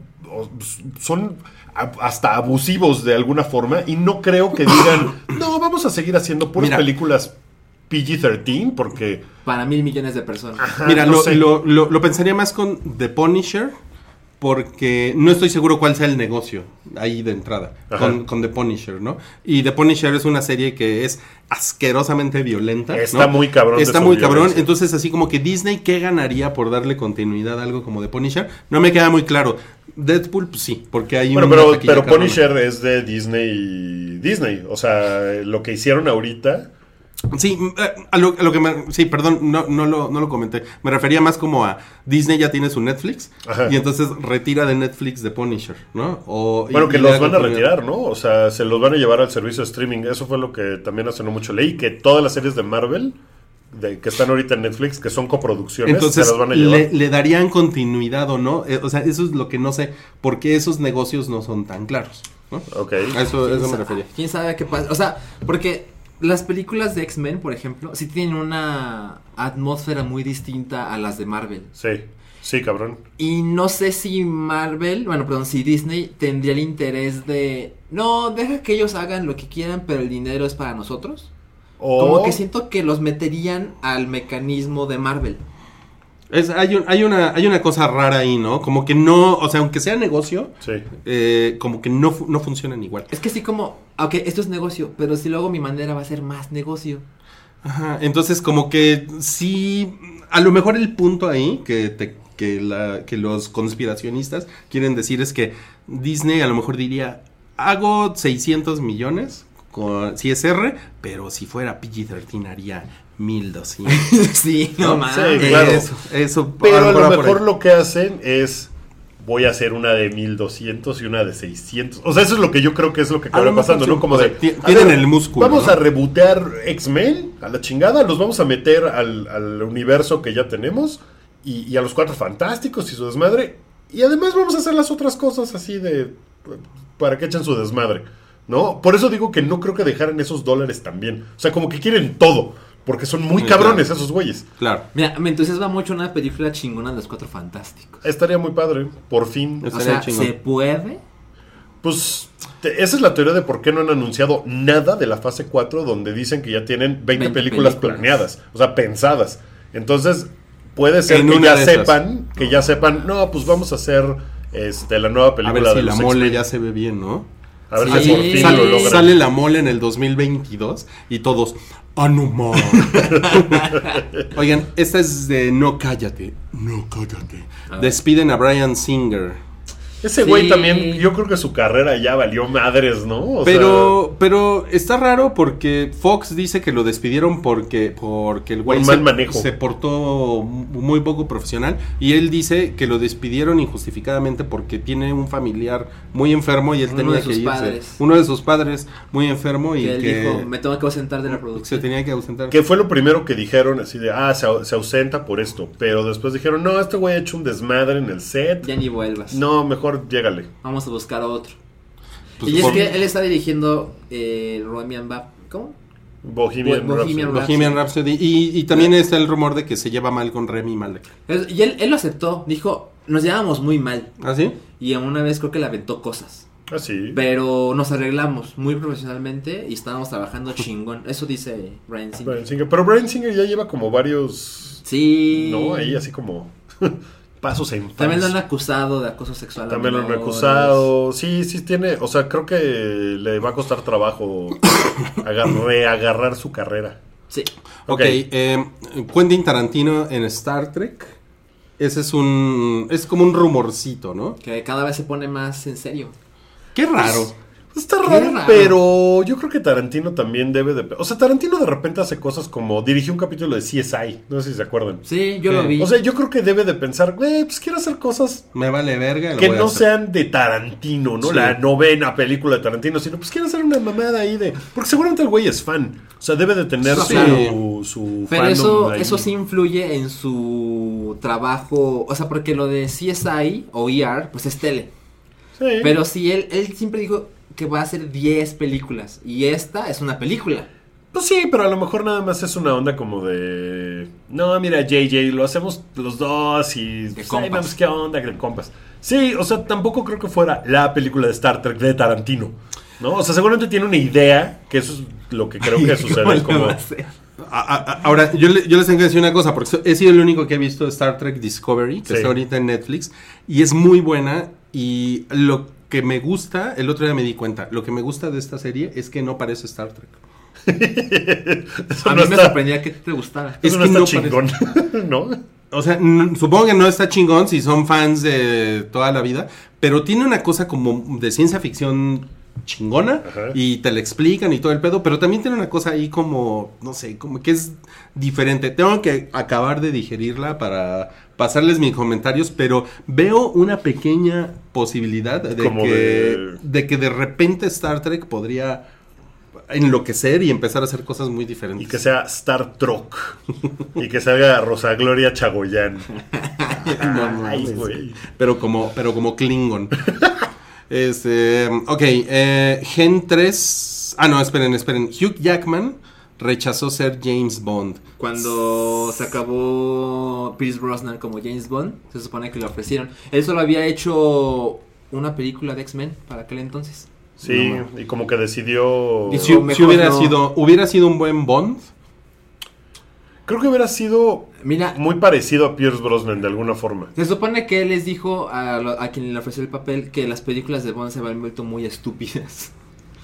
son hasta abusivos de alguna forma y no creo que digan, no, vamos a seguir haciendo puras Mira. películas PG-13 porque... Para mil millones de personas. ajá, Mira, no lo, sé. lo- lo- lo pensaría más con The Punisher, porque no estoy seguro cuál sea el negocio ahí de entrada, con, con The Punisher, ¿no? Y The Punisher es una serie que es asquerosamente violenta. Está ¿no? muy cabrón de Está su muy cabrón. Entonces, así como que Disney, ¿qué ganaría por darle continuidad a algo como The Punisher? No me queda muy claro. Deadpool, pues sí, porque hay Bueno, pero, pero. Punisher es de Disney Disney. O sea, lo que hicieron ahorita... Sí, eh, a lo, a lo que me... Sí, perdón, no, no, lo, no lo comenté. Me refería más como a Disney ya tiene su Netflix Ajá. y entonces retira de Netflix de Punisher, ¿no? O, y- Bueno, que y los van a retirar, ¿no? O sea, se los van a llevar al servicio de streaming. Eso fue lo que también hace no mucho leí, que todas las series de Marvel de, que están ahorita en Netflix, que son coproducciones, Entonces, se las van a llevar. le, le darían continuidad o no? Eh, o sea, eso es lo que no sé, porque esos negocios no son tan claros, ¿no? Ok. A eso, ¿Quién eso me refería. ¿Quién sabe qué pasa? O sea, porque las películas de X-Men, por ejemplo, sí tienen una atmósfera muy distinta a las de Marvel. Sí, sí, cabrón. Y no sé si Marvel, bueno, perdón, si Disney tendría el interés de... No, deja que ellos hagan lo que quieran, pero el dinero es para nosotros. O, Como que siento que los meterían al mecanismo de Marvel. Es, hay, un- hay, una, hay una cosa rara ahí, ¿no? Como que no, o sea, aunque sea negocio, Sí. eh, como que no, no funcionan igual. Es que sí como, ok, esto es negocio, pero si lo hago a mi manera va a ser más negocio. Ajá, entonces como que sí, a lo mejor el punto ahí que, te- que, la, que los conspiracionistas quieren decir es que Disney a lo mejor diría, hago 600 millones con CSR, pero si fuera PG-13 haría 1200. sí, no No, mames. sí, claro. Eso, eso Pero a lo mejor lo que hacen es. Voy a hacer una de 1200 y una de 600. O sea, eso es lo que yo creo que es lo que acaba pasando, sí. ¿no? Como O sea, de. tienen ver, el músculo, Vamos ¿no? a rebotear X-Men a la chingada. Los vamos a meter al, al universo que ya tenemos. Y, y a los cuatro fantásticos y su desmadre. Y además vamos a hacer las otras cosas así de. Para que echen su desmadre. ¿No? Por eso digo que no creo que dejaran esos dólares también. O sea, como que quieren todo. Porque son muy cabrones claro. esos güeyes. Claro. Mira, me entusiasma mucho una película chingona de los cuatro fantásticos. Estaría muy padre, por fin. O sea, chingón. ¿se puede? Pues te- esa es la teoría de por qué no han anunciado nada de la fase 4 donde dicen que ya tienen 20, 20 películas, películas. planeadas, o sea, pensadas. Entonces, puede ser En que ya sepan, que ya sepan, no, pues vamos a hacer este la nueva A película ver si de la los mole ya se ve bien, ¿no? A ver Sí. si por fin Sale, lo sale la mole en el 2022 y todos, ¡ah, no más! Oigan, esta es de No Cállate, No Cállate. Despiden a Brian Singer. Ese güey también, yo creo que su carrera ya valió madres, ¿no? O Pero, pero está raro porque Fox dice que lo despidieron porque, porque el güey se, se portó muy poco profesional y él dice que lo despidieron injustificadamente porque tiene un familiar muy enfermo y él Uno tenía de sus que irse. padres. Uno de sus padres muy enfermo y Que él que dijo, me tengo que ausentar de la se producción. tenía que ausentar. que fue lo primero que dijeron, así de, ah, se, se ausenta por esto. Pero después dijeron, no, este güey ha hecho un desmadre en el set. Ya ni vuelvas. No, mejor llégale. Vamos a buscar a otro. Pues y es que él está dirigiendo eh, Bohemian Bap. ¿Cómo? Bohemian, Bo- Bohemian Rhapsody. Bohemian Rhapsody. Y, y también está el rumor de que se lleva mal con Remy Malek. Y él, él lo aceptó. Dijo, nos llevamos muy mal. ¿Ah, sí? Y a una vez creo que le aventó cosas. Ah, sí. Pero nos arreglamos muy profesionalmente y estábamos trabajando chingón. Eso dice Brian Singer. Bryan Singer. Pero Brian Singer ya lleva como varios. Sí. ¿No? Ahí así como. Pasos en También lo han acusado de acoso sexual. También lo han acusado. Sí, sí tiene. O sea, creo que le va a costar trabajo agar- reagarrar su carrera. Sí. Ok, Ok. eh, Quentin Tarantino en Star Trek. Ese es un. Es como un rumorcito, ¿no? Que cada vez se pone más en serio. Qué raro. Está raro, raro. pero yo creo que Tarantino también debe de... O sea, Tarantino de repente hace cosas como dirigió un capítulo de CSI, no sé si se acuerdan. Sí, yo Sí. lo vi. O sea, yo creo que debe de pensar, güey, pues quiero hacer cosas Me vale verga. lo que voy a no hacer. sean de Tarantino, ¿no? Sí. La novena película de Tarantino, sino pues quiero hacer una mamada ahí de... Porque seguramente el güey es fan. O sea, debe de tener Sí. su, su Pero eso, ahí. eso sí influye en su trabajo. O sea, porque lo de CSI o ER, pues es tele. Sí. Pero sí, él, él siempre dijo que va a hacer 10 películas. Y esta es una película. Pues sí, pero a lo mejor nada más es una onda como de... No, mira, JJ, lo hacemos los dos y... pues, compas. ay, vamos, ¿qué onda? De compas. Sí, o sea, tampoco creo que fuera la película de Star Trek de Tarantino. ¿No? O sea, seguramente tiene una idea, que eso es lo que creo que ¿Cómo sucede. Como... a? A- Ahora, yo, le- yo les tengo que decir una cosa, porque he sido el único que ha visto Star Trek Discovery, que Sí. está ahorita en Netflix, y es muy buena. Y lo que me gusta, el otro día me di cuenta, lo que me gusta de esta serie es que no parece Star Trek. A no mí me está- sorprendía que te gustara. Eso es no que está no chingón, ¿no? O sea, supongo que no está chingón si son fans de toda la vida, pero tiene una cosa como de ciencia ficción chingona Ajá. y te la explican y todo el pedo, pero también tiene una cosa ahí como, no sé, como que es diferente. Tengo que acabar de digerirla para pasarles mis comentarios, pero veo una pequeña posibilidad de, Como que, de- de que de repente Star Trek podría enloquecer y empezar a hacer cosas muy diferentes. Y que sea Star Trek. y que salga Rosa Gloria Chagoyán. No Ay, mames, güey. Pero como, pero como Klingon. este, ok, eh, Gen 3. Ah, no, esperen, esperen. Hugh Jackman rechazó ser James Bond. Cuando se acabó Pierce Brosnan como James Bond, se supone que le ofrecieron. Él solo había hecho una película de X-Men para aquel entonces. Sí, y como que decidió... Si, hubiera, no. sido, hubiera sido un buen Bond. Creo que hubiera sido Mira, muy parecido a Pierce Brosnan de alguna forma. se supone que él les dijo a, lo- a quien le ofreció el papel que las películas de Bond se habían vuelto muy estúpidas.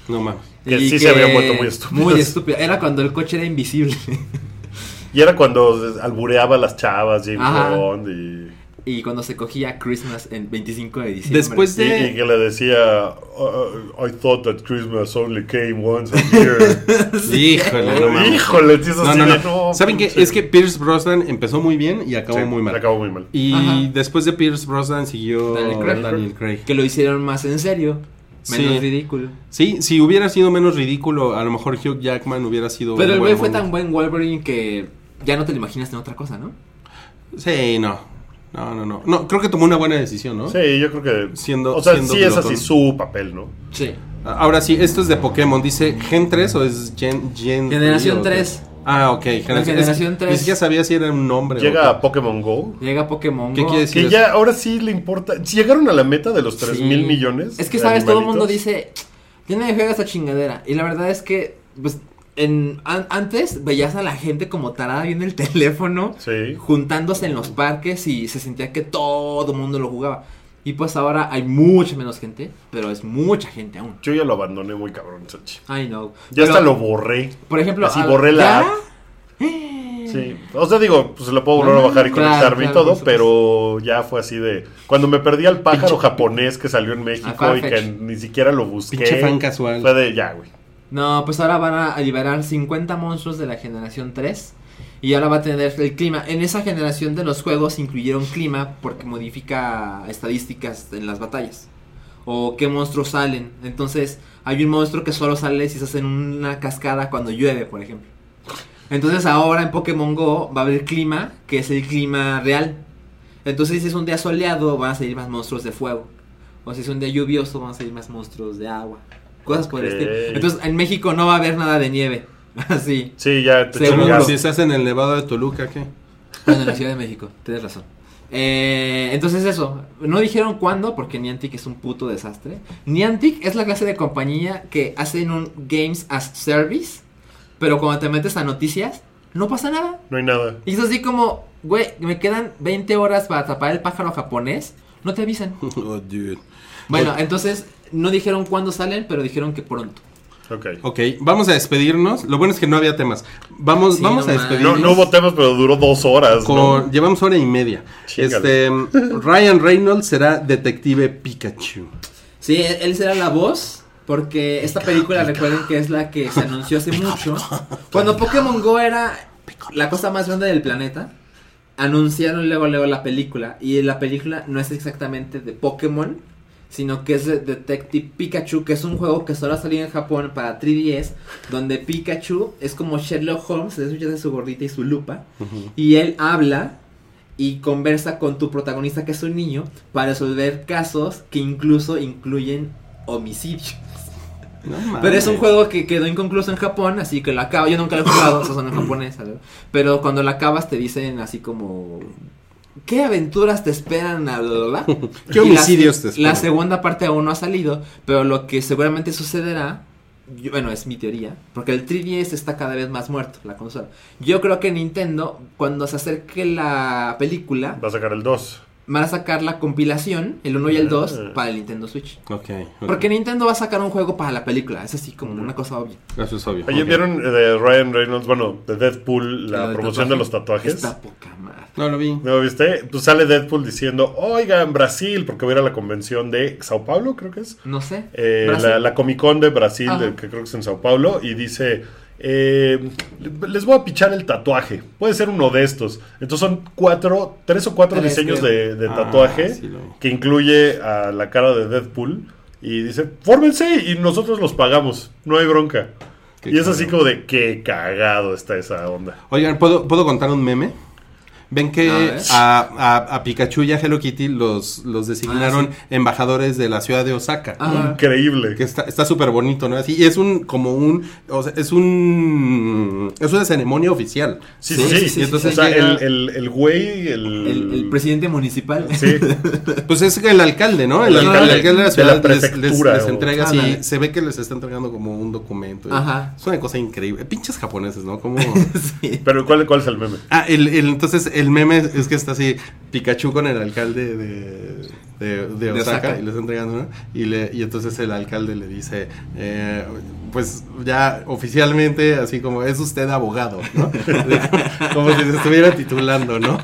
No mames. Que sí se habían vuelto muy estúpidas. Era cuando el coche era invisible. Y era cuando albureaba a las chavas, James Ajá. Bond, y, y cuando se cogía Christmas en 25 de diciembre. Después y- de- y que le decía, "Uh, I thought that Christmas only came once a year. Híjole, no mames. Híjole, tío, No, no, no. no, ¿Saben qué? pinche". Es que Pierce Brosnan empezó muy bien y acabó Sí, muy mal. Acabó muy mal. Y Ajá. después de Pierce Brosnan siguió Daniel Craig. Daniel Craig. Que lo hicieron más en serio. Menos Sí. ridículo. Sí, si hubiera sido menos ridículo, a lo mejor Hugh Jackman hubiera sido. Pero el güey fue tan buen Wolverine que ya no te lo imaginas en otra cosa, ¿no? Sí, no. No, no, no. No, creo que tomó una buena decisión, ¿no? Sí, yo creo que... Siendo- o sea, siendo sí es así su papel, ¿no? Sí. Ahora sí, esto es de Pokémon. Dice Gen 3 o es Gen. Gen Generación o qué? 3. Ah, ok. Generación, generación es- 3. Ni siquiera sabía si era un nombre. Llega o a Pokémon Go. Llega Pokémon ¿Qué Go. quiere decir? Que ya ahora sí le importa. Si llegaron a la meta de los 3 Sí. mil millones. Es que, ¿sabes? Todo el mundo dice, ya nadie juega esta chingadera. Y la verdad es que, pues, en, an- antes veías a la gente como tarada viendo el teléfono, Sí. juntándose en los parques y se sentía que todo el mundo lo jugaba. Y pues ahora hay mucha menos gente, pero es mucha gente aún. Yo ya lo abandoné muy cabrón, Sachi. I know. Ya Pero, hasta lo borré. Por ejemplo, Así borré la ¿ya? app. Sí. O sea, digo, pues lo puedo volver a No, bajar y claro, conectarme y todo, pero ya fue así de. Cuando me perdí al pájaro japonés que salió en México y que ni siquiera lo busqué. Pinche fan casual. Fue de ya, güey. No, pues ahora van a liberar 50 monstruos de la generación 3. Y ahora va a tener el clima. En esa generación de los juegos incluyeron clima porque modifica estadísticas en las batallas. O qué monstruos salen. Entonces, hay un monstruo que solo sale si se hace en una cascada cuando llueve, por ejemplo. Entonces, ahora en Pokémon Go va a haber clima, que es el clima real. Entonces, si es un día soleado, van a salir más monstruos de fuego. O si es un día lluvioso, van a salir más monstruos de agua. Cosas por el estilo. Entonces, en México no va a haber nada de nieve. Así. Sí, ya te chingaste. si estás en el Nevado de Toluca, ¿qué? Bueno, en la Ciudad de México, tienes razón. Eh, entonces eso, no dijeron cuándo porque Niantic es un puto desastre. Niantic es la clase de compañía que hacen un Games as Service, pero cuando te metes a noticias, no pasa nada. No hay nada. Y es así como, güey, me quedan 20 horas para atrapar el pájaro japonés, no te avisan. Oh, dude. Bueno, entonces no dijeron cuándo salen, pero dijeron que pronto. Ok. Ok, vamos a despedirnos. Lo bueno es que no había temas. Vamos, Sí, vamos no a despedirnos. No, no hubo temas, pero duró dos horas. con- ¿no? Llevamos hora y media. Chíngale. Este, Ryan Reynolds será detective Pikachu. Sí, él, él será la voz. Porque esta película, recuerden que es la que se anunció hace mucho. Cuando Pokémon Go era la cosa más grande del planeta, anunciaron luego, luego la película. Y la película no es exactamente de Pokémon, sino que es de Detective Pikachu, que es un juego que solo ha salido en Japón para 3DS, donde Pikachu es como Sherlock Holmes, de de su gordita y su lupa, y él habla y conversa con tu protagonista, que es un niño, para resolver casos que incluso incluyen homicidios. No. Pero es un juego que quedó inconcluso en Japón, así que lo acabo. Yo nunca lo he jugado, esos son en japonés, ¿sabes? Pero cuando lo acabas te dicen así como. ¿Qué aventuras te esperan? a bla, bla, bla? ¿Qué Y la- homicidios te esperan? La segunda parte aún no ha salido, pero lo que seguramente sucederá. yo- bueno, es mi teoría, porque el 3DS está cada vez más muerto, la consola. Yo creo que Nintendo, cuando se acerque la película, Va a sacar el 2. Van a sacar la compilación, el 1 y el 2, Ah. para el Nintendo Switch. Ok. ok. Porque Nintendo va a sacar un juego para la película, es así como una cosa obvia. Eso es obvio. Oye, Ok. ¿vieron eh, de Ryan Reynolds, bueno, de Deadpool, la promoción tatuaje. de los tatuajes? Está poca madre. No lo vi. ¿No lo viste? Pues sale Deadpool diciendo, oigan, Brasil, porque voy a ir a la convención de Sao Paulo, creo que es. No sé. Eh, la, la Comic Con de Brasil, de- que creo que es en Sao Paulo, y dice, eh, les voy a pichar el tatuaje, puede ser uno de estos. Entonces son cuatro, tres o cuatro Tres, diseños de, de Ah, tatuaje sí lo vi. que incluye a la cara de Deadpool y dice, fórmense y nosotros los pagamos, no hay bronca. Qué y es así como de qué cagado está esa onda. Oigan, ¿puedo, ¿puedo contar un meme? Ven que A ver. a, a- Pikachu y a Hello Kitty los, los designaron Ah, embajadores de la ciudad de Osaka. Ajá. Increíble. Que está está súper bonito, ¿no? Así, y es un, como un, o sea, es un, es una ceremonia oficial. Sí, Sí, sí, sí, sí. sí, entonces o sea, llega- el, el, el güey, el... El, el presidente municipal. Sí, Pues es el alcalde, ¿no? El El, alcalde alcalde, de la de ciudad la les- les, les o- entrega así, Ándale. se ve que les está entregando como un documento. y Ajá. Es una cosa increíble. Pinches japoneses, ¿no? Como... sí. pero ¿cuál, ¿cuál es el meme? Ah, el, el- entonces el meme es que está así Pikachu con el alcalde de, de, de De Osaka, Osaka. y le está entregando, ¿no? Y, le, y entonces el alcalde le dice, eh, pues ya oficialmente, así como es usted abogado, ¿no? como si se estuviera titulando, ¿no?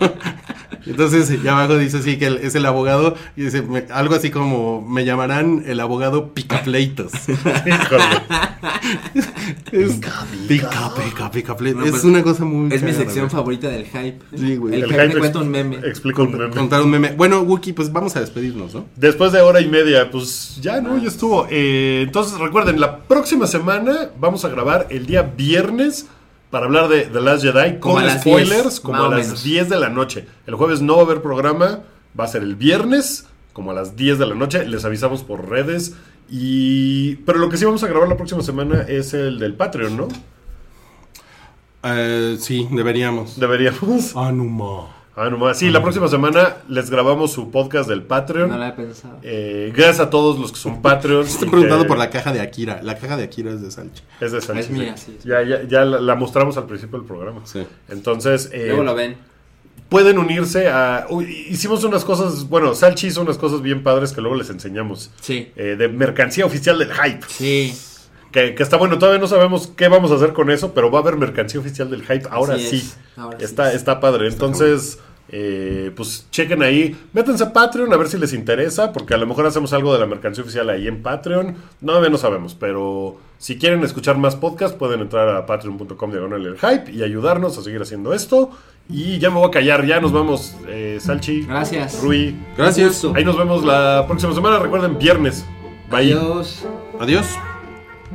Entonces, ya abajo dice sí que es el abogado y dice me- algo así como me llamarán el abogado Picapleitos. Híjole. Es- pica, pica, pica pleitos. No, es pues, una cosa muy Es mi sección güey. favorita del hype. Sí, güey. El, El hype hype me cuenta un meme. Explica un meme. Contar un meme. Bueno, Wookie, pues vamos a despedirnos, ¿no? Después de hora y media, pues ya no, ya estuvo. Eh, entonces recuerden, la próxima semana vamos a grabar el día viernes para hablar de The Last Jedi Como con a las spoilers 10, como a las menos. 10 de la noche. El jueves no va a haber programa, va a ser el viernes como a las 10 de la noche. Les avisamos por redes. Y pero lo que sí vamos a grabar la próxima semana es el del Patreon, ¿no? Eh, sí, deberíamos. Deberíamos. Anuma. Ah, nomás. Sí, la próxima semana les grabamos su podcast del Patreon. No la he pensado. Eh, gracias a todos los que son Patreons. Estoy preguntando que- por la caja de Akira. La caja de Akira es de Salchi. Es de Sánchez, Es mía, sí. sí. Ya, ya, ya la, la mostramos al principio del programa. Sí. Entonces, eh, Luego lo ven. pueden unirse a... uy, hicimos unas cosas, bueno, Salchi hizo unas cosas bien padres que luego les enseñamos. Sí. Eh, de mercancía oficial del hype. Sí. Que, que está bueno, todavía no sabemos qué vamos a hacer con eso, pero va a haber mercancía oficial del hype. Ahora Así sí. es. Ahora sí. está, está padre. Entonces, eh, pues chequen ahí. Métanse a Patreon a ver si les interesa, porque a lo mejor hacemos algo de la mercancía oficial ahí en Patreon. No, no sabemos, pero si quieren escuchar más podcast, pueden entrar a patreon.com diagonal el hype y ayudarnos a seguir haciendo esto. Y ya me voy a callar, ya nos vamos, eh, Salchi. Gracias. Rui. Gracias. Ahí nos vemos la próxima semana. Recuerden, viernes. Bye. Adiós. Adiós.